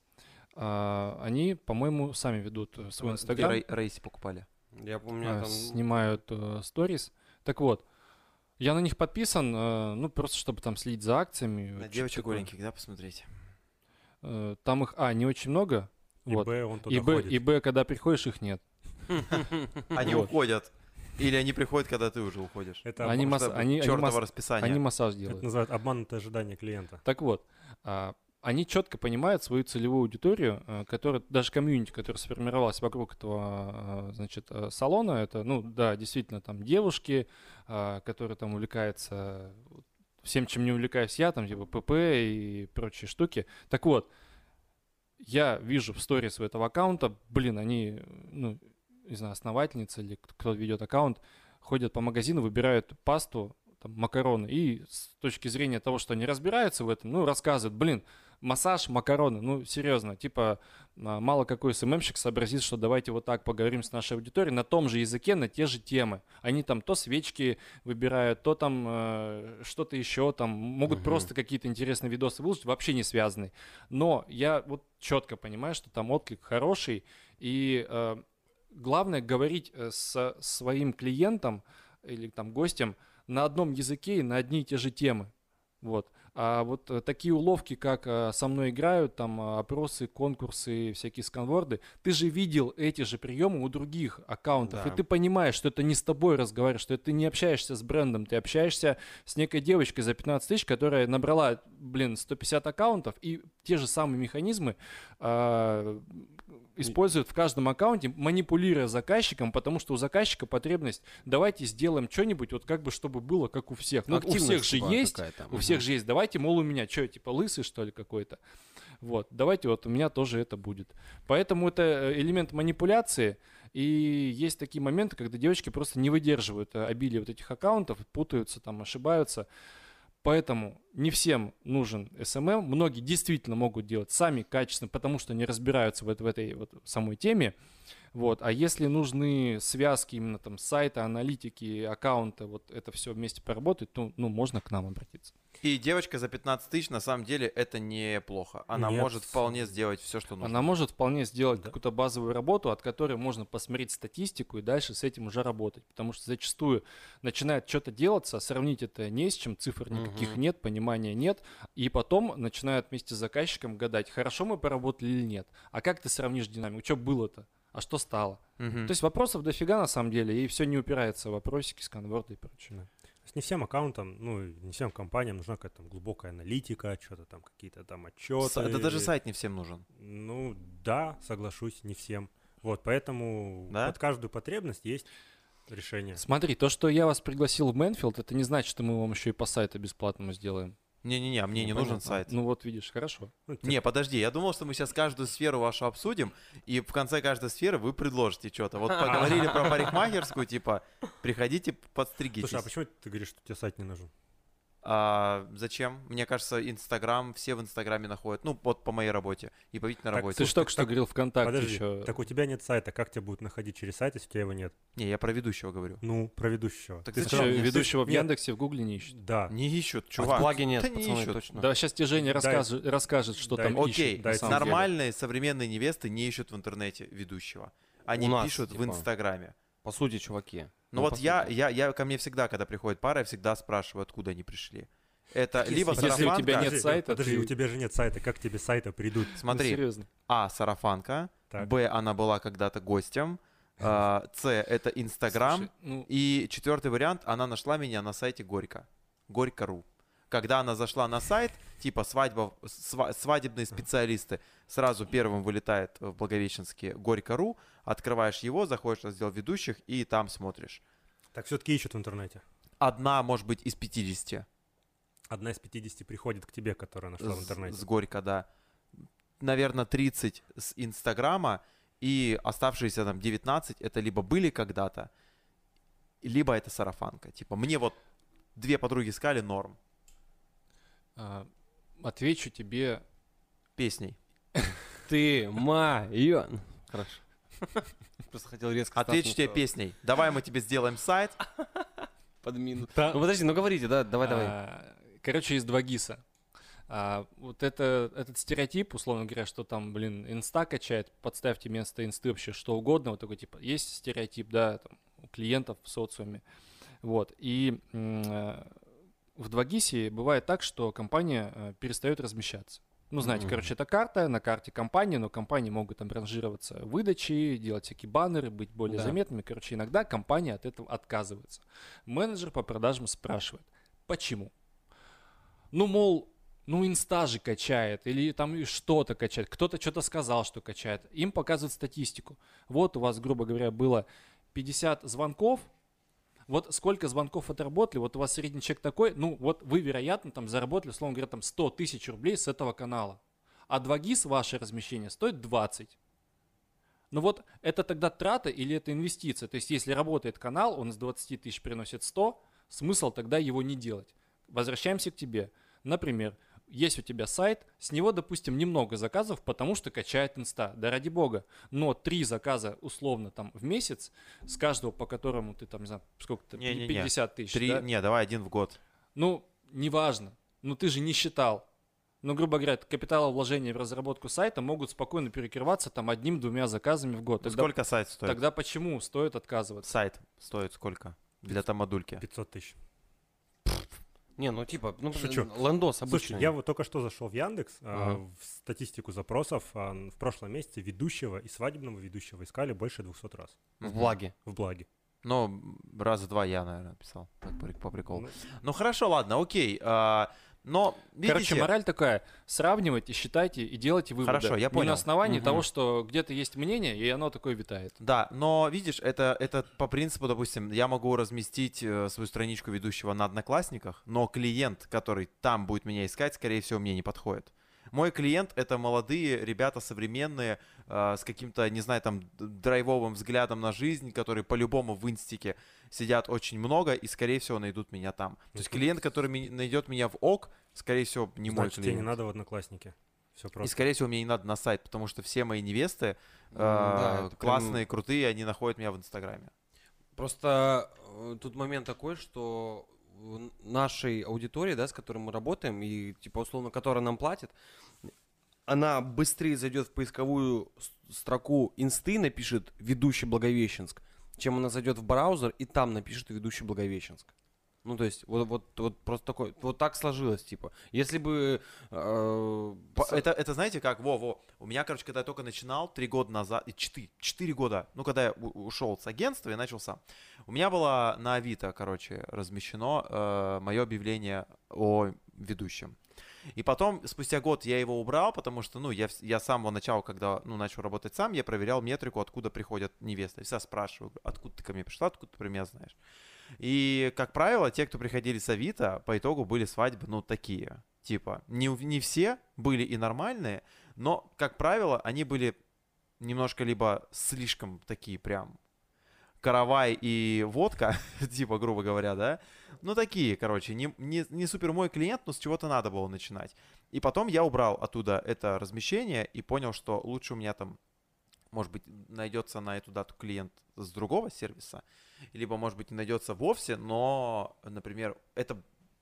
А, они, по-моему, сами ведут э, свой Где инстаграм, Рей- рейси покупали. Я помню, а, там... снимают э, сторис. Так вот, я на них подписан, э, ну, просто чтобы там следить за акциями. На девочек такое. голеньких, да, посмотреть? Э, там их, а, не очень много. И Вот. Б, он туда И Б, ходит. и Б, когда приходишь, их нет. Они уходят. Или они приходят, когда ты уже уходишь. Это Они масс- они- они масс- расписание. Они массаж это делают. называют обманутое ожидание клиента. Так вот, а, они четко понимают свою целевую аудиторию, э, которая, даже комьюнити, которая сформировалась вокруг этого, а, значит, э, салона, это, ну, да, действительно, там девушки, которые там увлекаются всем, чем не увлекаюсь я, там, типа ПП и прочие штуки. Так вот, я вижу в сторис у этого аккаунта, блин, они, ну, не знаю, основательница или кто- ведет аккаунт, ходят по магазину, выбирают пасту, там, макароны, и с точки зрения того, что они разбираются в этом, ну, рассказывают, блин, массаж, макароны, ну, серьезно, типа, а, мало какой СММщик сообразит, что давайте вот так поговорим с нашей аудиторией на том же языке, на те же темы. Они там то свечки выбирают, то там э, что-то еще, там могут Мгм. просто какие-то интересные видосы выложить, вообще не связанные. Но я вот четко понимаю, что там отклик хороший, и э, главное говорить э, со своим клиентом или там гостем на одном языке и на одни и те же темы. Вот. А вот э, такие уловки, как э, со мной играют, там опросы, конкурсы, всякие сканворды, ты же видел эти же приемы у других аккаунтов, Да. и ты понимаешь, что это не с тобой разговариваешь, что ты не общаешься с брендом, ты общаешься с некой девочкой за 15 тысяч, которая набрала, блин, 150 аккаунтов, и те же самые механизмы а, используют в каждом аккаунте, манипулируя заказчиком, потому что у заказчика потребность, давайте сделаем что-нибудь, вот как бы, чтобы было как у всех. Ну, у всех же есть, у всех же есть. Давайте, мол, у меня что, типа лысый, что ли, какой-то? Вот, давайте вот у меня тоже это будет. Поэтому это э, элемент манипуляции, и есть такие моменты, когда девочки просто не выдерживают э, обилия вот этих аккаунтов, путаются там, ошибаются. Поэтому не всем нужен SMM. Многие действительно могут делать сами качественно, потому что не разбираются в, эт- в этой вот самой теме. Вот. А если нужны связки именно там сайта, аналитики, аккаунта, вот это все вместе поработать, то ну, можно к нам обратиться. И девочка за 15 тысяч, на самом деле, это неплохо. Она Нет. может вполне сделать все, что нужно. Она может вполне сделать Да. какую-то базовую работу, от которой можно посмотреть статистику и дальше с этим уже работать. Потому что зачастую начинает что-то делаться, а сравнить это не с чем, цифр никаких Мгм. нет, понимания нет. И потом начинают вместе с заказчиком гадать, хорошо мы поработали или нет. А как ты сравнишь динамику? Что было-то? А что стало? Мгм. То есть вопросов дофига на самом деле, и все не упирается в вопросики, сканворды и прочее. Есть не всем аккаунтам, ну, и не всем компаниям нужна какая-то там глубокая аналитика, что-то там, какие-то там отчеты. С- Да даже сайт не всем нужен. Ну, да, соглашусь, не всем. Вот, поэтому Да? под каждую потребность есть решение. Смотри, то, что я вас пригласил в Мэнфилд, это не значит, что мы вам еще и по сайту бесплатному сделаем. Не-не-не, а мне Ну, не нужен понятно. сайт. Ну вот видишь, хорошо. Ну, Не, подожди, я думал, что мы сейчас каждую сферу вашу обсудим, и в конце каждой сферы вы предложите что-то. Вот поговорили про парикмахерскую, типа, приходите, подстригитесь. Слушай, а почему ты говоришь, что тебе сайт не нужен? А зачем? Мне кажется, Инстаграм, все в Инстаграме находят. Ну, вот по моей работе. И по на Так работе. Ты же только так- что говорил ВКонтакте Подожди, еще. так у тебя нет сайта, как тебя будут находить через сайт, если у тебя его нет? Не, я про ведущего говорю. Ну, про ведущего. Так Ты зачем? что, Нет, ведущего в нет. Яндексе, в Гугле не ищут? Да. Не ищут, А чувак. в Благе нет, Да не пацаны, ищут. точно. Да, сейчас тебе Женя Дай- расскажет, расскажет, что дай- там Окей, ищут. деле. нормальные современные невесты не ищут в интернете ведущего. Они У нас, пишут в типа. Инстаграме. По сути, чуваки. Ну, Ну, вот я, я, я, ко мне всегда, когда приходит пара, я всегда спрашиваю, откуда они пришли. Это Если- либо если у сарафанка, тебя нет сайта, Подожди, ты- у тебя же нет сайта, как тебе сайта придут? смотри, Ну, серьезно. А, сарафанка, Так. Б, она была когда-то гостем, а, С, это Инстаграм, Слушай, ну, и четвертый вариант, она нашла меня на сайте Горько, Горько.ру. Когда она зашла на сайт, типа свадьба, сва- свадебные специалисты, сразу первым вылетает в Благовещенске Горько.ру, открываешь его, заходишь в раздел ведущих и там смотришь. Так все-таки ищут в интернете. Одна, может быть, из 50 Одна из 50 приходит к тебе, которая нашла в с, интернете. с Горько, да. Наверное, 30 с Инстаграма, и оставшиеся там 19 это либо были когда-то, либо это сарафанка. Типа, мне вот две подруги сказали норм а, отвечу тебе. песней. Ты майон. Хорошо. Просто хотел резко Отвечу тебе песней. Давай мы тебе сделаем сайт. Подмину. Ну подожди, ну говорите, да, давай, давай. А, Короче, из два ГИСа. А, вот это, этот стереотип, условно говоря, что там, блин, инста качает, подставьте вместо инсты вообще что угодно, вот такой типа, есть стереотип, да, там, у клиентов в социуме. Вот, и э, в 2GIS бывает так, что компания э, перестает размещаться. Ну, знаете, Мгм. короче, это карта, на карте компании, но компании могут там ранжироваться выдачи, делать всякие баннеры, быть более Да. заметными. Короче, иногда компания от этого отказывается. Менеджер по продажам спрашивает, почему? Ну, мол, ну, инста же качает, или там что-то качает, кто-то что-то сказал, что качает. Им показывают статистику. Вот у вас, грубо говоря, было 50 звонков, вот сколько звонков отработали, вот у вас средний чек такой, ну, вот вы, вероятно, там заработали, условно говоря, там 100 тысяч рублей с этого канала. А 2GIS ваше размещение стоит 20. Ну вот это тогда трата или это инвестиция? То есть если работает канал, он с 20 тысяч приносит 100, смысл тогда его не делать. Возвращаемся к тебе. Например, есть у тебя сайт, с него, допустим, немного заказов, потому что качает инста. Да ради бога. Но три заказа условно там в месяц, с каждого, по которому ты там, не знаю, сколько то Не-не-не. 50 тысяч. Три, да? не, давай один в год. Ну, неважно. Ну, ты же не считал. Ну, грубо говоря, капиталовложения в разработку сайта могут спокойно перекрываться там одним-двумя заказами в год. Тогда, Сколько сайт стоит? тогда почему стоит отказываться? Сайт стоит сколько? Для тамадульки. 500 тысяч. Не, ну типа, ну Шучу. лендос обычный. Слушай, я вот только что зашел в Яндекс, а, Ага. в статистику запросов а, в прошлом месяце ведущего и свадебного ведущего искали больше 200 раз в благе. в благе. Ну, раза два я, наверное, писал. Так, по, по приколу. Ну, Ну хорошо, ладно, окей. а, но, видите, Короче, мораль такая, сравнивайте, считайте и делайте выводы. Хорошо, я Не понял. на основании Мгм. того, что где-то есть мнение, и оно такое витает. Да, но видишь, это, это по принципу, допустим, я могу разместить э, свою страничку ведущего на Одноклассниках, но клиент, который там будет меня искать, скорее всего, мне не подходит. Мой клиент это молодые ребята современные, э, с каким-то, не знаю, там, драйвовым взглядом на жизнь, которые по-любому в инстике сидят очень много и, скорее всего, найдут меня там. То есть Ну, клиент, который ми- найдет меня в ок, скорее всего, не мой Значит, тебе не клиент. надо в одноклассники. Все И, просто. скорее всего, мне не надо на сайт, потому что все мои невесты э, да, прям- классные, крутые, они находят меня в Инстаграме. Просто э, тут момент такой, что нашей аудитории, да, с которой мы работаем, и типа условно, которая нам платит, она быстрее зайдет в поисковую строку инсты, напишет ведущий Благовещенск, чем она зайдет в браузер и там напишет ведущий Благовещенск. Ну, то есть, вот, вот, вот просто такой, вот так сложилось, типа. Если бы... э, Это, это знаете как, во-во, у меня, короче, когда я только начинал, три года назад, и четыре, четыре года, ну, когда я ушел с агентства и начал сам, у меня было на Авито, короче, размещено мое объявление о ведущем. И потом, спустя год, я его убрал, потому что, ну, я, я с самого начала, когда, ну, начал работать сам, я проверял метрику, откуда приходят невесты. Я спрашиваю, откуда ты ко мне пришла, откуда ты про меня знаешь. И, как правило, те, кто приходили с Авито, по итогу были свадьбы, ну, такие. Типа, не, не все были и нормальные, но, как правило, они были немножко либо слишком такие прям каравай и водка, типа, грубо говоря, да? Ну, такие, короче, не, не, не супер мой клиент, но с чего-то надо было начинать. И потом я убрал оттуда это размещение и понял, что лучше у меня там, может быть, найдется на эту дату клиент с другого сервиса, либо, может быть, не найдется вовсе, но, например, это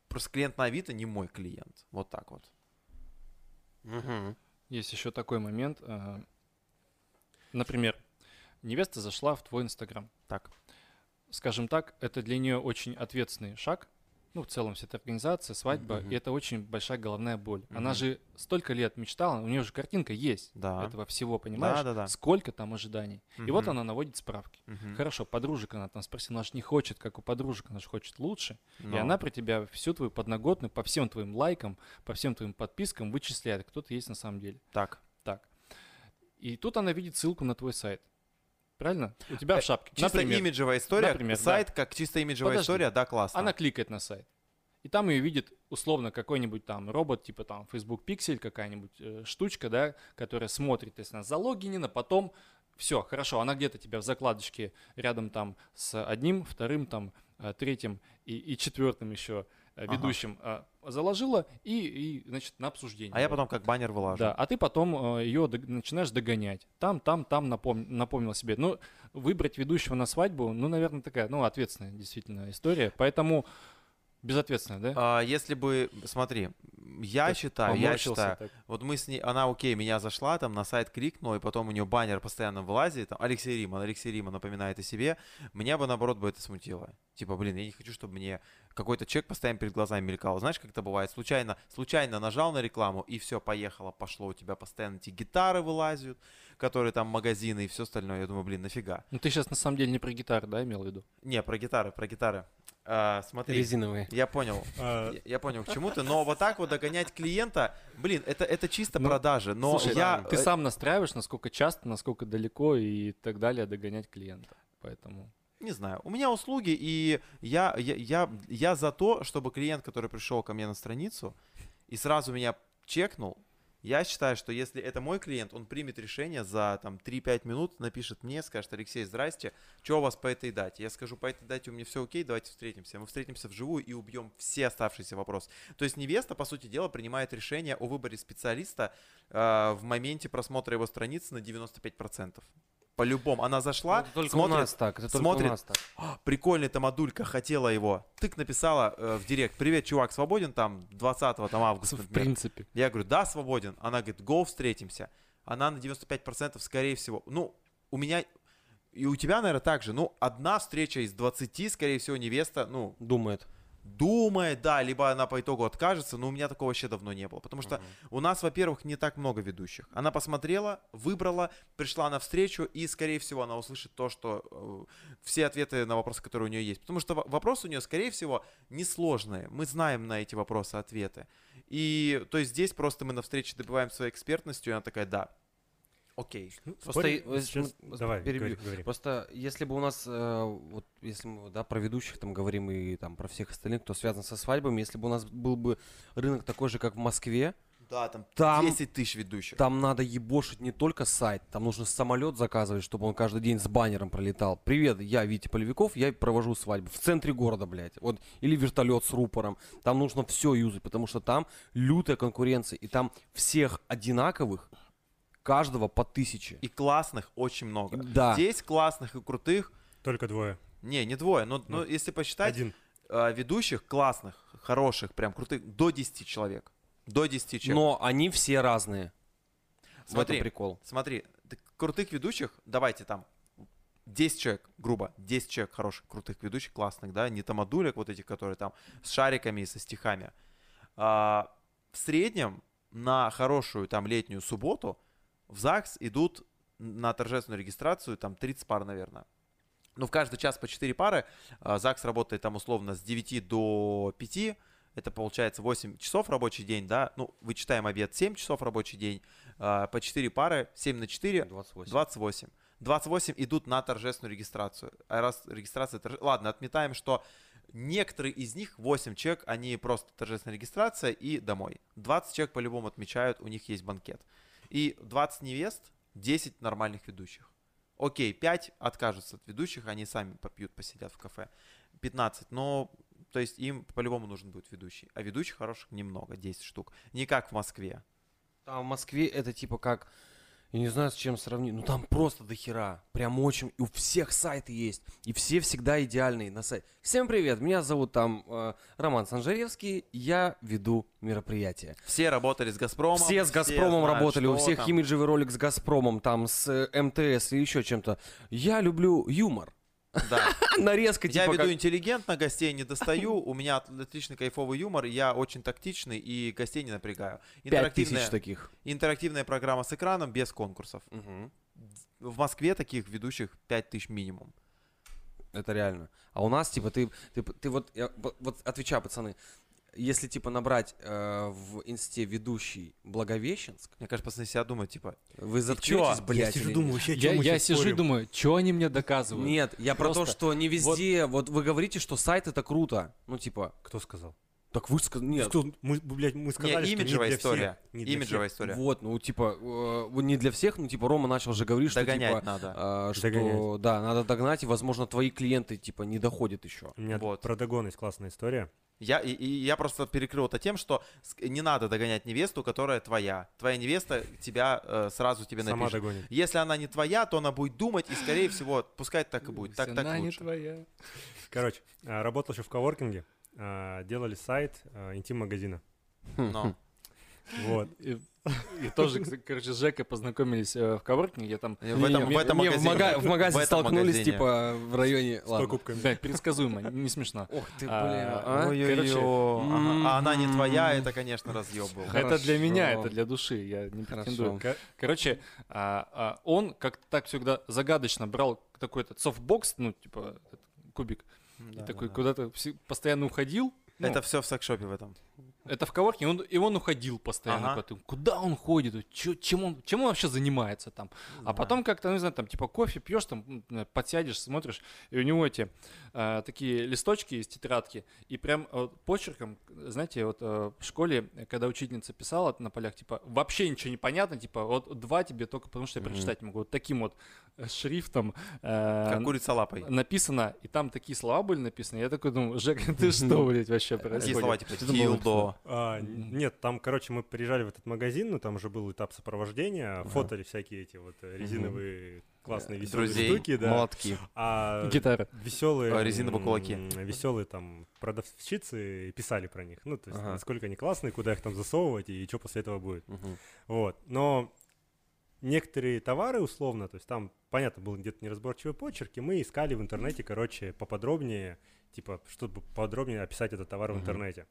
просто клиент на Авито не мой клиент. Вот так вот. Мгм. Есть еще такой момент. э, Например, невеста зашла в твой Инстаграм. Так. Скажем так, это для нее очень ответственный шаг. Ну, в целом, вся эта организация, свадьба, Мгм. и это очень большая головная боль. Она Мгм. же столько лет мечтала, у нее же картинка есть Да. этого всего, понимаешь? Да-да-да. Сколько там ожиданий. И вот она наводит справки. Мгм. Хорошо, подружек она там спросила, она же не хочет, как у подружек, она же хочет лучше. И Но. она про тебя всю твою подноготную, по всем твоим лайкам, по всем твоим подпискам вычисляет, кто ты есть на самом деле. Так. Так. И тут она видит ссылку на твой сайт. Правильно? У тебя Э, в шапке. Чисто Например, имиджевая история. Например, сайт как чисто имиджевая Подожди. история, да, классно. она кликает на сайт. И там ее видит условно какой-нибудь там робот, типа там Facebook Pixel, какая-нибудь э, штучка, да, которая смотрит, если она залогинена, потом все, хорошо, она где-то тебя в закладочке рядом там с одним, вторым там, э, третьим и, и четвертым еще э, Ага. Э, заложила и, и, значит, на обсуждение. А я потом как баннер выложу. Да, а ты потом ее начинаешь догонять. Там, там, там напом- напомнил себе. Ну, выбрать ведущего на свадьбу, ну, наверное, такая, ну, ответственная действительно история. Поэтому безответственная, да? А, если бы, смотри, я Так, считаю, я считаю, так. вот мы с ней, она окей, меня зашла, там на сайт кликнула, и потом у нее баннер постоянно вылазит, там, Алексей Риман, Алексей Риман напоминает о себе, меня бы, наоборот, бы это смутило. Типа, блин, я не хочу, чтобы мне какой-то человек постоянно перед глазами мелькал. Знаешь, как это бывает? Случайно, случайно нажал на рекламу, и все, поехало, пошло, у тебя постоянно эти гитары вылазят, которые там магазины и все остальное. Я думаю, блин, нафига? Ну, ты сейчас на самом деле не про гитару, да, имел в виду? Не, про гитары, про гитары. А, смотри, Резиновые. я понял. А, Я, я понял к чему ты, но вот так вот догонять клиента, блин, это, это чисто Ну, продажи. Но Слушай, я... ты э, сам настраиваешь, насколько часто, насколько далеко и так далее догонять клиента. Поэтому... Не знаю. У меня услуги, и я, я, я, я за то, чтобы клиент, который пришел ко мне на страницу и сразу меня чекнул, я считаю, что если это мой клиент, он примет решение за там 3-5 минут, напишет мне, скажет, Алексей, здрасте, что у вас по этой дате? Я скажу, по этой дате у меня все окей, давайте встретимся. Мы встретимся вживую и убьем все оставшиеся вопросы. То есть невеста, по сути дела, принимает решение о выборе специалиста э, в моменте просмотра его страницы на 95%. По-любому. Она зашла, Ну, это только смотрит, у нас так. Это смотрит, у нас так. «А, прикольный там модулька, хотела его. Тык написала э, в директ, привет, чувак, свободен там 20 там, августа, В например?» принципе. Я говорю, да, свободен. Она говорит, го, встретимся. Она на 95% скорее всего. Ну, у меня и у тебя, наверное, так же. Ну, одна встреча из 20, скорее всего, невеста, ну, Думает. Думает, да, либо она по итогу откажется, но у меня такого вообще давно не было. Потому что у нас, во-первых, не так много ведущих. Она посмотрела, выбрала, пришла на встречу, и, скорее всего, она услышит то, что э, все ответы на вопросы, которые у нее есть. Потому что во- вопросы у нее, скорее всего, несложные. Мы знаем на эти вопросы ответы. И, то есть, здесь просто мы на встрече добиваем своей экспертностью, и она такая, да, окей. Просто спорим, и- сейчас- ну, Давай, перебью. говори, говори. Просто если бы у нас, э, вот если мы да, про ведущих там говорим и там про всех остальных, кто связан со свадьбами, если бы у нас был бы рынок такой же, как в Москве, Да, там, Там- 10 тысяч ведущих. Там надо ебошить не только сайт, там нужно самолет заказывать, чтобы он каждый день с баннером пролетал. Привет, я Витя Полевиков, я провожу свадьбу в центре города, блядь. Вот, или вертолет с рупором. Там нужно все юзать, потому что там лютая конкуренция, и там всех одинаковых, каждого по тысяче. И классных очень много. Да. Здесь классных и крутых, Только двое. не, не двое, но, но Ну, если посчитать, Один. э, ведущих классных, хороших, прям крутых, до 10 человек. До 10 человек. Но они все разные. Смотри, прикол. Смотри, ты крутых ведущих, давайте там 10 человек, грубо, 10 человек хороших, крутых ведущих, классных, да, не тамадулек вот этих, которые там с шариками и со стихами. А, в среднем на хорошую там летнюю субботу в ЗАГС идут на торжественную регистрацию там 30 пар, наверное. Ну, в каждый час по 4 пары. А, ЗАГС работает там условно с 9 до 5. Это получается 8 часов рабочий день, да. Ну, вычитаем обед 7 часов рабочий день. А, по 4 пары, 7 на 4, 28. 28. 28 идут на торжественную регистрацию. А раз регистрация... торже- Ладно, отметаем, что некоторые из них, 8 человек, они просто торжественная регистрация и домой. 20 человек по-любому отмечают, у них есть банкет. И 20 невест, 10 нормальных ведущих. Окей, 5 откажутся от ведущих, они сами попьют, посидят в кафе. 15, но... То есть им по-любому нужен будет ведущий. А ведущих хороших немного, 10 штук. Не как в Москве. Там в Москве это типа как, я не знаю, с чем сравнить, ну там просто до хера, прям очень, и у всех сайты есть, и все всегда идеальные на сайте. Всем привет, меня зовут там э, Роман Санжаревский, я веду мероприятие. Все работали с Газпромом. Все с Газпромом знают, работали, у всех там. имиджевый ролик с Газпромом, там с э, МТС или еще чем-то. Я люблю юмор. Да. Нарезка Я типа веду как- интеллигентно, гостей не достаю, у меня от- отличный кайфовый юмор, я очень тактичный и гостей не напрягаю. Пять тысяч таких. интерактивная программа с экраном без конкурсов. Мгм. В Москве таких ведущих 5 тысяч минимум. Это реально. А у нас, типа, ты, ты, ты вот, я, вот- вот отвечаю, пацаны, если, типа, набрать э, в инсте ведущий Благовещенск, Мне кажется, пацаны себя думают, типа, вы заткнетесь, Я блядь, я сижу, думаю, вообще, Я, мы я сижу и думаю, что они мне доказывают? Нет, я про то, Просто что не везде, вот, вы говорите, что сайт это круто, ну, типа, Кто сказал? Так вы сказали, нет, Что, мы, блядь, мы сказали, не, что имиджевая не для история. всех. Не для имиджевая всех. история. вот, ну, типа, э, не для всех, ну, типа, Рома начал же говорить, что, Догонять типа, надо. а, что, Догонять. да, надо догнать, и, возможно, твои клиенты, типа, не доходят еще. У меня Вот. про Дагон есть классная история. Я, и, и я просто перекрыл это тем, что не надо догонять невесту, которая твоя. Твоя невеста тебя э, сразу тебе Сама напишет. догонит. Если она не твоя, то она будет думать, и, скорее всего, пускай так и будет. Так, так Она не лучше. твоя. Короче, а, работал еще в коворкинге. А, Делали сайт а, интим-магазина. Но. Вот. И, и тоже, короче, с Жекой познакомились э, в коворкинге, я там... В этом, в этом Не, магазине. мага- в магазе в столкнулись, магазине. типа, в районе... С Ладно. покупками. Да, предсказуемо, не смешно. Ох ты, А, бля, а? Ой-ой-ой. Короче, Ага. А она не твоя, м. это, конечно, разъеб был. Это для меня, это для души, я не претендую. Короче, он как-то так всегда загадочно брал такой этот софтбокс, ну, типа, этот кубик, и такой куда-то все- постоянно уходил. Ну, Это все в секшопе в этом. Это в коворке, он, и он уходил постоянно. Ага. куда-то. Куда он ходит? Чё- чем, он, чем он вообще занимается там? А потом как-то, ну, не знаю, там, типа, кофе пьешь, там, э, подсядешь, смотришь, и у него эти э, такие листочки из тетрадки, и прям э, почерком, знаете, вот э, в школе, когда учительница писала на полях, типа, вообще ничего не понятно, типа, вот два тебе только потому, что я прочитать не могу. Вот таким вот э, шрифтом э, Как курица лапой. написано, и там такие слова были написаны. Я такой думаю, Жека, ты что, блядь, вообще Какие происходит? слова, типа, А, нет, там, короче, мы приезжали в этот магазин, ну там уже был этап сопровождения, фотали всякие эти вот э, резиновые классные веселые Друзей. штуки, да. Молотки. А Гитара. веселые, А, резиновые кулаки. веселые там продавщицы писали про них, ну то есть Ага. насколько они классные, куда их там засовывать и что после этого будет. Мгм. Вот, но некоторые товары условно, то есть там, понятно, был где-то неразборчивый почерк, и мы искали в интернете, короче, поподробнее, типа, чтобы подробнее описать этот товар в Мгм. интернете.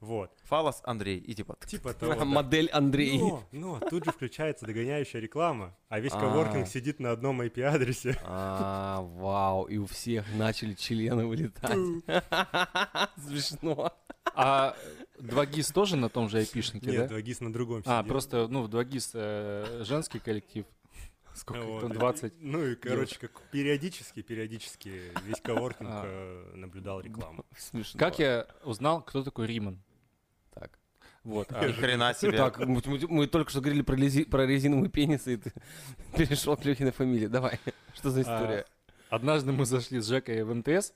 Вот, Фалос Андрей. И типа, типа того. да. Модель Андрей. Но, но тут же включается догоняющая реклама, а весь А. коворкинг сидит на одном IP-адресе. А, вау, и у всех начали члены вылетать. Смешно. А 2GIS тоже на том же айпишнике, Нет, да? 2GIS на другом А, просто, ну, в 2GIS э, женский коллектив. Сколько Вот, там, и- 20? Ну и, короче, как периодически, периодически весь коворкинг э, наблюдал рекламу. Смешно. Как я узнал, кто такой Риман? Вот. а- Ни хрена себе. Так, мы, мы- мы только что говорили про, лези- про резиновые пенисы, и ты перешел к Лехиной фамилии. Давай, что за история? А, Однажды мы зашли с Жекой в МТС.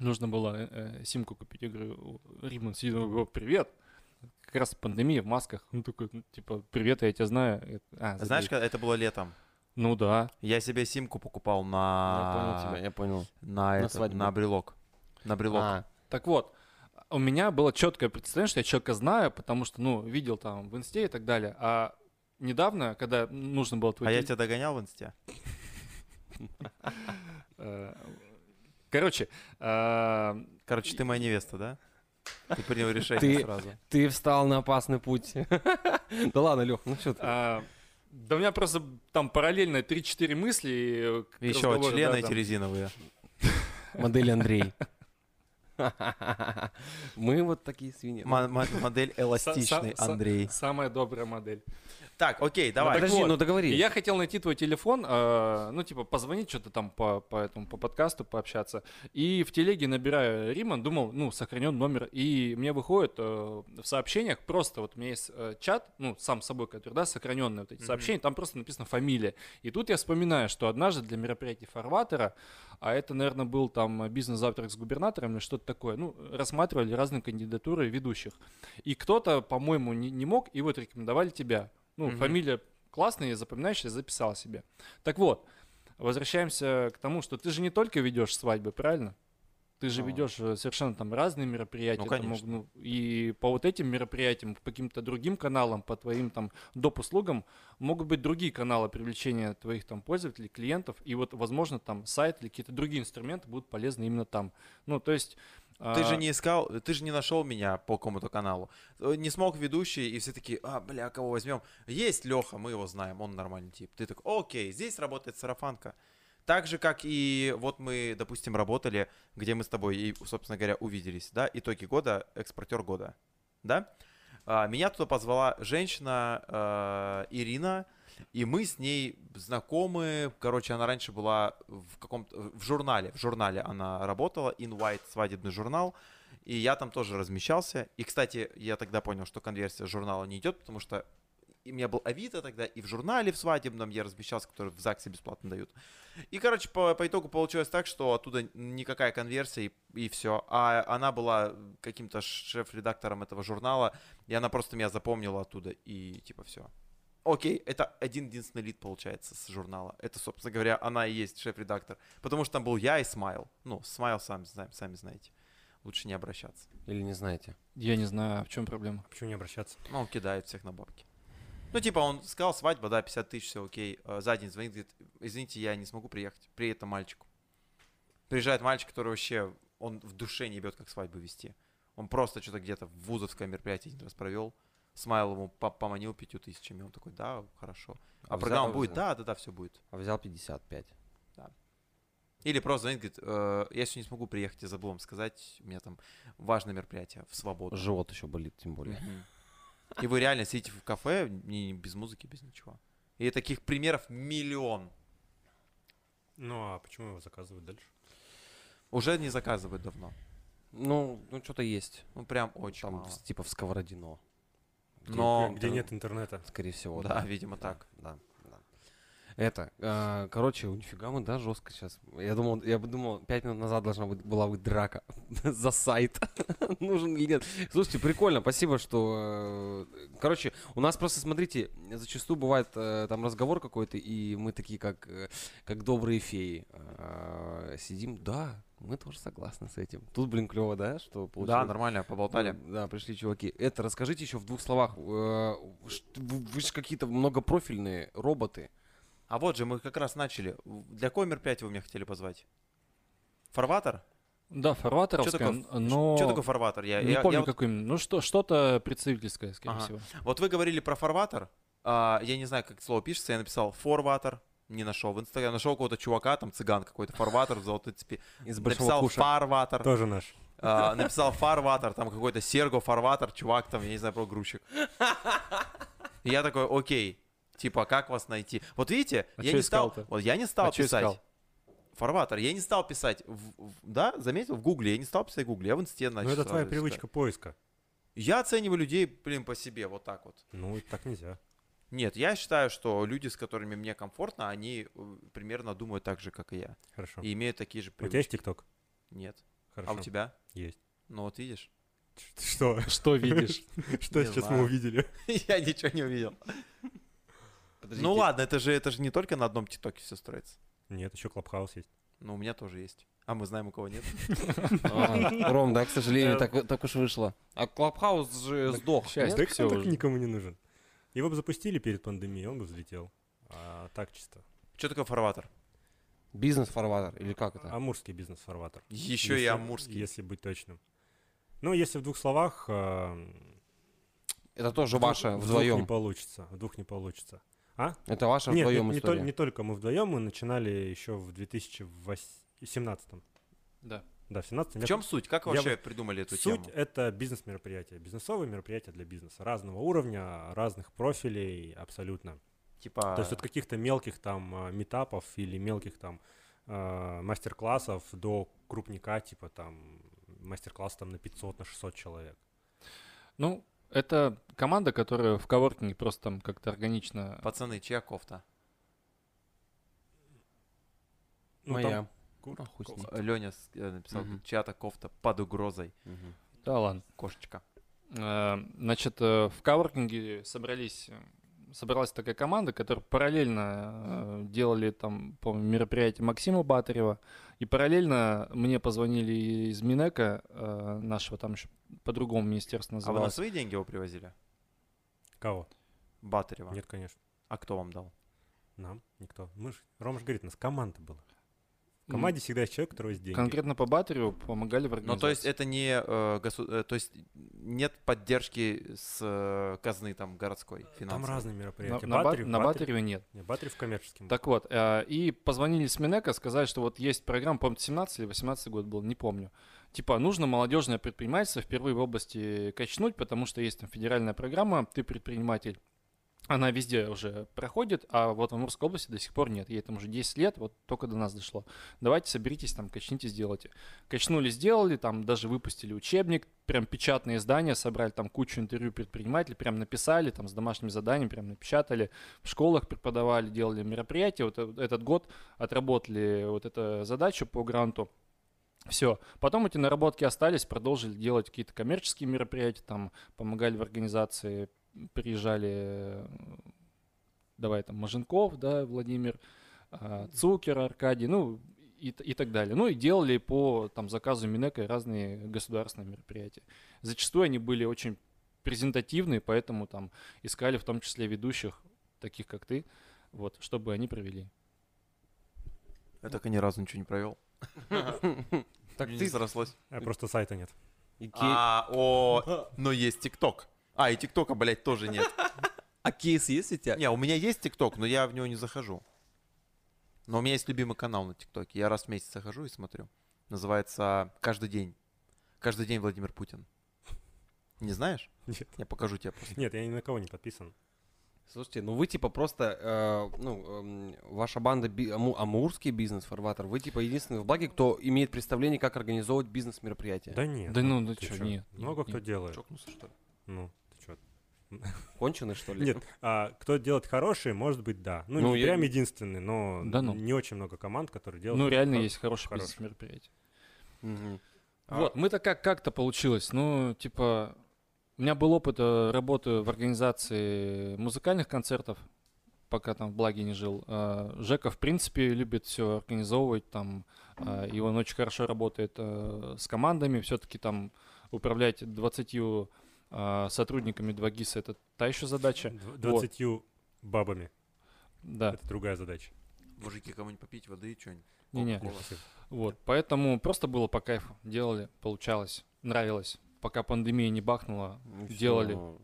Нужно было э, э, симку купить. Я говорю, Риман сидит, привет. Как раз пандемия в масках. Он такой, ну, типа, привет, я тебя знаю. Я- А, Знаешь, когда это было летом? Ну да. Я себе симку покупал Я на... понял тебя, я понял. На, это, свадьбу. на брелок. На брелок. А, Так вот, у меня было четкое представление, что я человека знаю, потому что, ну, видел там в инсте и так далее. А недавно, когда нужно было твой а я тебя догонял в инсте? э, Короче, э, Короче, ты моя невеста, да? Ты принял решение Ты- сразу. ты встал на опасный путь. Да ладно, Лех, ну что ты? а, да у меня просто там параллельно 3-4 мысли. Еще члены эти резиновые. Модель Андрей. Мы вот такие свиньи. Мо- мо- Модель эластичный, Андрей. Самая добрая модель. Так, окей, давай. Подожди, вот. ну договори. я хотел найти твой телефон, э, ну, типа, позвонить что-то там по, по этому, по подкасту, пообщаться. И в телеге набираю Риман, думал, ну, сохранен номер. И мне выходит э, в сообщениях просто, вот у меня есть э, чат, ну, сам собой, который, да, сохраненные вот эти Мгм. сообщения, там просто написано фамилия. И тут я вспоминаю, что однажды для мероприятия Фарватера, а это, наверное, был там бизнес-завтрак с губернатором или что-то такое, ну, рассматривали разные кандидатуры ведущих. И кто-то, по-моему, не, не мог, и вот рекомендовали тебя. Ну, Мгм. фамилия классная, запоминающая, записал себе. Так вот, возвращаемся к тому, что ты же не только ведешь свадьбы, правильно? Ты же Ну. ведешь э, совершенно там разные мероприятия. Ну, там конечно. мог- ну, и по вот этим мероприятиям, по каким-то другим каналам, по твоим там доп. услугам могут быть другие каналы привлечения твоих там пользователей, клиентов. И вот, возможно, там сайт или какие-то другие инструменты будут полезны именно там. Ну, то есть... Ты же а, не искал, ты же не нашел меня по какому-то каналу. Э, Не смог ведущий, и все такие, а, бля, кого возьмем? Есть Леха, мы его знаем, он нормальный тип. Ты такой, окей, здесь работает сарафанка. Так же, как и вот мы, допустим, работали, где мы с тобой, и, собственно говоря, увиделись, да, итоги года, экспортер года, да? А, Меня туда позвала женщина э, Ирина, и мы с ней знакомы. Короче, она раньше была в каком-то в журнале, в журнале она работала, In White свадебный журнал, и я там тоже размещался. И, кстати, я тогда понял, что конверсия журнала не идет, потому что и у меня был Авито тогда, и в журнале в свадебном я размещался, который в ЗАГСе бесплатно дают. И, короче, по, по итогу получилось так, что оттуда никакая конверсия, и, и все. А она была каким-то шеф-редактором этого журнала, и она просто меня запомнила оттуда, и типа все. Окей, это один-единственный лид получается с журнала. Это, собственно говоря, она и есть шеф-редактор. Потому что там был я и Смайл. Ну, Смайл сами, сами знаете. Лучше не обращаться. Или не знаете? Я не знаю, а в чем проблема. Почему не обращаться? Ну, он кидает всех на бабки. Ну, типа, он сказал, свадьба, да, 50 тысяч, все окей. Э, За день звонит, говорит, извините, я не смогу приехать. Приедет там мальчику. Приезжает мальчик, который вообще, он в душе не ебет, как свадьбу вести. Он просто что-то где-то в вузовское мероприятие один раз провел. Смайл ему по- поманил пятью тысячами. Он такой, да, хорошо. А, взял- программа будет? взял- Да, да, да, все будет. А взял 55. Или просто звонит, говорит, «Э, я сегодня не смогу приехать, я забыл вам сказать, у меня там важное мероприятие в свободу. Живот еще болит, тем более. И вы реально сидите в кафе, не, без музыки, без ничего. И таких примеров миллион. Ну, а почему его заказывают дальше? Уже не заказывают давно. Ну, ну что-то есть. Ну, прям очень Там мало. типа в Сковородино. Но- Где нет интернета. Скорее всего, Да, видимо, так. Да, да. Это, э, короче, нифига мы, да, жестко сейчас. Я думал, я бы думал, пять минут назад должна быть, была быть драка за сайт. Нужен или нет. Слушайте, прикольно, спасибо, что... э, Короче, у нас просто, смотрите, зачастую бывает э, там разговор какой-то, и мы такие, как, э, как добрые феи. э, Сидим, да, мы тоже согласны с этим. Тут, блин, клево, да, что Да, получилось? нормально, поболтали. Ну, Да, пришли чуваки. Это расскажите еще в двух словах. э, Вы, же какие-то многопрофильные роботы. А вот же мы как раз начали. Для какого мероприятия вы меня хотели позвать? Фарватер? Да, фарватеровская, такое- но... Что такое фарватер? Я, Не я- помню, я вот- какой именно. Ну, что, что-то представительское, скорее Ага. всего. Вот вы говорили про фарватер. А, я не знаю, как это слово пишется. Я написал форватер. Не нашел. В Инстаграме нашел какого-то чувака, там цыган какой-то, фарватер в золотой цепи. Из большого Написал куша. фарватер. Тоже наш. А, написал фарватер, там какой-то Серго фарватер, чувак там, я не знаю, про грузчик. И я такой, окей, типа, как вас найти? Вот видите, А я не стал, вот я не стал А писать. искал? Фарватер, я не стал писать, в- в- да, заметил, в гугле, я не стал писать в гугле, я в инсте Ну, начал. это твоя сразу привычка поиска. искать. Я оцениваю людей, блин, по себе, вот так вот. Ну, так нельзя. Нет, я считаю, что люди, с которыми мне комфортно, они э, примерно думают так же, как и я. Хорошо. И имеют такие же У тебя есть привычки. ТикТок? Нет. Хорошо. А у тебя? Есть. Ну вот видишь. Что? Что видишь? Что сейчас мы увидели? Я ничего не увидел. Ну ладно, это же, это же не только на одном ТикТоке все строится. Нет, еще Clubhouse есть. Ну, у меня тоже есть. А мы знаем, у кого нет. А, Ром, да, к сожалению, так, так уж вышло. А Clubhouse же сдох. счастье. так никому не нужен. Его бы запустили перед пандемией, он бы взлетел. А так чисто. Что такое фарватер? Бизнес-фарватер, или как это? Амурский бизнес-фарватер. Еще и Если- амурский. Если быть точным. Ну, если в двух словах... а, Это тоже в двух- ваша в двух вдвоем. не получится. В двух не получится. Это ваша Нет, вдвоем не, не история. тол- не только мы вдвоем, мы начинали еще в 2017. Да. Да, в 17 В чем суть? Как я вообще вот- придумали эту Суть тему? это бизнес-мероприятие, бизнесовые мероприятия для бизнеса разного уровня, разных профилей, абсолютно. Типа, То есть от каких-то мелких там а, метапов или мелких там а, мастер-классов до крупника, типа там мастер-класс там на 500, на 600 человек. Ну, это команда, которая в коворкинге просто там как-то органично... пацаны, чья кофта? Ну, Моя. там С ней. Леня написал, Мгм. чья-то кофта под угрозой. Мгм. Да ладно. Кошечка. Э, Значит, э, в коворкинге собрались, э, собралась такая команда, которая параллельно э, делали там, по мероприятие Максима Батарева, и параллельно мне позвонили из Минека, э, нашего там еще по-другому министерство А вы на называлось. свои деньги его привозили? кого? Батарева. Нет, конечно. А кто вам дал? Нам никто. Мы ж, Рома же говорит, у нас команда была. В команде всегда есть человек, у которого есть деньги. Конкретно по Батареву помогали в Ну, организации. то есть это не э, госу- э, то есть нет поддержки с э, казны там городской Там финансовой. разные на, мероприятия. на, Ба- Батареев- на Батареев- Батареве нет. Не, Батареев коммерческим. Так вот, э, и позвонили с Минека, сказали, что вот есть программа, по-моему, 17 или 18 год был, не помню. Типа, нужно молодежное предпринимательство впервые в области качнуть, потому что есть там федеральная программа «Ты предприниматель». Она везде уже проходит, а вот в Амурской области до сих пор нет. Ей там уже 10 лет, вот только до нас дошло. Давайте соберитесь, там, качните, сделайте. Качнули, сделали, там даже выпустили учебник, прям печатные издания, собрали там кучу интервью предпринимателей, прям написали, там с домашними заданиями прям напечатали, в школах преподавали, делали мероприятия. Вот э- этот год отработали вот эту задачу по гранту. Все. Потом эти наработки остались, продолжили делать какие-то коммерческие мероприятия, там помогали в организации, приезжали, э, давай там Маженков, да, Владимир, а, Цукер, Аркадий, ну и, и так далее. Ну и делали по там заказу Минека разные государственные мероприятия. Зачастую они были очень презентативные, поэтому там искали в том числе ведущих, таких как ты, вот, чтобы они провели. Я так и ни разу ничего не провел. Так не срослось. А, просто сайта нет. А, о, но есть ТикТок. А, и ТикТока, блядь, тоже нет. А кейс есть у тебя? Не, у меня есть ТикТок, но я в него не захожу. Но у меня есть любимый канал на ТикТоке. Я раз в месяц захожу и смотрю. Называется «Каждый день». Каждый день Владимир Путин. Не знаешь? Нет. Я покажу тебе просто. Нет, я ни на кого не подписан. Слушайте, ну вы типа просто, э, ну, эм, ваша банда би- аму- Амурский бизнес-фарватер, вы типа единственный в Благе, кто имеет представление, как организовывать бизнес-мероприятия. Да нет. Да ну, да ты чё, чё? нет, Много нет, кто нет. делает. Чокнулся, что ли? Ну? Конченый, что ли? Нет, а, кто делает хорошие, может быть, да. Ну, Ну, не я- прям единственный, но Да ну. не очень много команд, которые делают. Ну, реально хор- есть хорошие хорошие. бизнес-мероприятия. Мгм. А- Вот, мы-то как, как-то получилось. Ну, типа, у меня был опыт э, работы в организации музыкальных концертов, пока там в Благе не жил. А, Жека, в принципе, любит все организовывать там, а, и он очень хорошо работает э, с командами. Все-таки там управлять 20 а, сотрудниками 2GIS это та еще задача. Дв- Двадцатью бабами. Да. Это другая задача. Мужики, кому-нибудь попить воды и что-нибудь? Не-не. Вот, поэтому просто было по кайфу. Делали, получалось, нравилось. Пока пандемия не бахнула, Ну, Делали. всё.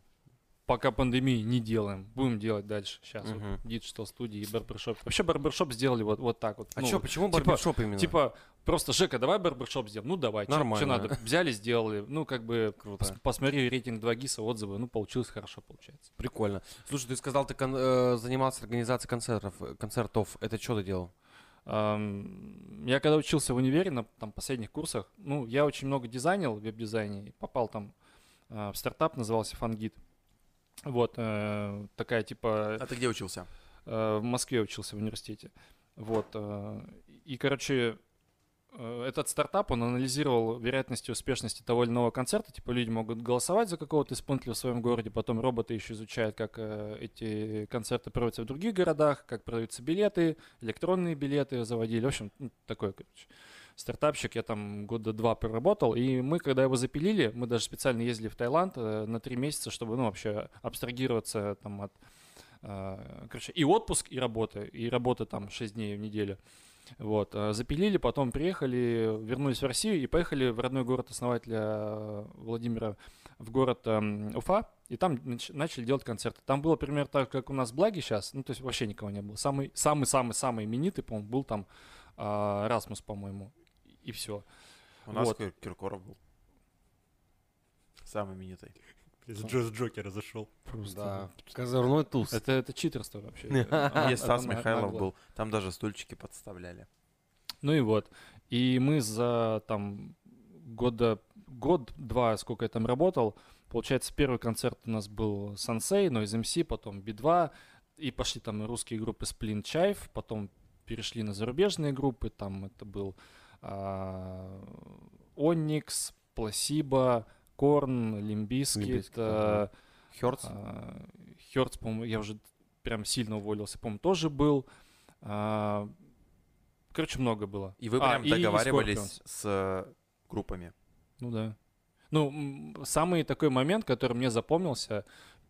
Пока пандемии не делаем. Будем делать дальше. Сейчас Мгм. вот digital студии и барбершоп. Вообще барбершоп сделали вот, вот так вот. А Ну, чё, почему типа- барбершоп именно? Типа, просто, Жека, давай барбершоп сделаем. Ну, давай. Что Нормально. надо? Взяли, сделали. Ну, как бы, Круто. пос- посмотри рейтинг 2 ГИСа, отзывы. Ну, получилось хорошо, получается. Прикольно. Слушай, ты сказал, ты кон- э, занимался организацией концертов. э, концертов. Это что ты делал? Я когда учился в универе на там, последних курсах, ну, я очень много дизайнил в веб-дизайне, попал там э, в стартап, назывался Фангит. Вот, э, такая типа... А ты где учился? Э, в Москве учился в университете. Вот. э, И, короче, этот стартап, он анализировал вероятности успешности того или иного концерта. Типа люди могут голосовать за какого-то исполнителя в своем городе, потом роботы еще изучают, как эти концерты проводятся в других городах, как продаются билеты, электронные билеты заводили. В общем, ну, такой, короче, стартапщик. Я там года два проработал. И мы, когда его запилили, мы даже специально ездили в Таиланд э, на три месяца, чтобы, ну, вообще абстрагироваться там от а, Короче, и отпуск, и работа. И работа там 6 дней в неделю. Вот. а, Запилили, потом приехали, вернулись в Россию и поехали в родной город основателя э, Владимира, в город эм, Уфа. И там нач- начали делать концерты. Там было примерно так, как у нас в Благе сейчас. Ну, то есть вообще никого не было. Самый, самый, самый, самый именитый, по-моему, был там а, Расмус, по-моему. И все. У нас Вот. Кир- Киркоров был. Самый именитый. С Джо- Джокера зашел. Да, козырной туз. Это, это читерство вообще. Это Стас Михайлов был. Там даже стульчики подставляли. Ну и вот. И мы за там года, год-два, сколько я там работал, получается, первый концерт у нас был Сансей, но из МС, потом Би-2, и пошли там русские группы Сплин Чайф, потом перешли на зарубежные группы, там это был Onyx, Placebo, Korn, Limp Bizkit, Limp Bizkit, ага. Hurts. Hurts, по-моему, я уже прям сильно уволился, по-моему, тоже был. А, Короче, много было. И вы А, прям и договаривались с группами. Ну да. Ну, самый такой момент, который мне запомнился,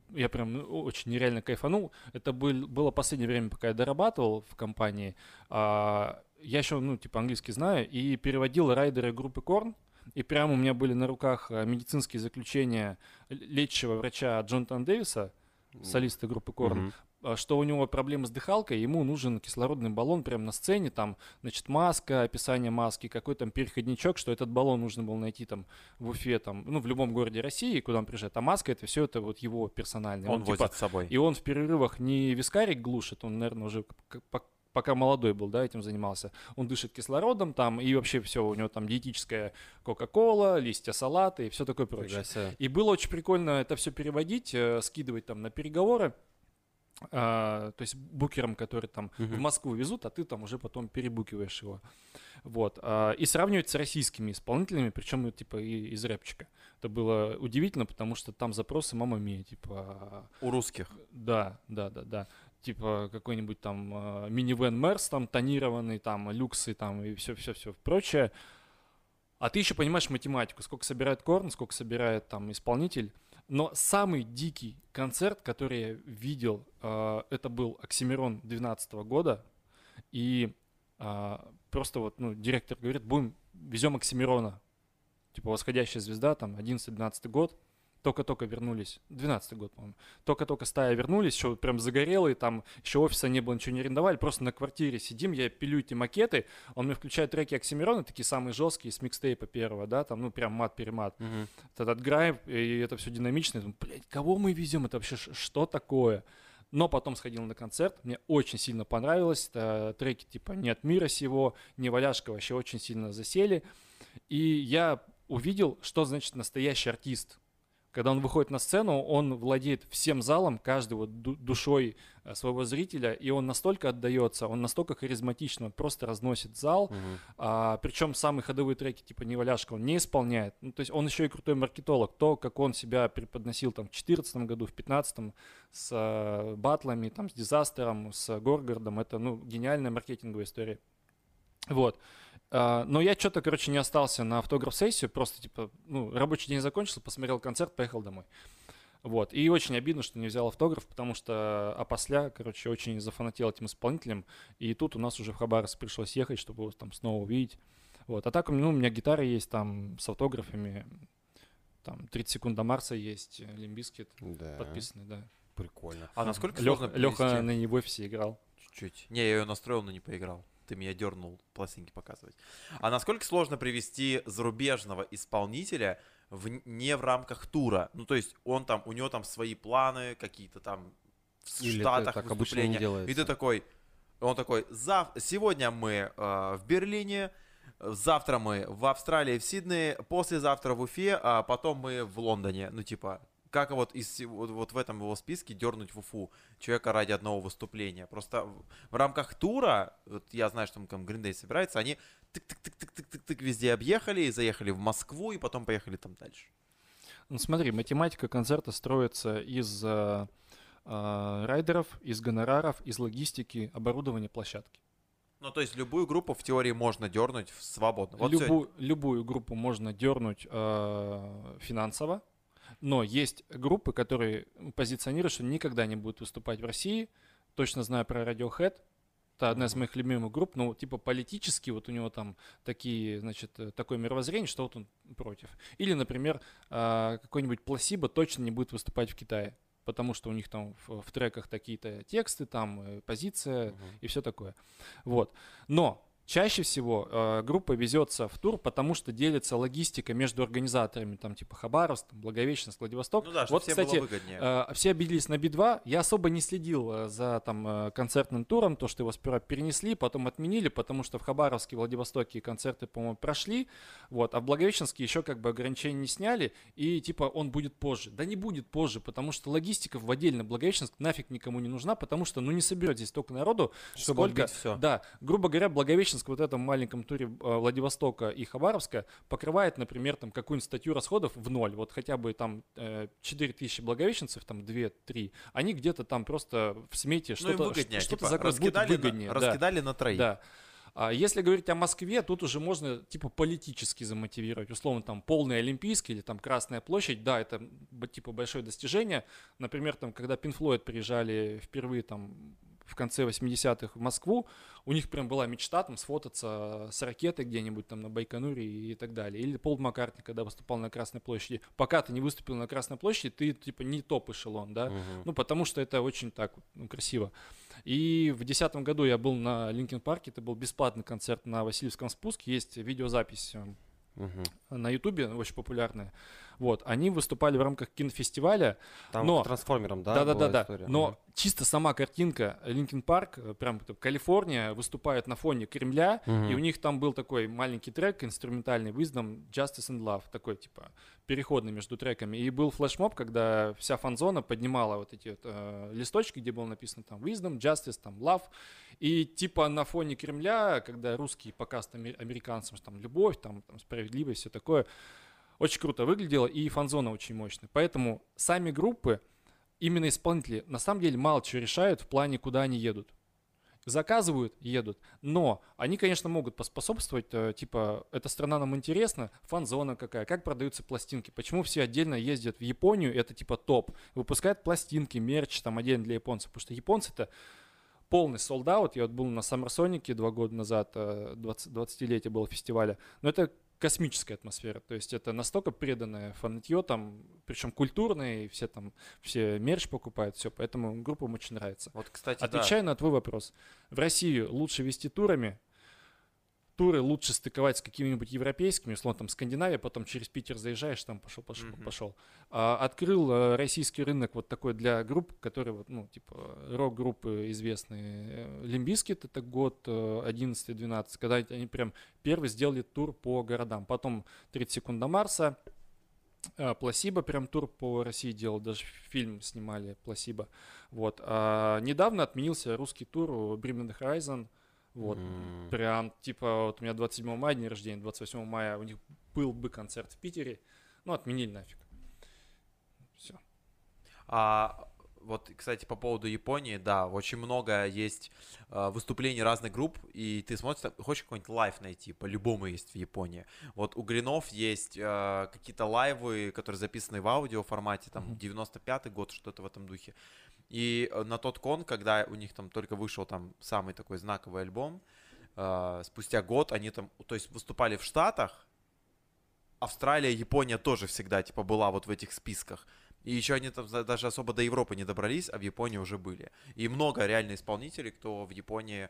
я прям ну, очень нереально кайфанул. Это был, было последнее время, пока я дорабатывал в компании. А, я еще, ну, типа, английский знаю, и переводил райдеры группы Корн. И прямо у меня были на руках а, медицинские заключения лечащего врача Джонатана Дэвиса, солиста группы Корн, а, что у него проблемы с дыхалкой, ему нужен кислородный баллон прямо на сцене, там, значит, маска, описание маски, какой там переходничок, что этот баллон нужно было найти там в Уфе, там, ну, в любом городе России, куда он приезжает, а маска это все это вот его персональный. Он, типа, возит с собой. и он в перерывах не вискарик глушит, он, наверное, уже пока молодой был, да, этим занимался. Он дышит кислородом там, и вообще все, у него там диетическая кока-кола, листья салата и все такое прочее. Фига себе. И было очень прикольно это все переводить, э, скидывать там на переговоры. а, то есть букерам, которые там в Мгм. Москву везут, а ты там уже потом перебукиваешь его. Вот. а, и сравнивать с российскими исполнителями, причем типа и из рэпчика. Это было удивительно, потому что там запросы мама мия, типа У русских. да, да, да, да. Типа какой-нибудь там э, минивэн Мерс, там тонированный, там люксы, там и все-все-все прочее. А ты еще понимаешь математику, сколько собирает Корн, сколько собирает там исполнитель. Но самый дикий концерт, который я видел, э, это был Оксимирон 2012 года. И э, просто вот, ну, директор говорит, будем, везем Оксимирона. Типа восходящая звезда, там, 11-12 год. Только-только вернулись. 12 год, по-моему. Только-только стая вернулись, еще прям загорелые, там еще офиса не было, ничего не арендовали, просто на квартире сидим, я пилю эти макеты, он мне включает треки Оксимирона, такие самые жесткие, с микстейпа первого, да, там, ну, прям мат-перемат. Мгм. Этот грайв, и это все динамично, я думаю, блядь, кого мы везем, это вообще что такое? Но потом сходил на концерт, мне очень сильно понравилось, это треки типа «Не от мира сего», «Не валяшка» вообще очень сильно засели, и я увидел, что значит настоящий артист. Когда он выходит на сцену, он владеет всем залом, каждой вот ду- душой э, своего зрителя, и он настолько отдается, он настолько харизматично, он просто разносит зал, Мгм. а, причем самые ходовые треки типа «Неваляшка» он не исполняет. Ну, то есть он еще и крутой маркетолог. То, как он себя преподносил там в 2014 году, в 2015 с э, батлами, там, с Дизастером, с Горгардом, это, ну, гениальная маркетинговая история. Вот. А, но я что-то, короче, не остался на автограф-сессию, просто, типа, ну, рабочий день закончился, посмотрел концерт, поехал домой. Вот. И очень обидно, что не взял автограф, потому что опосля, короче, очень зафанател этим исполнителем. И тут у нас уже в Хабаровск пришлось ехать, чтобы его там снова увидеть. Вот. А так, ну, у меня гитара есть там с автографами. Там 30 секунд до Марса есть, Limp Bizkit Да. подписанный, да. Прикольно. А насколько Леха, сложно Леха на ней в офисе играл. Чуть-чуть. Не, я ее настроил, но не поиграл. Ты меня дернул пластинки показывать. А насколько сложно привезти зарубежного исполнителя в, не в рамках тура? Ну, то есть он там, у него там свои планы, какие-то там в Или Штатах так не выступления. делается? И ты такой, он такой, Зав... сегодня мы э, в Берлине, завтра мы в Австралии, в Сиднее, послезавтра в Уфе, а потом мы в Лондоне. Ну, типа, как вот, из, вот, вот в этом его списке дернуть в Уфу человека ради одного выступления. Просто в, в рамках тура, вот я знаю, что там Day собирается, они тык-тык-тык-тык-тык везде объехали, и заехали в Москву, и потом поехали там дальше. Ну смотри, математика концерта строится из э, э, райдеров, из гонораров, из логистики, оборудования площадки. Ну, то есть любую группу в теории можно дернуть свободно. Вот Любу, любую группу можно дернуть э, финансово, но есть группы, которые позиционируют, что никогда не будут выступать в России. Точно знаю про Radiohead. Это одна из моих любимых групп, но типа политически вот у него там такие, значит, э, такое мировоззрение, что вот он против. Или, например, э, какой-нибудь пласибо точно не будет выступать в Китае, потому что у них там в, в треках такие-то тексты, там э, позиция Мгм. и все такое. Вот. Но чаще всего э, группа везется в тур, потому что делится логистика между организаторами, там типа Хабаровск, там, Благовещенск, Владивосток. Ну да, вот, всем кстати, было выгоднее. Э, все обиделись на Би-2. Я особо не следил э, за там э, концертным туром, то, что его сперва перенесли, потом отменили, потому что в Хабаровске, Владивостоке концерты, по-моему, прошли. Вот, а в Благовещенске еще как бы ограничения не сняли, и типа он будет позже. Да не будет позже, потому что логистика в отдельно Благовещенск нафиг никому не нужна, потому что ну не соберет здесь столько народу, Чтобы сколько, всё. да, грубо говоря, Благовещенск вот в этом маленьком туре э, Владивостока и Хабаровска покрывает, например, там какую-нибудь статью расходов в ноль. Вот хотя бы там э, 4 тысячи благовещенцев, там 2-3, они где-то там просто в смете ну, что-то выгоднее. что-то типа, закроют, будет выгоднее. на, да. раскидали на троих. Да. А если говорить о Москве, тут уже можно типа политически замотивировать. Условно там полный Олимпийский или там Красная площадь, да, это типа большое достижение. Например, там, когда Floyd приезжали впервые там в конце 80-х в Москву, у них прям была мечта там сфотаться с ракетой где-нибудь там на Байконуре и так далее. Или Пол Маккартни, когда выступал на Красной площади. Пока ты не выступил на Красной площади, ты типа не топ эшелон, да? Мгм. Ну, потому что это очень так ну, красиво. И в 2010 году я был на Linkin Park е, это был бесплатный концерт на Васильевском спуске, есть видеозапись э, Мгм. на Ютубе, очень популярная. Вот, они выступали в рамках кинофестиваля, Там Но- к трансформерам, да? да, да? Но чисто сама картинка Linkin Park, э, прям это Калифорния, выступает на фоне Кремля, Мгм. и у них там был такой маленький трек инструментальный Wisdom, Justice and Love, такой типа переходный между треками. И был флешмоб, когда вся фан-зона поднимала вот эти вот, э, листочки, где было написано там Wisdom, Justice, там Love. И типа на фоне Кремля, когда русские показывают аме- американцам, что там любовь, там, там справедливость, все такое, очень круто выглядело, и фан-зона очень мощная. Поэтому сами группы, именно исполнители, на самом деле мало чего решают в плане, куда они едут. Заказывают, едут. Но они, конечно, могут поспособствовать, э, типа, эта страна нам интересна, фан-зона какая, как продаются пластинки, почему все отдельно ездят в Японию, это типа топ, выпускают пластинки, мерч там отдельно для японцев, потому что японцы-то полный sold out. Я вот был на Summer Sonic е два года назад, э, 20, 20-летие было фестиваля. Но это космическая атмосфера. То есть это настолько преданное фанатье там, причем культурное, и все там, все мерч покупают, все. Поэтому группам очень нравится. Вот, кстати, да. Отвечая на твой вопрос. В Россию лучше везти турами, туры лучше стыковать с какими-нибудь европейскими, условно, там, Скандинавия, потом через Питер заезжаешь, там пошел, пошел, Мгм. пошел. А, открыл э, российский рынок вот такой для групп, которые, вот, ну, типа, рок-группы известные. Limp Bizkit это год э, 11-12, когда они прям первый сделали тур по городам. Потом 30 секунд до Марса, э, Пласиба прям тур по России делал, даже фильм снимали Пласиба. Вот. А недавно отменился русский тур The Horizon. Вот. М. Прям, типа, вот у меня 27 мая день рождения, 28 мая у них был бы концерт в Питере. Ну, отменили нафиг. Все. А вот, кстати, по поводу Японии, да, очень много есть э, выступлений разных групп, и ты смотришь, хочешь какой-нибудь live найти, по-любому есть в Японии. Вот у Гринов есть э, какие-то live ы, которые записаны в аудио формате, там, Мгм. 95-й год, что-то в этом духе. И э, на тот кон, когда у них там только вышел там самый такой знаковый альбом, э, спустя год они там, то есть выступали в Штатах, Австралия, Япония тоже всегда, типа, была вот в этих списках. И еще они там даже особо до Европы не добрались, а в Японии уже были. И много реально исполнителей, кто в Японии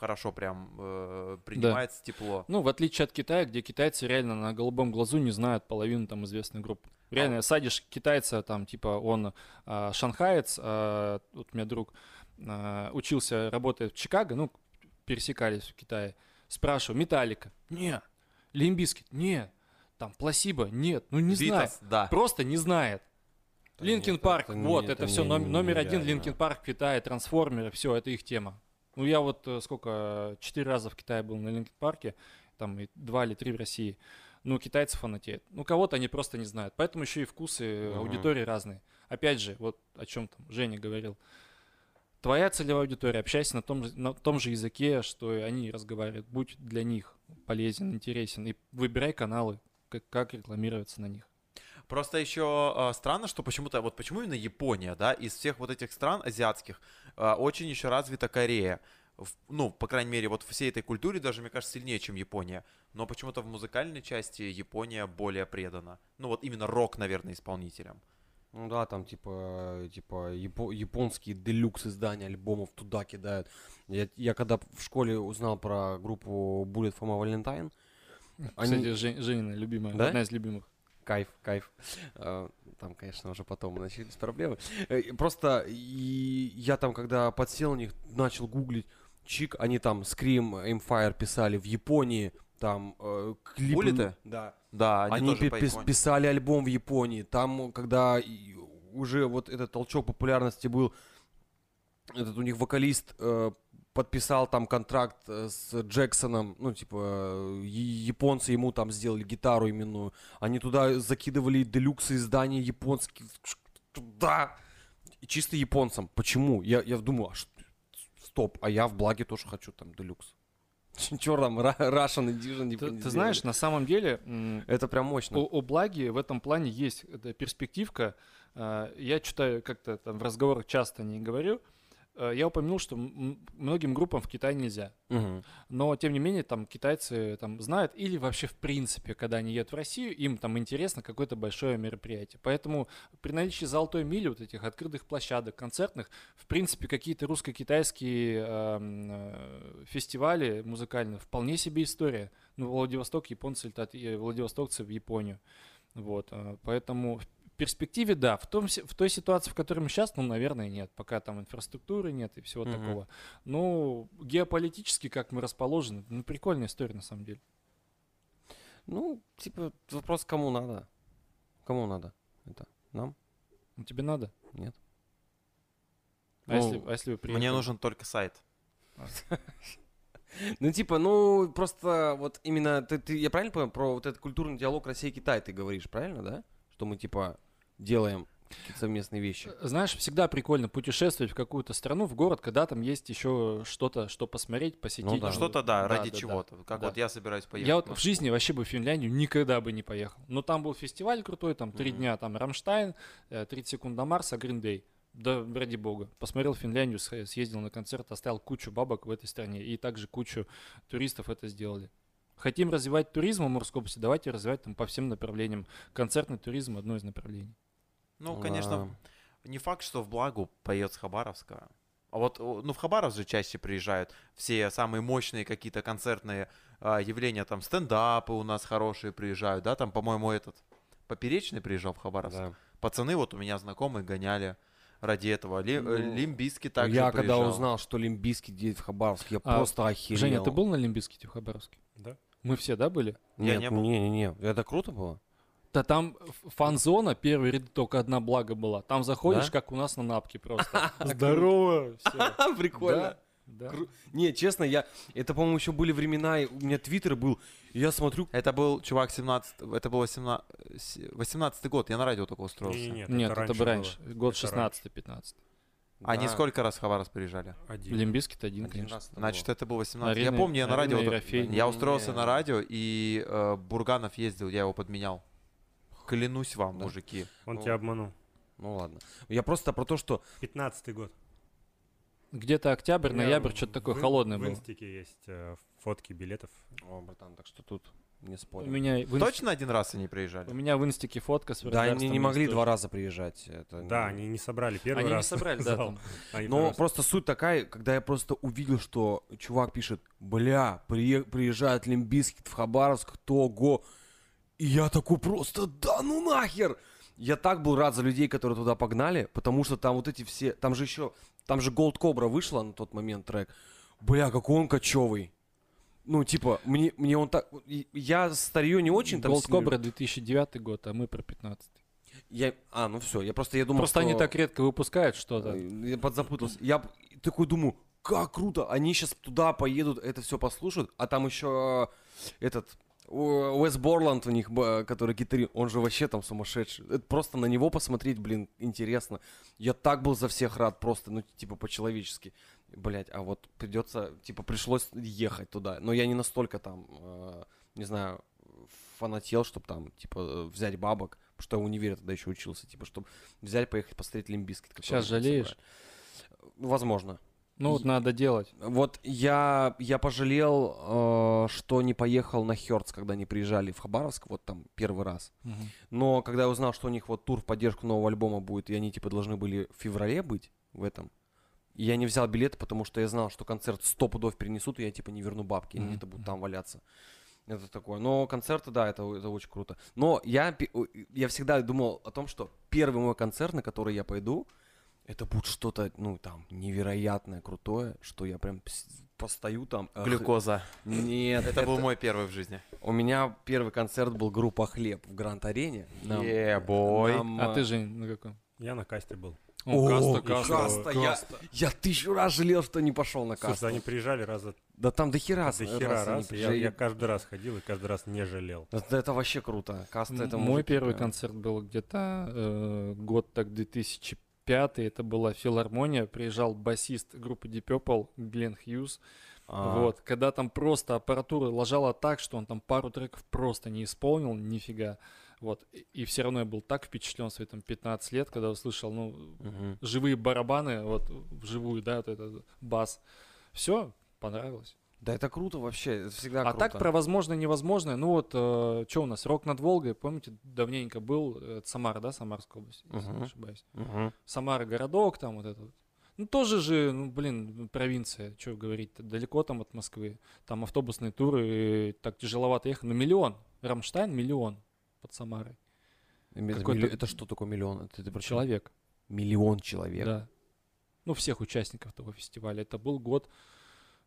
хорошо прям э, принимается тепло. Ну, в отличие от Китая, где китайцы реально на голубом глазу не знают половину там известных групп. Реально, садишь китайца, там, типа, он а, шанхаец, а, вот у меня друг а, учился, работает в Чикаго, ну, пересекались в Китае. Спрашиваю, Металлика? Нет. Limp Bizkit? Нет. Там, Пласиба? Нет. Ну, не знает. Beatles, да. Просто не знает. Да Linkin Park, вот, это это все не- номер один. Linkin Park в Китае, трансформеры, все, это их тема. Ну, я вот э, сколько, четыре раза в Китае был на Linkin Park е, там и два или три в России. Ну, китайцы фанатеют. Ну, кого-то они просто не знают. Поэтому еще и вкусы Мгм. аудитории разные. Опять же, вот о чем там Женя говорил. Твоя целевая аудитория, общайся на том, же- на том же языке, что и они разговаривают. Будь для них полезен, интересен. И выбирай каналы, как, как рекламироваться на них. Просто еще а, странно, что почему-то, вот почему именно Япония, да, из всех вот этих стран азиатских а, очень еще развита Корея. В- ну, по крайней мере, вот всей этой культуре даже, мне кажется, сильнее, чем Япония. Но почему-то в музыкальной части Япония более предана. Ну, вот именно рок, наверное, исполнителям. Ну да, там типа, типа япо- японские делюкс издания альбомов туда кидают. Я, я когда в школе узнал про группу Bullet for my Valentine, Они- Кстати, Жень- Женина любимая, Да? одна из любимых. Кайф, кайф. Э, Там, конечно, уже потом начались проблемы. Э, Просто я там, когда подсел на них, начал гуглить, чик, они там Scream, Aimfire писали в Японии, там э, клипы... Буллеты? Да. Да, они, Они, тоже пи- по писали альбом в Японии. Там, когда уже вот этот толчок популярности был, этот у них вокалист э, подписал там контракт э, с Джексоном, ну, типа, э, японцы ему там сделали гитару именную. Они туда закидывали делюксы издания японских. Да! И чисто японцам. Почему? Я, я думаю, а ш- стоп, а я в благе тоже хочу там делюкс. Чё там, Russian Edition, Ты, ты знаешь, на самом деле Это прям мощно. у, у Благи в этом плане есть эта перспективка. Я читаю как-то там в разговорах часто не говорю. А, Я упомянул, что многим группам в Китай нельзя. Мгм. Но, тем не менее, там китайцы там знают, или вообще, в принципе, когда они едут в Россию, им там интересно какое-то большое мероприятие. Поэтому при наличии золотой мили, вот этих открытых площадок, концертных, в принципе, какие-то русско-китайские эм, э, фестивали музыкальные, вполне себе история. Ну, Владивосток японцы летают, и владивостокцы в Японию. Вот, э, поэтому перспективе, да, в, том, в той ситуации, в которой мы сейчас, ну, наверное, нет, пока там инфраструктуры нет и всего Мгм. такого. Ну, геополитически, как мы расположены, ну, прикольная история, на самом деле. Ну, типа, вопрос, кому надо. Кому надо это? Нам? Ну, тебе надо? Нет. А, если, Ну, а если вы Мне приехали? нужен только сайт. Ну, типа, ну, просто вот именно, ты, ты- я правильно понял, про вот этот культурный диалог Россия и Китай ты говоришь, правильно, да? Что мы, типа, делаем совместные вещи. Знаешь, всегда прикольно путешествовать в какую-то страну, в город, когда там есть еще что-то, что посмотреть, посетить. Ну да. Ну, Что-то, да, Да, ради да, да. чего-то. Как Да. вот я собираюсь поехать. Я вот ну, в жизни вообще бы в Финляндию никогда бы не поехал. Но там был фестиваль крутой, там три Мгм. дня, там Рамштайн, э, 30 секунд до Марса, Гриндей. Да, ради бога. Посмотрел Финляндию, съездил на концерт, оставил кучу бабок в этой стране. И также кучу туристов это сделали. Хотим развивать туризм в Амурской области, давайте развивать там по всем направлениям. Концертный туризм одно из направлений. Ну, конечно, не факт, что в Благу поет с Хабаровска. А вот, ну, в Хабаровск же чаще приезжают все самые мощные какие-то концертные а, явления, там, стендапы у нас хорошие приезжают, да, там, по-моему, этот Поперечный приезжал в Хабаровск. Да. Пацаны вот у меня знакомые гоняли ради этого. Ли, Ну, Limp Bizkit также я когда приезжал. узнал, что Limp Bizkit едет в Хабаровск, я А, просто охерел. Женя, ты был на Limp Bizkit е в Хабаровске? Да. Мы все, да, были? Я Нет, не был. Не-не-не, это круто было? Да там фан-зона, первый ряд только одна блага была. Там заходишь, Да? как у нас на напке просто. Здорово! Прикольно. Да. Кру- Не, честно, я... Это, по-моему, еще были времена, и у меня твиттер был, и я смотрю... Это был, чувак, 17... Это было 17... 18 год, я на радио только устроился. Не-не-нет, Нет, это бы было. раньше. Год Это 16-15. Они да, сколько раз в Хабаровск приезжали? Один. Limp Bizkit один, один конечно. раз это Значит, было. это был 18. я Арина- помню, я на радио... Я устроился Не. на радио, и э, Бурганов ездил, я его подменял. Клянусь вам, Да. мужики. Он Ну. тебя обманул. Ну ладно. Я просто про то, что... 15 год. Где-то октябрь, У ноябрь, что-то в такое ин- холодное В было. инстике есть э, фотки билетов. О, братан, так что тут не У спорим. меня, в инст- Точно один раз они у приезжали? меня в инстике фотка с Да, они не могли два раза приезжать. Это Да, не- они не собрали первый Они не раз. собрали, да, там. Они Но просто суть такая, когда я просто увидел, что чувак пишет, бля, прие- приезжает Limp Bizkit в Хабаровск, того. И я такой просто, да ну нахер! Я так был рад за людей, которые туда погнали, потому что там вот эти все, там же еще, там же Gold Cobra вышла на тот момент трек. Бля, какой он кочевый. Ну, типа, мне, мне он так... Я старье не очень там сильно- Кобра 2009 год, а мы про 15 Я... А, ну все, я просто, я думал, Просто они что- так редко выпускают что-то. Ой, Я подзапутался. Я такой думаю, как круто, они сейчас туда поедут, это все послушают, а там еще этот О- Уэс Борланд у них, б- который гитарист, он же вообще там сумасшедший. Это просто на него посмотреть, блин, интересно. Я так был за всех рад, просто, ну, типа, по-человечески. Блять, а вот придется, типа, пришлось ехать туда. Но я не настолько там, э, не знаю, фанател, чтобы там, типа, э, взять бабок, потому что я в универе тогда еще учился, типа, чтобы взять, поехать посмотреть Limp Bizkit. Сейчас жалеешь? Возможно. Ну вот надо делать. Вот я, я пожалел, э, что не поехал на Hurts, когда они приезжали в Хабаровск, вот там первый раз. Мгм. Но когда я узнал, что у них вот тур в поддержку нового альбома будет, и они типа должны были в феврале быть в этом, я не взял билеты, потому что я знал, что концерт сто пудов перенесут, и я типа не верну бабки, они Мгм. где-то будут там валяться. Это такое. Но концерты, да, это, это очень круто. Но я, я всегда думал о том, что первый мой концерт, на который я пойду, это будет что-то, ну, там, невероятное, крутое, что я прям постою там. Глюкоза. Нет, Это был мой первый в жизни. У меня первый концерт был группа «Хлеб» в Гранд-арене. Е-бой. нам, А э, ты, Жень, на каком? Я на касте был. О, Каста, Каста. Каста, я, я тысячу раз жалел, что не пошел на Слушай, касту. они приезжали раза Да там до хера, до хера раз. Я, я каждый раз ходил и каждый раз не жалел. Это, это вообще круто. Каста это Мой первый концерт был где-то э, год так 2005 это была филармония, приезжал басист группы Deep Purple Глен Хьюз, А, вот, когда там просто аппаратура ложала так, что он там пару треков просто не исполнил, нифига, вот, и, и все равно я был так впечатлен свои там 15 лет, когда услышал, ну, мгм. живые барабаны, вот, вживую, да, вот этот бас, все, понравилось. Да это круто вообще, это всегда А круто. так про возможное невозможное, ну вот, что у нас, Рок над Волгой, помните, давненько был, э, это Самара, да, Самарская область, если не ошибаюсь. Мгм. Самара городок, там вот это вот. Ну, тоже же, ну, блин, провинция, что говорить-то, далеко там от Москвы. Там автобусные туры, э, так тяжеловато ехать. Ну, миллион. Рамштайн миллион под Самарой. Это, милли- это что такое миллион? Это, ты про? Человек, Миллион человек. да. Ну, всех участников того фестиваля. Это был год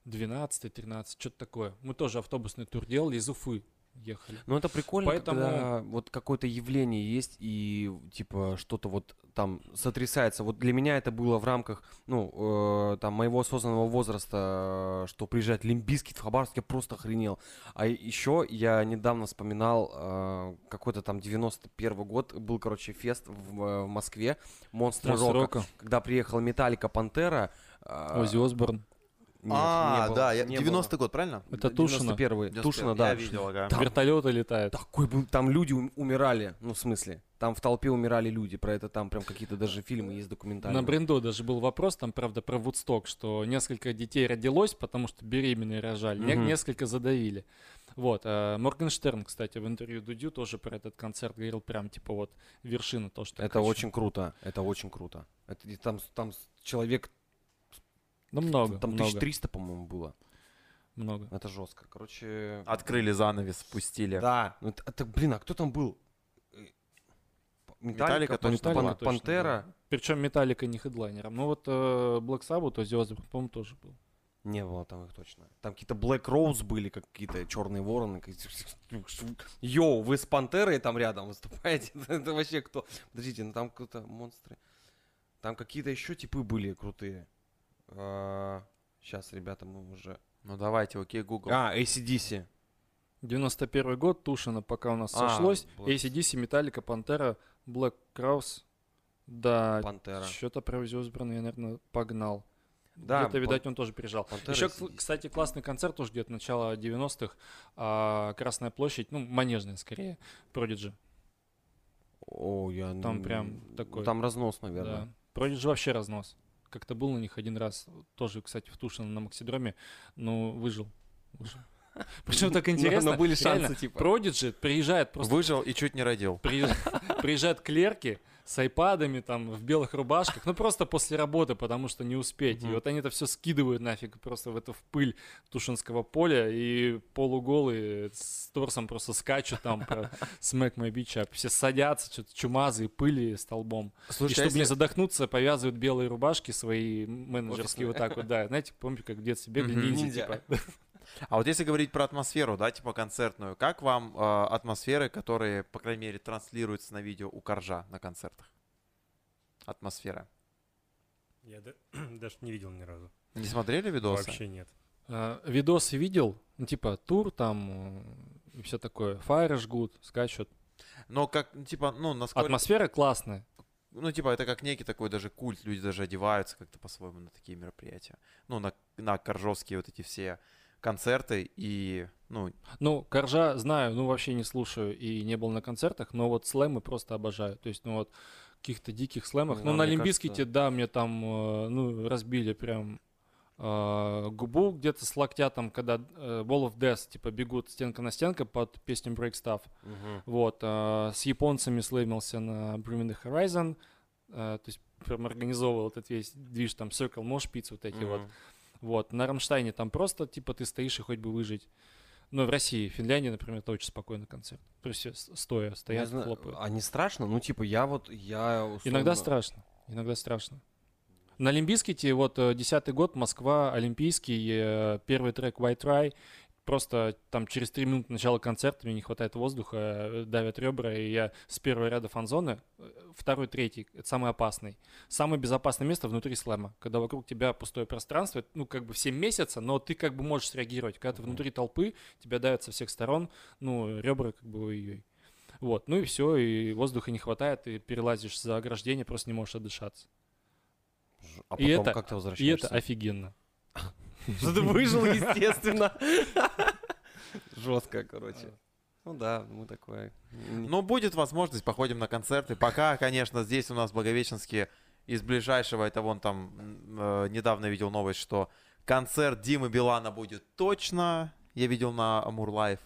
12-13, что-то такое. Мы тоже автобусный тур делали, из Уфы ехали. Ну это прикольно, Поэтому- когда вот какое-то явление есть и типа что-то вот там сотрясается. Вот для меня это было в рамках, ну, э, там моего осознанного возраста, э, что приезжает Limp Bizkit в Хабаровск, я просто охренел. А еще я недавно вспоминал э, какой-то там 91 год, был, короче, фест в, э, в Москве, Монстры Монстр Рока, Рока, когда приехала Металлика, Пантера. э, Оззи Осборн. Нет, а, не было, да, я- не 90-й год, правильно? Это Тушино. 91 91-й. Тушино, да. Я видел, ага. Там- Вертолеты летают. Такой был, там люди ум- умирали, ну в смысле, там в толпе умирали люди, про это там прям какие-то даже фильмы есть документальные. На Брендо даже был вопрос, там, правда, про Вудсток, что несколько детей родилось, потому что беременные рожали, Мгм. несколько задавили. Вот. а Моргенштерн, кстати, в интервью Дудю тоже про этот концерт говорил прям, типа, вот, вершина то, что Это очень круто, это очень круто. Это, там, там человек, Ну, много, там много, 1300, по-моему, было. много. Это жестко. Короче, Открыли занавес, спустили. да. Ну, это, это, блин, а кто там был? Металлика Пан- точно Пан- была. точно Пантера? Причем Металлика не хедлайнером. Ну, вот э, Black Sabbath, Оззи Осборн, по-моему, тоже был. Не было там их точно. Там какие-то Black Rose были, как какие-то черные вороны. Йоу, вы с Пантерой там рядом выступаете? Это вообще кто? Подождите, ну там кто-то монстры. Там какие-то еще типы были крутые. Сейчас, ребята, мы уже... Ну давайте, окей, Google. А, ACDC. 91 год, Тушина пока у нас А, сошлось. Black- ACDC, Металлика, Пантера, Black Crowes. Да, Пантера. что-то про Осборна я, наверное, погнал. Да, Где-то, Пан- видать, он тоже приезжал. Пантера Еще, AC/DC. кстати, классный концерт уже где-то начала 90-х. а, Красная площадь, ну, Манежная скорее, Продиджи. О, я... Там прям такой, Там разнос, наверное. Да. Продиджи вообще разнос. Как-то был на них один раз, тоже, кстати, в Тушино на Максидроме, но выжил. выжил. Причем так Но- интересно. Но были реально, шансы, типа. Продиджи приезжает просто Выжил и чуть не родил. Приезж- Приезжают клерки с айпадами там в белых рубашках, ну просто после работы, потому что не успеть. И Мгм. вот они это все скидывают нафиг просто в это в пыль Тушинского поля и полуголые с торсом просто скачут там про Smack My Beach Up. Все садятся, что-то чумазые, пыли столбом. и Слушай, чтобы не задохнуться, повязывают белые рубашки свои менеджерские вот так вот, да. Знаете, помните, как в детстве бегали Ниндзя. типа. А вот если говорить про атмосферу, да, типа концертную, как вам э, атмосферы, которые, по крайней мере, транслируются на видео у Коржа на концертах? Атмосфера. Я да- даже не видел ни разу. Не смотрели видосы? Вообще нет. Э, Видосы видел, ну, типа тур там э, и все такое. Фаеры жгут, скачут. Но как, ну, типа, ну, насколько... Атмосфера классная. Ну, типа, это как некий такой даже культ, люди даже одеваются как-то по-своему на такие мероприятия. Ну, на, на коржовские вот эти все концерты и, ну, Ну, Коржа знаю, ну вообще не слушаю и не был на концертах, но вот слэмы просто обожаю. То есть, ну вот каких-то диких слэмах. Ну, Ну, на Олимпийските, кажется- да, мне там, э, ну, разбили прям э, губу где-то с локтя, там, когда э, Wall of Death, типа, бегут стенка на стенка под песню Break Stuff. Мгм. Вот, э, с японцами слэмился на Me The Horizon, э, то есть прям организовывал этот весь движ, там, Circle Mosh Pits, вот эти вот. Вот, на Рамштайне там просто, типа, ты стоишь и хоть бы выжить. Ну, в России, в Финляндии, например, это очень спокойный концерт. То есть стоя, стоят, знаю, хлопают. А не страшно? Ну, типа, я вот, я Иногда условно- страшно, иногда страшно. На Олимпийските, вот, э, десятый год, Москва, Олимпийский, э, первый трек White Rye, просто там через три минуты начала концерта мне не хватает воздуха, э, давят ребра, и я с первого ряда фан-зоны, э, второй, третий, это самый опасный. Самое безопасное место внутри слэма, когда вокруг тебя пустое пространство, это, ну, как бы все месяца, но ты как бы можешь среагировать. Когда ты внутри толпы, тебя давят со всех сторон, ну, ребра как бы ой-ой. Вот, ну и все, и воздуха не хватает, ты перелазишь за ограждение, просто не можешь отдышаться. А И потом это- как ты И возвращаешься? это офигенно. Что ты выжил, естественно. Жестко, короче. Ну да, мы такое. м, Ну, будет возможность, походим на концерты. Пока, конечно, здесь у нас в Благовещенске из ближайшего, это вон там, э, недавно видел новость, что концерт Димы Билана будет точно. Я видел на Амур Лайв.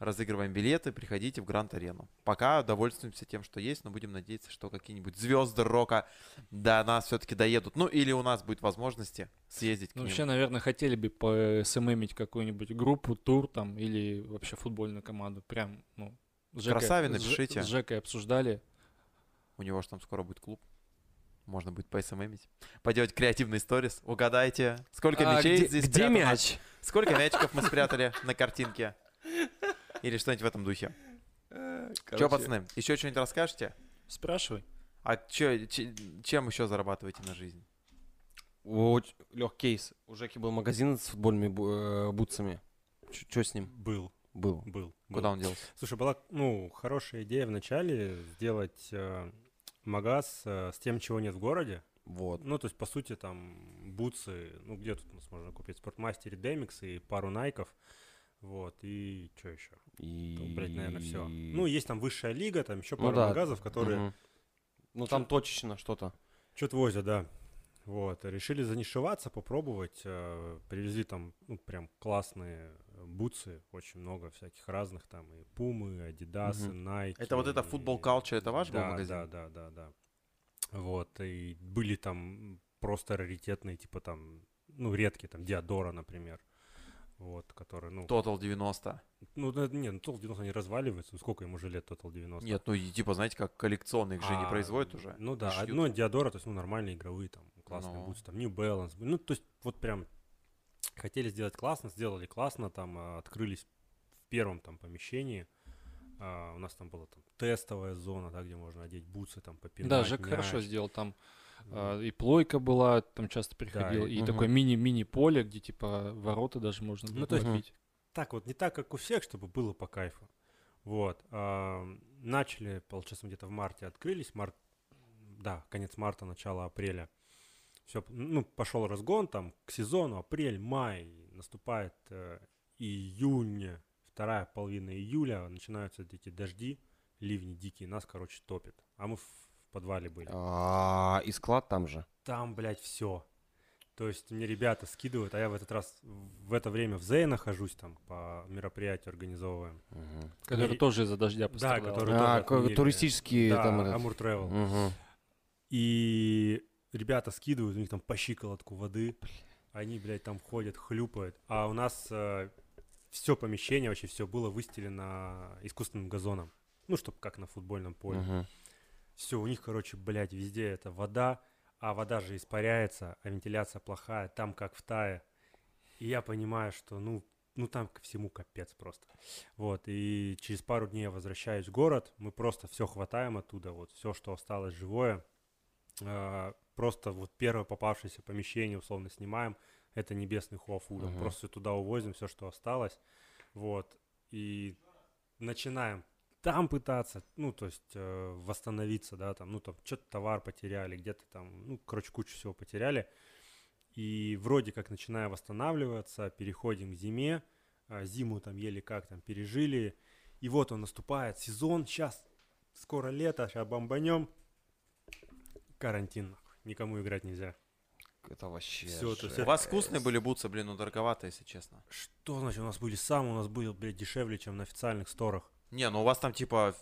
Разыгрываем билеты, приходите в Гранд Арену. Пока довольствуемся тем, что есть, но будем надеяться, что какие-нибудь звезды рока до нас все-таки доедут. Ну, или у нас будет возможности съездить к Ну, ним. вообще, наверное, хотели бы по СММить какую-нибудь группу, тур там, или вообще футбольную команду. Прям, ну, с Жекой- Красаве с Ж- напишите. С Жекой обсуждали. У него же там скоро будет клуб. Можно будет по-СММить. Поделать креативный сторис. Угадайте, сколько а мячей где, здесь где спрятано? мяч? Сколько мячиков мы спрятали на картинке? Или что-нибудь в этом духе. Э, Че, пацаны, еще что-нибудь расскажете? Спрашивай. А че- чем еще зарабатываете на жизнь? Лег кейс. У Жеки был магазин с футбольными э, бутсами. Что с ним? Был, Был. был. Куда был. он делся? Слушай, была, ну, хорошая идея вначале сделать э, магаз э, с тем, чего нет в городе. Вот. Ну, то есть, по сути, там, бутсы, ну, где тут у нас можно купить? В Спортмастере Демикс и пару найков. Вот, и что еще? И... Блять, наверное, все. Ну, есть там высшая лига, там еще Ну пару да. магазов, которые Мгм. Ну, там точечно что-то. что-то возят, да. Вот, решили занишеваться, попробовать. э, Привезли там, ну, прям классные бутсы, очень много всяких разных там, и Пумы, Адидасы, Мгм. Найки. Это вот это Football Culture, это ваш был да, магазин? Да, да, да, да. Вот, и были там просто раритетные, типа там, ну, редкие, там, Диадора, например. Вот, которые, ну, Total 90. ну, да, не, ну, Total 90 не разваливается, ну, сколько ему уже лет Total 90? Нет, ну и типа, знаете, как коллекционных же не А, производят уже. Ну да, шьют. одно Диадора, то есть, ну, нормальные игровые, там, классные Ну. бутсы, там, New Balance. Ну, то есть, вот прям хотели сделать классно, сделали классно, там, а, открылись в первом там помещении. А, у нас там была там тестовая зона, да, где можно одеть бутсы, там, попинать Да, Жек хорошо мяч. сделал. Там а, и плойка была, там часто приходил, и- и Мгм. такое мини-мини поле, где типа ворота даже можно Ну, то есть- так вот, не так, как у всех, чтобы было по кайфу. Вот. а, начали, получается, где-то в марте открылись, март, да, конец марта, начало апреля. Все, ну, пошел разгон там к сезону, апрель, май, наступает э, июнь, вторая половина июля, начинаются эти дожди, ливни дикие, нас, короче, топит. А мы в, в подвале были. А, и склад там же. Там, блядь, все. То есть мне ребята скидывают, а я в этот раз в это время в Зее нахожусь, там по мероприятию организовываем. Мгм. Который и- тоже из-за дождя пострадал. который- А, тоже туристические Да, там этот. Амур Travel. Мгм. И ребята скидывают, у них там по щиколотку воды. Они, блядь, там ходят, хлюпают. А у нас все помещение, вообще все было выстелено искусственным газоном. Ну, чтобы как на футбольном поле. Мгм. Все, у них, короче, блядь, везде это вода, а вода же испаряется, а вентиляция плохая, там как в тае. И я понимаю, что, ну, ну там ко всему капец просто. Вот, и через пару дней я возвращаюсь в город, мы просто все хватаем оттуда, вот все, что осталось живое, а, просто вот первое попавшееся помещение условно снимаем, это небесный Хуафу, Мгм. просто туда увозим все, что осталось, вот, и начинаем там пытаться, ну, то есть э, восстановиться, да, там, ну, там, что-то товар потеряли, где-то там, ну, короче, кучу всего потеряли. И вроде как начиная восстанавливаться, переходим к зиме, а, зиму там еле как там пережили, и вот он наступает, сезон, сейчас скоро лето, сейчас бомбанем, карантин, никому играть нельзя. Это вообще... Всё, то есть У вас вкусные были бутсы, блин, ну дороговато, если честно. Что значит, у нас были самые, у нас были, блядь, дешевле, чем на официальных сторах. Не, ну у вас там типа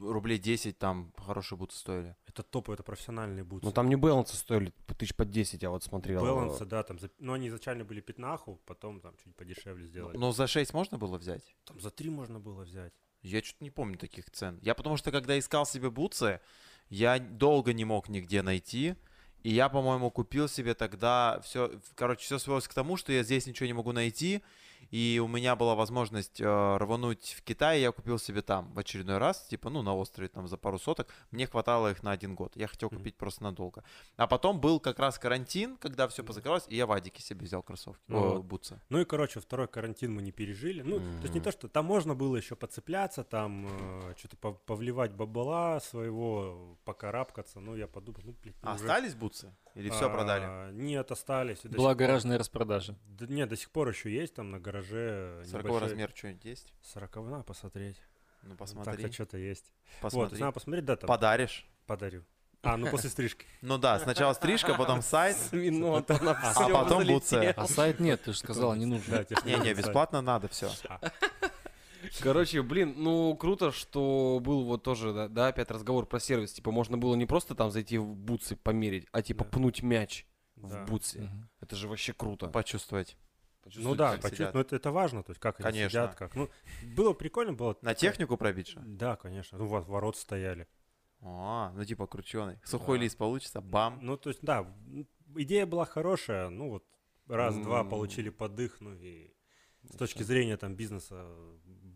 рублей 10 там хорошие бутсы стоили. Это топ, это профессиональные бутсы. Ну там не балансы стоили тысяч по 10, я вот смотрел. Балансы, да, там, за- ну, они изначально были пятнаху, потом там чуть подешевле сделали. Но за 6 можно было взять? Там за три можно было взять. Я что-то не помню таких цен. Я потому что, когда искал себе бутсы, я долго не мог нигде найти. И я, по-моему, купил себе тогда все, короче, все свелось к тому, что я здесь ничего не могу найти. И у меня была возможность э, рвануть в Китай, я купил себе там в очередной раз, типа, ну, на острове там за пару соток. Мне хватало их на один год. Я хотел купить просто надолго. А потом был как раз карантин, когда все позакрылось, и я в Адике себе взял кроссовки, Ну о, вот. бутсы. Ну и, короче, второй карантин мы не пережили. Ну, то есть не то, что там можно было еще подцепляться, там что-то повливать бабала своего, покарабкаться. Ну, я подумал, ну, блядь, ну, А уже- остались бутсы? Или все продали? А, Нет, остались. Была гаражная распродажа. Да, нет, до сих пор еще есть там на гараже. 40 небольшой- размер что-нибудь есть? 40 надо посмотреть. Ну, Так-то посмотри. что-то есть. Вот, посмотри. надо посмотреть, да, там Подаришь. подарю. А, ну после стрижки. Ну да, сначала стрижка, потом сайт, на а потом бутсы. А сайт нет, ты же сказала, не нужно. Не-не, бесплатно надо все. Короче, блин, ну круто, что был вот тоже, да, да, опять разговор про сервис. Типа можно было не просто там зайти в бутсы померить, а типа Да. пнуть мяч Да. в бутсе. Мгм. Это же вообще круто. Почувствовать. Ну да, почувствовать, но это, это важно, то есть как они Конечно. сидят, как. Ну, было прикольно, было. На технику пробить что? Да, конечно. Ну, вот ворот стояли. А, ну типа крученый. Сухой Да. лист получится, бам. Ну, то есть, да, идея была хорошая, ну вот раз-два М. получили подых, ну и с точки зрения там бизнеса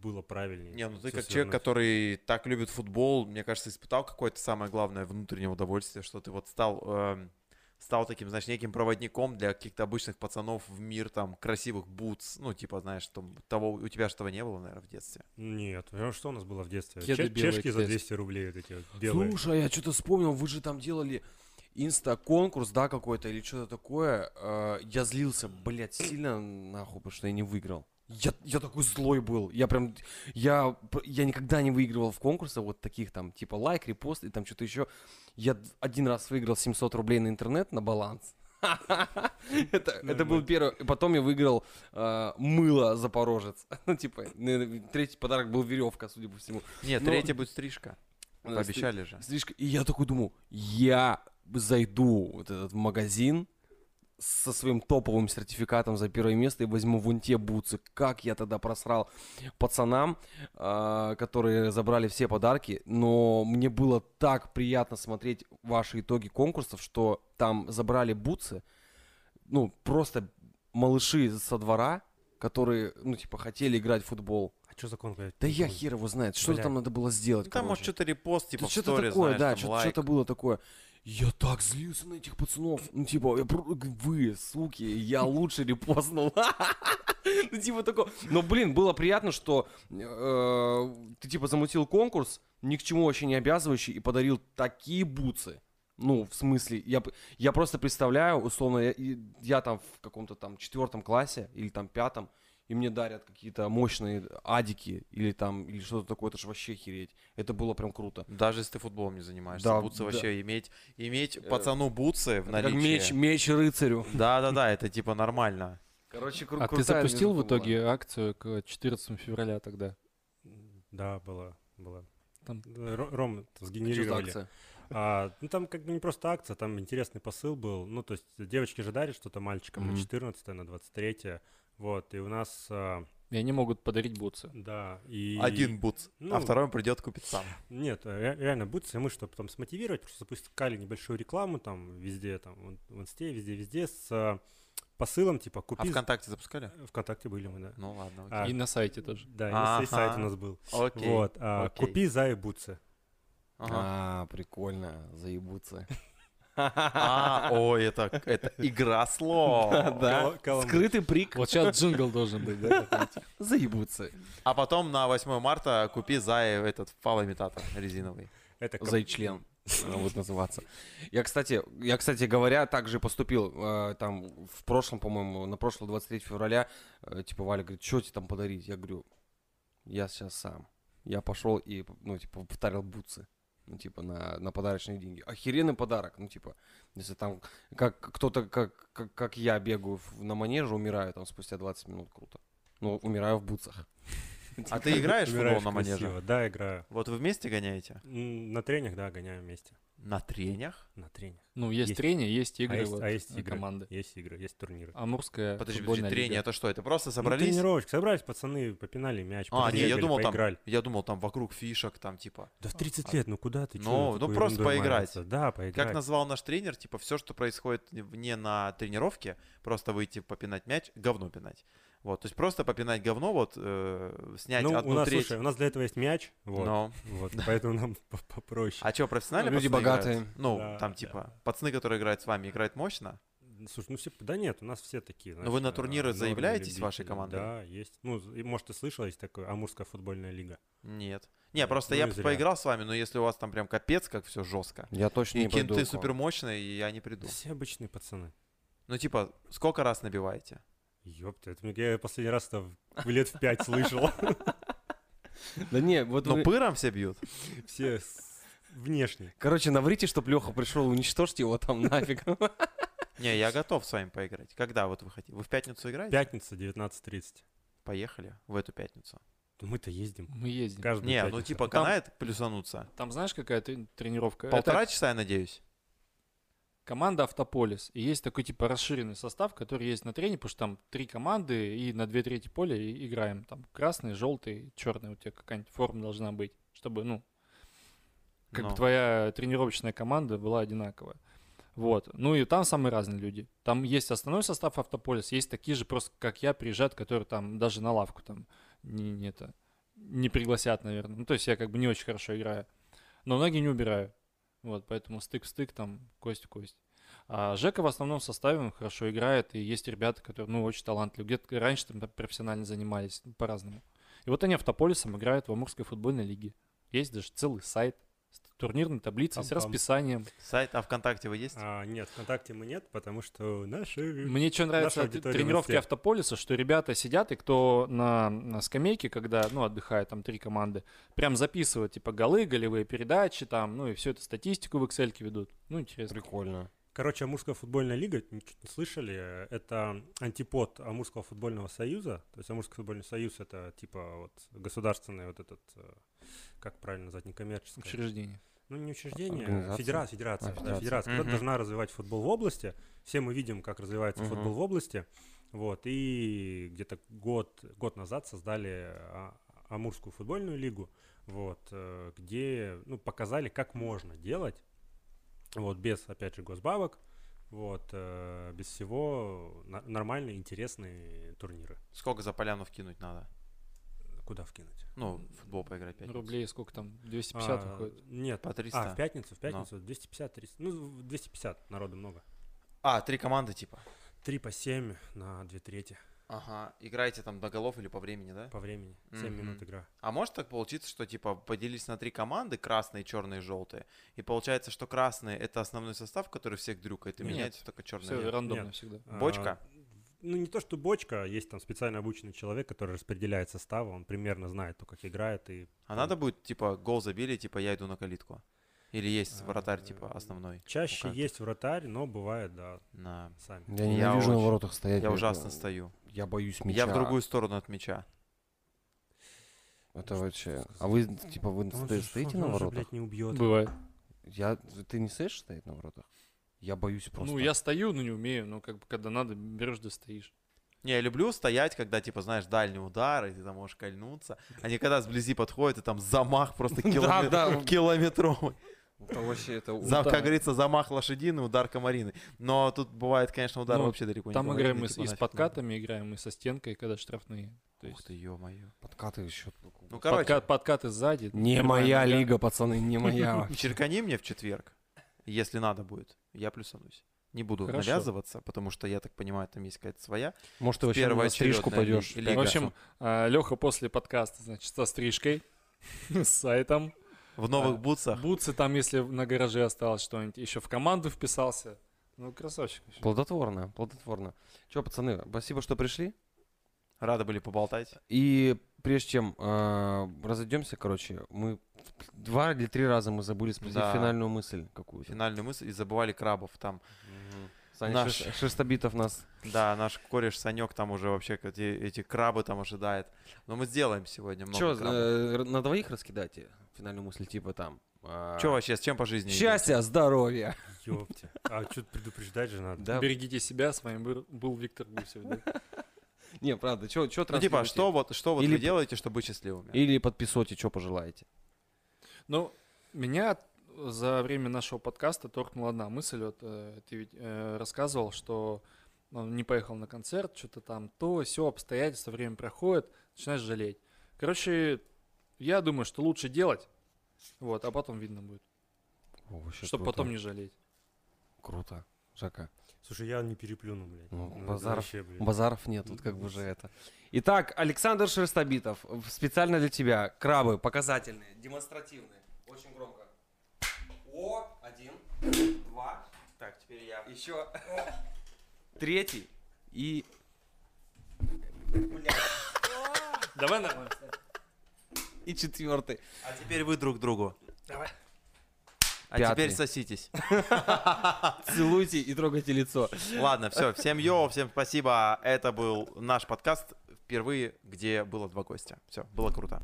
было правильнее. Не, ну ты как человек, свернуть. который так любит футбол, мне кажется, испытал какое-то самое главное внутреннее удовольствие, что ты вот стал, эм, стал таким, знаешь, неким проводником для каких-то обычных пацанов в мир там красивых бутс, ну типа, знаешь, там, того, у тебя же этого не было, наверное, в детстве. Нет, ну что у нас было в детстве? Кеды Че- белые, чешки за китайские. 200 рублей вот эти вот белые. Слушай, а я что-то вспомнил, вы же там делали инста-конкурс, да, какой-то или что-то такое. Э, Я злился, блядь, сильно нахуй, потому что я не выиграл. Я, я такой злой был. Я прям, я, я никогда не выигрывал в конкурсах вот таких там, типа лайк, репост и там что-то еще. Я один раз выиграл 700 рублей на интернет на баланс. Это, это был первый. Потом я выиграл э, мыло Запорожец. Ну, типа, третий подарок был веревка, судя по всему. Нет, Ну, третья будет стрижка. Э, Пообещали же. Стрижка. И я такой думаю, я зайду вот этот в магазин со своим топовым сертификатом за первое место и возьму вон те бутсы. Как я тогда просрал пацанам, а, которые забрали все подарки. Но мне было так приятно смотреть ваши итоги конкурсов, что там забрали бутсы, ну, просто малыши со двора, которые, ну, типа, хотели играть в футбол. А что за конкурс? Да я хер его знает, что Бля. там надо было сделать. Ну, там, может, короче. что-то репост, типа, Да в что-то такое, знаешь, да, там, что-то, лайк. что-то было такое. Я так злился на этих пацанов. Ну, типа, я вы, суки, я лучше репостнул. Ну, типа такое. Но, блин, было приятно, что э, ты, типа, замутил конкурс, ни к чему вообще не обязывающий, и подарил такие бутсы. Ну, в смысле, я, я просто представляю, условно, я, я там в каком-то там четвертом классе или там пятом, и мне дарят какие-то мощные адики или там, или что-то такое, это же вообще хереть. Это было прям круто. Даже если ты футболом не занимаешься, Да, бутсы да. вообще иметь, иметь пацану бутсы в наличии. как меч, меч рыцарю. Да-да-да, это типа нормально. Короче, кру- А ты запустил в движуха была. итоге акцию к 14 февраля тогда? Да, было, было. Там- Ро- Ром сгенерировали. акция? А, ну, там как бы не просто акция, там интересный посыл был. Ну, то есть девочки же дарят что-то мальчикам Мгм. на 14 на 23 Вот, и у нас, а, И они могут подарить бутсы. да, и... Один бутс, а ну, второй он придет купить сам. Нет, ре- реально бутсы, мы, чтобы там смотивировать, просто запускали небольшую рекламу там везде, там, в- инсте, везде-везде с а, посылом, типа, А купи... ВКонтакте запускали? ВКонтакте были мы, да. Ну ладно, А, окей. И на сайте тоже. Да, и на сей- сайт у нас был. Окей. Вот, а, окей. купи за и бутсы. Ага. А, прикольно, заебутся. А, ой, это, это игра слов. Да, каламбур. скрытый прик, Вот сейчас джингл должен быть, да? заебутся. А потом на 8 марта купи за этот фалоимитатор резиновый. Это Зайчлен будет называться. Я, кстати, я, кстати говоря, также поступил э, там в прошлом, по-моему, на прошлое 23 февраля, э, типа Валя говорит, что тебе там подарить? Я говорю, я сейчас сам. Я пошел и, ну, типа, повторил бутсы. Ну, типа, на, на подарочные деньги. Охеренный подарок. Ну, типа, если там как кто-то, как, как, как я бегаю на манеже, умираю там спустя 20 минут, круто. Ну, умираю в бутсах. А ты играешь в футбол на манеже? красиво. Да, играю. Вот вы вместе гоняете? На тренях, да, гоняем вместе. На тренях? На тренях. Ну, есть Есть. трения, есть А игры, есть, вот, а есть игры. команды. Есть игры, есть турниры. Амурская Подожди, подожди, трение это что? Это просто Ну, собрались? тренировочка. Собрались пацаны, попинали мяч, а, не, я думал там, поиграли. я думал там вокруг фишек, там типа. Да в 30 лет, ну куда ты? Ну, ну, просто поиграть. маяться? Да, поиграть. Как назвал наш тренер, типа все, что происходит не на тренировке, просто выйти попинать мяч, говно пинать. Вот, то есть просто попинать говно, вот э, снять Ну, одну у нас, треть. слушай, у нас для этого есть мяч, вот, Но. вот, поэтому нам по- попроще. А что, профессиональные Люди богатые. играют? Ну, Да, там да. типа пацаны, которые играют с вами, играют мощно. Слушай, ну все, да нет, у нас все такие. Но вы на турниры заявляетесь вашей командой? Да, есть. Ну, и, может, ты слышал, есть такое Амурская футбольная лига. Нет. Не, просто ну я и зря. поиграл с вами, но если у вас там прям капец, как все жестко. Я точно И не пойду. кенты к вам. супер мощные, и я не приду. Все обычные пацаны. Ну, типа, сколько раз набиваете? Ёпта, это мне- я последний раз то в лет в пять слышал. Да не, вот Ну, вы- пыром все бьют. Все с- внешне. Короче, наврите, чтоб Леха пришел, уничтожьте его там нафиг. Не, я готов с вами поиграть. Когда вот вы хотите? Вы в пятницу играете? Пятница, 19.30. Поехали в эту пятницу. Мы-то ездим. Мы ездим. Каждую Не, ну пятницу. типа Там- канает плюсануться. Там знаешь, какая трени- тренировка? Это Полтора часа, я надеюсь. Команда Автополис. И есть такой типа расширенный состав, который есть на трене, потому что там три команды и на две трети поля и играем. Там красный, желтый, черный. У тебя какая-нибудь форма должна быть, чтобы, ну, как бы Ну. твоя тренировочная команда была одинаковая. Вот. Ну и там самые разные люди. Там есть основной состав Автополис, есть такие же просто, как я, приезжают, которые там даже на лавку там не, не это, не пригласят, наверное. Ну, то есть я как бы не очень хорошо играю. Но ноги не убираю. Вот, поэтому стык в стык, там, кость в кость. А Жека в основном составе он хорошо играет, и есть ребята, которые, ну, очень талантливые. Где-то раньше там профессионально занимались, ну, по-разному. И вот они автополисом играют в Амурской футбольной лиге. Есть даже целый сайт с турнирной таблицей, с Там-там. расписанием. Сайт, а ВКонтакте вы есть? А, нет, ВКонтакте мы нет, потому что наши... Мне что нравится от тренировки все. автополиса, что ребята сидят, и кто на, на скамейке, когда, ну, отдыхает, там, три команды, прям записывают, типа, голы, голевые передачи, там, ну, и всю эту статистику в Excel ведут. Ну, интересно. Прикольно. Короче, Амурская футбольная лига, ничего не слышали, это антипод Амурского футбольного союза. То есть Амурский футбольный союз это типа вот государственный вот этот, э, как правильно назвать, некоммерческое. Учреждение. Ну, не учреждение, Организация? федерация, федерация, А, да, федерация. федерация, которая Мгм. должна развивать футбол в области. Все мы видим, как развивается Мгм. футбол в области. Вот, и где-то год, год назад создали а, Амурскую футбольную лигу, вот, э, где, ну, показали, как можно делать, вот, без, опять же, госбабок, вот, э, без всего нормальные, интересные турниры. Сколько за поляну вкинуть надо? Куда вкинуть? Ну, в футбол поиграть пять. Рублей сколько там? 250 А, выходит. Нет, По 300. а, в пятницу, в пятницу 250-300, ну, 250, народу много. А, три команды типа. 3 по 7 на 2 трети Ага, играете там до голов или по времени, да? по времени. 7 минут Мгм. игра. А может так получиться, что типа поделились на три команды, красные, черные, желтые, и получается, что красные это основной состав, который всех дрюкает, и Нет. меняется только черные. Все рандомно Нет. всегда. Бочка? А, ну, не то, что бочка, есть там специально обученный человек, который распределяет составы, он примерно знает, то, как играет. И А надо будет, типа, гол забили, типа, я иду на калитку. Или есть А, вратарь, типа, основной. чаще есть вратарь, но бывает, да, На... сами. Я Я ненавижу на очень- воротах стоять. Я я- ужасно стою. Я боюсь мяча. Я в другую сторону от мяча. Это вообще... А вы, типа, вы Он сто- же- стоите он на воротах? блядь, не убьет. Бывает. Я... Ты не стоишь стоять на воротах? Я боюсь просто. Ну, я стою, но не умею. Ну, как бы, когда надо, берешь да стоишь. Не, я люблю стоять, когда, типа, знаешь, дальний удар, и ты там можешь кольнуться. А не когда сблизи подходит, и там замах просто километровый. Это вообще это За-. Как говорится, замах лошадиный, удар комариный. Но тут бывает, конечно, удар Ну, вообще далеко не Там комариный, играем и с, типа и с подкатами, играем и со стенкой, когда штрафные. То надо. Ух есть ты, ё-моё. подкаты еще. Ну, короче, подка- подкаты сзади. Не моя нога. лига, пацаны, не моя. черкани мне в четверг, если надо будет. Я плюсанусь. Не буду Хорошо. навязываться, потому что, я так понимаю, там есть какая-то своя. Может, ты вообще на стрижку пойдешь. ли- В лига. общем, Леха после подкаста, значит, со стрижкой, с сайтом. В новых А, бутсах. Бутсы там, если на гараже осталось что-нибудь, еще в команду вписался. Ну, красавчик. Плодотворно, плодотворно. Че, пацаны, спасибо, что пришли. Рады были поболтать. И прежде чем э, разойдемся, короче, мы два или три раза мы забыли спросить Да. финальную мысль какую-то. Финальную мысль и забывали крабов там. Саня Наш- Шерстобитов нас. Да, наш кореш Санек там уже вообще эти, эти крабы там ожидает. Но мы сделаем сегодня много Че, крабов. на двоих раскидайте финальную мысль, типа там. э, Че вообще, с чем по жизни? Счастья, здоровья. Ёпте. А что-то предупреждать же надо. Да. Берегите себя, с вами был, был Виктор Гусев. да. Не, правда, что Ну типа, что вот, что вот Или вы делаете, чтобы быть счастливыми? Или подписывайте, что пожелаете. Ну, меня за время нашего подкаста торкнула одна мысль. Вот э, ты ведь э, рассказывал, что он не поехал на концерт, что-то там то, все обстоятельства, время проходит, начинаешь жалеть. Короче, я думаю, что лучше делать, вот, а потом видно будет, О, чтобы круто. потом не жалеть. Круто. Жака. Слушай, я не переплюну, блядь. Ну, это базаров- вообще, блядь. Базаров нет, тут как бы же это. Итак, Александр Шерстобитов, специально для тебя. Крабы показательные, демонстративные. Очень громко. О, один, два, Так, теперь я. еще третий и... Давай нормально. И четвертый. А теперь вы друг другу. Давай. А Пятый. теперь соситесь. Целуйте и трогайте лицо. Ладно, все, всем йо, всем спасибо. Это был наш подкаст впервые, где было два гостя. Все, было круто.